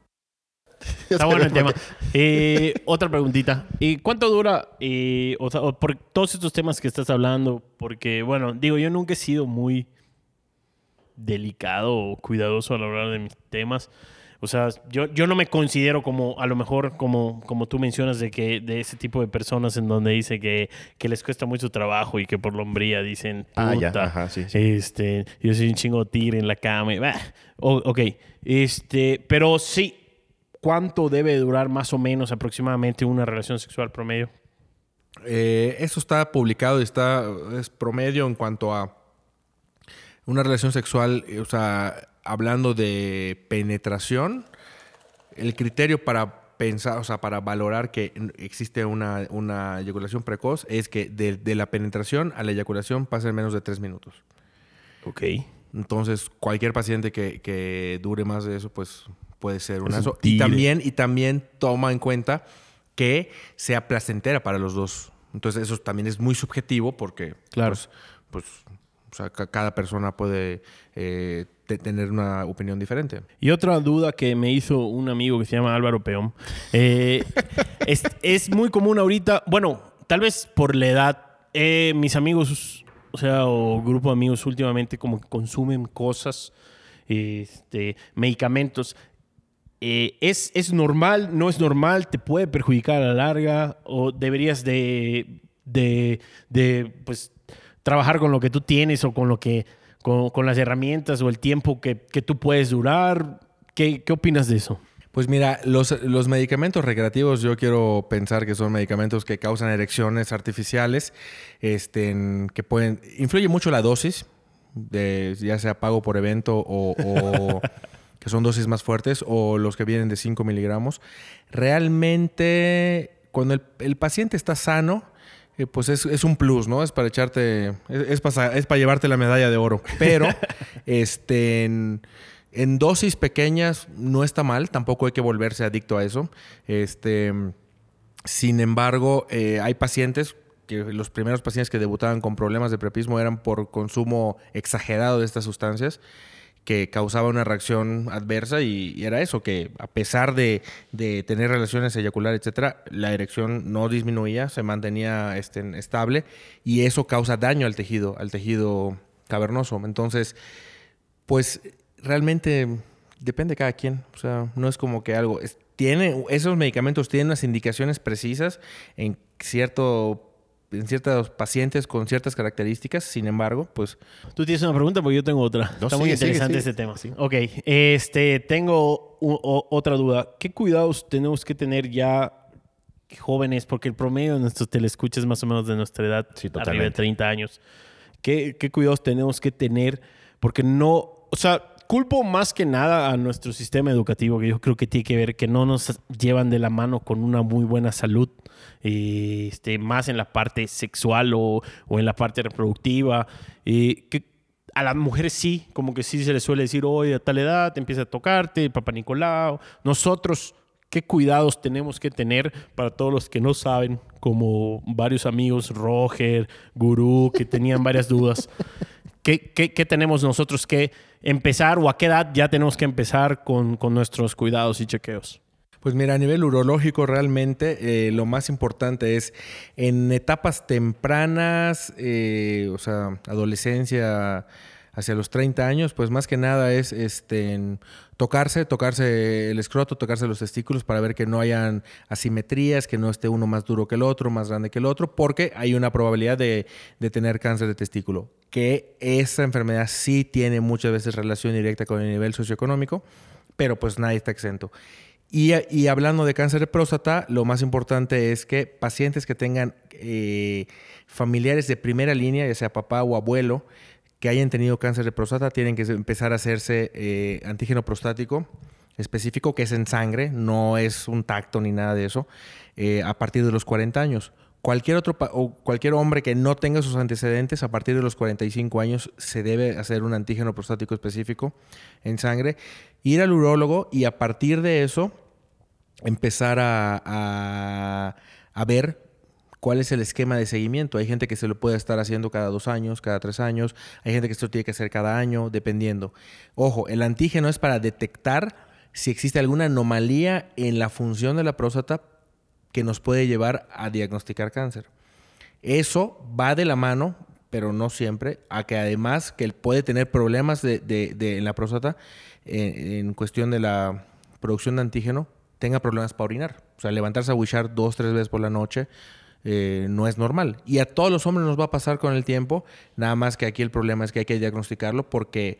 Está bueno el tema. Eh, otra preguntita. ¿Y cuánto dura, eh, o sea, por todos estos temas que estás hablando? Porque, bueno, digo, yo nunca he sido muy delicado o cuidadoso a la hora de mis temas. O sea, yo, yo no me considero como, a lo mejor, como, como tú mencionas, de que de ese tipo de personas en donde dice que, que les cuesta mucho trabajo y que por lombría dicen, Ah, ya, puta, ajá, sí, sí. este, yo soy un chingo tigre en la cama. y, bah. O- ok, este, pero sí, ¿cuánto debe durar más o menos aproximadamente una relación sexual promedio? Eh, eso está publicado y está es promedio en cuanto a una relación sexual, eh, o sea, hablando de penetración, el criterio para pensar, o sea, para valorar que existe una, una eyaculación precoz es que de, de la penetración a la eyaculación pasen menos de tres minutos. Ok. Entonces, cualquier paciente que, que dure más de eso, pues puede ser un Es un aso. Y también, y también toma en cuenta que sea placentera para los dos. Entonces, eso también es muy subjetivo porque, Claro. pues, pues, o sea, ca- cada persona puede eh, te- tener una opinión diferente. Y otra duda que me hizo un amigo que se llama Álvaro Peón. eh, es, es muy común ahorita, bueno, tal vez por la edad, eh, mis amigos, o sea, o grupo de amigos últimamente como que consumen cosas, este, medicamentos. Eh, ¿es, ¿Es normal? ¿No es normal? ¿Te puede perjudicar a la larga? ¿O deberías de, de, de, pues, trabajar con lo que tú tienes o con lo que con, con las herramientas o el tiempo que, que tú puedes durar? ¿Qué, ¿Qué opinas de eso? Pues mira, los, los medicamentos recreativos yo quiero pensar que son medicamentos que causan erecciones artificiales, este, que pueden... Influye mucho la dosis, de, ya sea pago por evento o, o que son dosis más fuertes, o los que vienen de 5 miligramos. Realmente, cuando el, el paciente está sano, eh, pues es, es un plus, ¿no? Es para echarte, es, es para, es para llevarte la medalla de oro. Pero, este, en, en dosis pequeñas no está mal, tampoco hay que volverse adicto a eso. Este, sin embargo, eh, hay pacientes que los primeros pacientes que debutaban con problemas de prepismo eran por consumo exagerado de estas sustancias que causaba una reacción adversa y, era eso, que a pesar de, de tener relaciones eyacular, etcétera, la erección no disminuía, se mantenía este, estable y eso causa daño al tejido, al tejido cavernoso. Entonces, pues realmente depende de cada quien. O sea, no es como que algo. tiene, esos medicamentos tienen unas indicaciones precisas en cierto. En ciertos pacientes con ciertas características, sin embargo, pues Tú tienes una pregunta porque yo tengo otra. No, Está muy sigue, interesante sigue. este tema. Ok, este, tengo u- o- otra duda. ¿Qué cuidados tenemos que tener ya jóvenes? Porque el promedio de nuestros telescuchas es más o menos de nuestra edad, Sí, arriba de totalmente. 30 años. ¿Qué, ¿Qué cuidados tenemos que tener? Porque no, o sea, culpo más que nada a nuestro sistema educativo, que yo creo que tiene que ver que no nos llevan de la mano con una muy buena salud, eh, este, más en la parte sexual o, o en la parte reproductiva. eh, que a las mujeres sí, como que sí se les suele decir, hoy a tal edad te empieza a tocarte, papá Nicolau. Nosotros, ¿qué cuidados tenemos que tener para todos los que no saben, como varios amigos, Roger, Gurú, que tenían varias dudas? ¿Qué, qué, qué tenemos nosotros que empezar o a qué edad ya tenemos que empezar con, con nuestros cuidados y chequeos? Pues mira, a nivel urológico realmente eh, lo más importante es en etapas tempranas, eh, o sea, adolescencia hacia los 30 años, pues más que nada es este, tocarse, tocarse el escroto, tocarse los testículos para ver que no hayan asimetrías, que no esté uno más duro que el otro, más grande que el otro, porque hay una probabilidad de, de tener cáncer de testículo, que esa enfermedad sí tiene muchas veces relación directa con el nivel socioeconómico, pero pues nadie está exento. Y, hablando de cáncer de próstata, lo más importante es que pacientes que tengan eh, familiares de primera línea, ya sea papá o abuelo, que hayan tenido cáncer de próstata, tienen que empezar a hacerse eh, antígeno prostático específico, que es en sangre, no es un tacto ni nada de eso, eh, a partir de los 40 años. Cualquier otro o cualquier hombre que no tenga sus antecedentes a partir de los 45 años se debe hacer un antígeno prostático específico en sangre, ir al urólogo y a partir de eso empezar a, a- a ver cuál es el esquema de seguimiento. Hay gente que se lo puede estar haciendo cada dos años, cada tres años. Hay gente que esto tiene que hacer cada año, dependiendo. Ojo, el antígeno es para detectar si existe alguna anomalía en la función de la próstata que nos puede llevar a diagnosticar cáncer. Eso va de la mano, pero no siempre, a que además que puede tener problemas de, de- de- en la próstata eh, en cuestión de la producción de antígeno, tenga problemas para orinar. O sea, levantarse a wishar dos, tres veces por la noche eh, no es normal. Y a todos los hombres nos va a pasar con el tiempo, nada más que aquí el problema es que hay que diagnosticarlo porque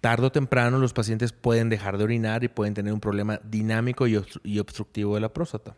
tarde o temprano los pacientes pueden dejar de orinar y pueden tener un problema dinámico y obstru- y obstructivo de la próstata.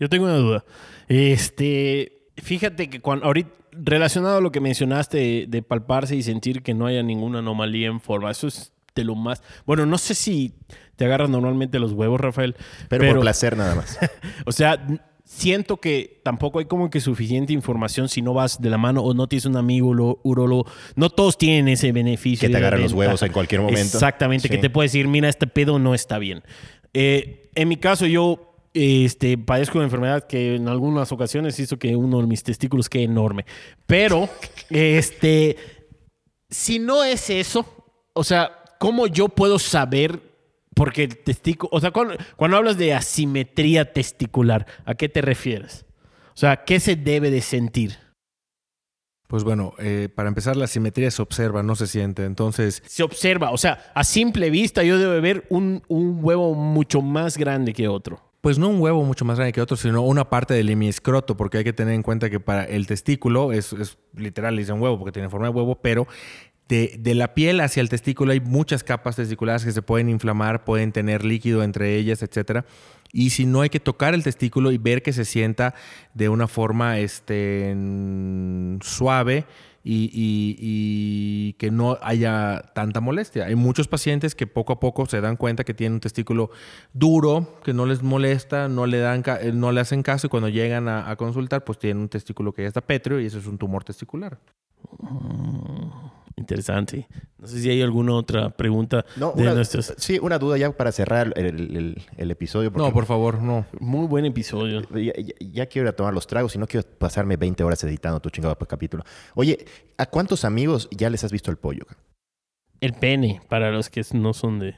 Yo tengo una duda. Este, fíjate que cuando ahorita relacionado a lo que mencionaste de, de palparse y sentir que no haya ninguna anomalía en forma, eso es de lo más. Bueno, no sé si te agarras normalmente los huevos, Rafael, Pero, por placer nada más. o sea, siento que tampoco hay como que suficiente información si no vas de la mano o no tienes un amigo urólogo. No todos tienen ese beneficio. Que te agarren los huevos en cualquier momento. Exactamente, que te puede decir, mira, este pedo no está bien. Eh, en mi caso, yo este, padezco una enfermedad que en algunas ocasiones hizo que uno de mis testículos quede enorme. Pero, este, si no es eso, o sea, ¿cómo yo puedo saber? Porque el testículo, o sea, cuando, cuando hablas de asimetría testicular, ¿a qué te refieres? O sea, ¿qué se debe de sentir? Pues bueno, eh, para empezar, la simetría se observa, no se siente. Entonces, Se observa, o sea, a simple vista yo debo ver un, un huevo mucho más grande que otro. Pues no un huevo mucho más grande que otro, sino una parte del hemiescroto, porque hay que tener en cuenta que para el testículo es, es literal, le dicen huevo, porque tiene forma de huevo, pero de, la piel hacia el testículo hay muchas capas testiculares que se pueden inflamar, pueden tener líquido entre ellas, etcétera. Y si no hay que tocar el testículo y ver que se sienta de una forma este, suave y, que no haya tanta molestia. Hay muchos pacientes que poco a poco se dan cuenta que tienen un testículo duro, que no les molesta, no le, dan eh, no le hacen caso y cuando llegan a, a consultar pues tienen un testículo que ya está pétreo y eso es un tumor testicular. Interesante. No sé si hay alguna otra pregunta No, de una, nuestros. sí, una duda ya para cerrar el, el- el episodio. No, por favor, no. Muy buen episodio. Ya, ya- ya quiero ir a tomar los tragos y no quiero pasarme 20 horas editando tu chingado capítulo. Oye, ¿a cuántos amigos ya les has visto el pollo? El pene, para los que no son de.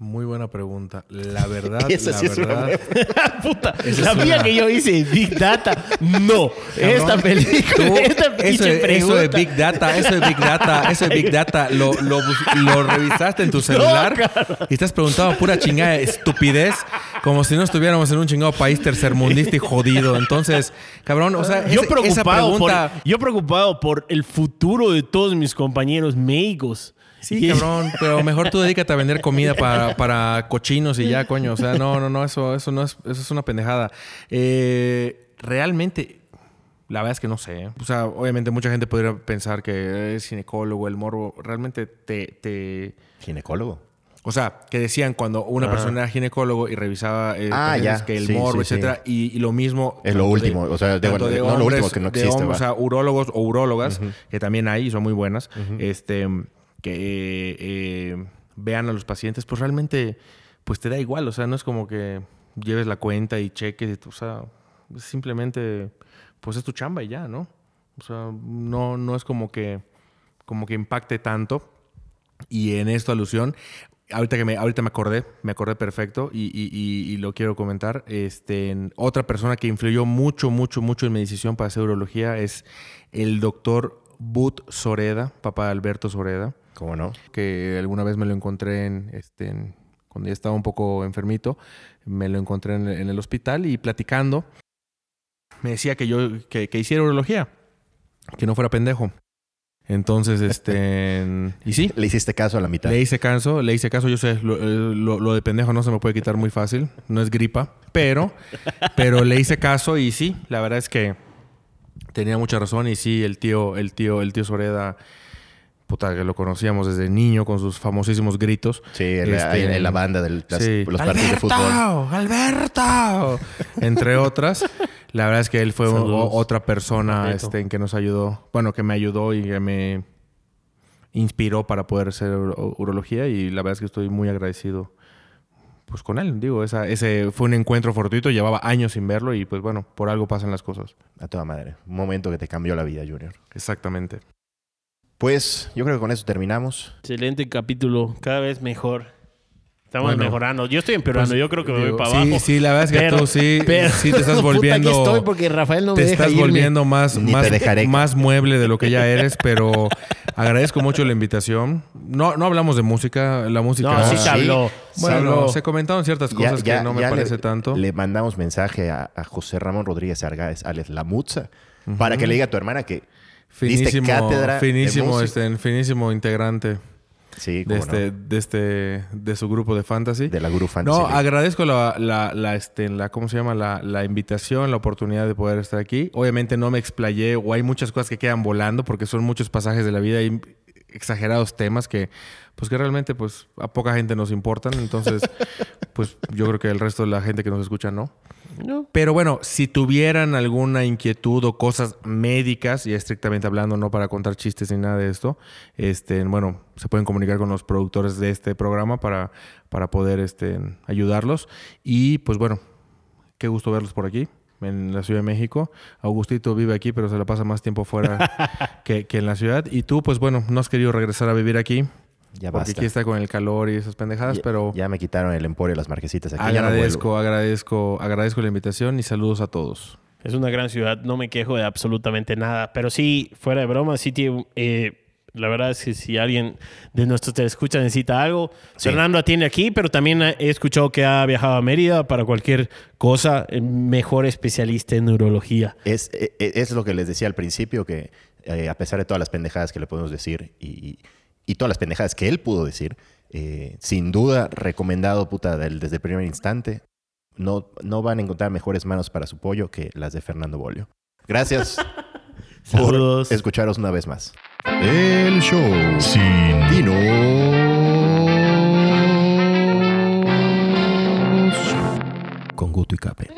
Muy buena pregunta. La verdad, Esa la sí es una verdad. Puta, Esa la es mía una- que yo hice Big Data. No. esta película, esta eso, eso de. Big Data, eso de Big Data, eso de Big Data, lo, lo, lo revisaste en tu celular y estás preguntando pura chingada de estupidez, como si no estuviéramos en un chingado país tercermundista y jodido. Entonces, cabrón, o sea, yo esa preocupado pregunta... por, yo preocupado por el futuro de todos mis compañeros médicos. Sí, Y- cabrón, pero mejor tú dedícate a vender comida para, para cochinos y ya, coño. O sea, no, no, no, eso, eso no es, eso es una pendejada. Eh, realmente, la verdad es que no sé. ¿eh? O sea, obviamente mucha gente podría pensar que es ginecólogo, el morbo. Realmente te, te... ¿Ginecólogo? O sea, que decían cuando una persona era ginecólogo y revisaba eh, Ah, ya. que el Sí, morbo, sí, sí. etcétera, y, y lo mismo Es lo último, o sea, de- tanto no lo último que no de existe, hombres, o sea, urólogos o urólogas que también hay y son muy buenas, este, que eh, vean a los pacientes, pues realmente, pues te da igual, o sea, no es como que lleves la cuenta y cheques, o sea, simplemente, pues es tu chamba y ya, ¿no? O sea, no, no es como que, como que impacte tanto. Y en esta alusión, ahorita que me, ahorita me acordé, me acordé perfecto y, y- y- y lo quiero comentar. Este, otra persona que influyó mucho, mucho, mucho en mi decisión para hacer urología es el doctor Bud Soreda, papá de Alberto Soreda, ¿Cómo no? que alguna vez me lo encontré en, este, en- cuando ya estaba un poco enfermito, me lo encontré en, en el hospital y platicando, me decía que yo, que, que hiciera urología, que no fuera pendejo. Entonces, este, y sí, Le hiciste caso a la mitad. le hice caso, le hice caso. Yo sé, lo, eh, lo- lo de pendejo no se me puede quitar muy fácil. No es gripa. Pero, pero le hice caso y sí, la verdad es que tenía mucha razón. Y sí, el tío, el tío, el tío Soreda, puta, que lo conocíamos desde niño con sus famosísimos gritos. Sí, en, la- Este, en la banda de las- Sí. los partidos de fútbol. ¡Alberto! Entre otras. La verdad es que él fue Saludos. otra persona Alberto. este, en que nos ayudó. Bueno, que me ayudó y que me inspiró para poder hacer uro- urología. Y la verdad es que estoy muy agradecido pues con él. Digo, esa, ese fue un encuentro fortuito. Llevaba años sin verlo y pues bueno, por algo pasan las cosas. A toda madre. Un momento que te cambió la vida, Junior. Exactamente. Pues yo creo que con eso terminamos. Excelente capítulo, cada vez mejor. Estamos Bueno. mejorando. Yo estoy empeorando, Pues, yo creo que me voy para sí, abajo. Sí, la verdad es que Pero- tú sí, pero- sí te estás Puta, volviendo... aquí estoy porque Rafael no me te deja estás irme. volviendo más, Ni más, mueble de lo que ya eres, pero agradezco mucho la invitación. No, no hablamos de música, la música... No, sí Ah, se habló. sí. se Bueno, se comentaron ciertas cosas que no me parece le, tanto. Le mandamos mensaje a, a José Ramón Rodríguez Argáez, Alex La Mutza, para que le diga a tu hermana que Finísimo, cátedra finísimo, este, finísimo integrante Sí, de este, no. de este, de su grupo de fantasy. De la Guru Fantasy No, League. agradezco la, la, la, este, la, ¿cómo se llama? La, la invitación, la oportunidad de poder estar aquí. Obviamente no me explayé o hay muchas cosas que quedan volando porque son muchos pasajes de la vida y exagerados temas que, pues que realmente, pues a poca gente nos importan. Entonces, pues yo creo que el resto de la gente que nos escucha no. No. Pero bueno, si tuvieran alguna inquietud o cosas médicas, y estrictamente hablando, no para contar chistes ni nada de esto, este, bueno, se pueden comunicar con los productores de este programa para, para poder este, ayudarlos. Y pues bueno, qué gusto verlos por aquí. En la Ciudad de México. Augustito vive aquí, pero se la pasa más tiempo fuera que, que en la ciudad. Y tú, pues bueno, no has querido regresar a vivir aquí. Ya porque basta. aquí está con el calor y esas pendejadas, Ya- pero ya me quitaron el emporio de las marquesitas. Aquí ya no agradezco, agradezco, agradezco la invitación y saludos a todos. Es una gran ciudad, no me quejo de absolutamente nada. Pero sí, fuera de broma, sí tiene. eh, la verdad es que si alguien de nuestros te escucha necesita algo, Sí. Fernando atiende aquí, pero también he escuchado que ha viajado a Mérida para cualquier cosa. El mejor especialista en neurología. Es, e- e- es lo que les decía al principio, que eh, a pesar de todas las pendejadas que le podemos decir y, y todas las pendejadas que él pudo decir, eh, sin duda recomendado puta desde el primer instante. No, no van a encontrar mejores manos para su pollo que las de Fernando Bolio. Gracias. Saludos. por escucharos una vez más. El show Sin Dinos con Guto y Cape.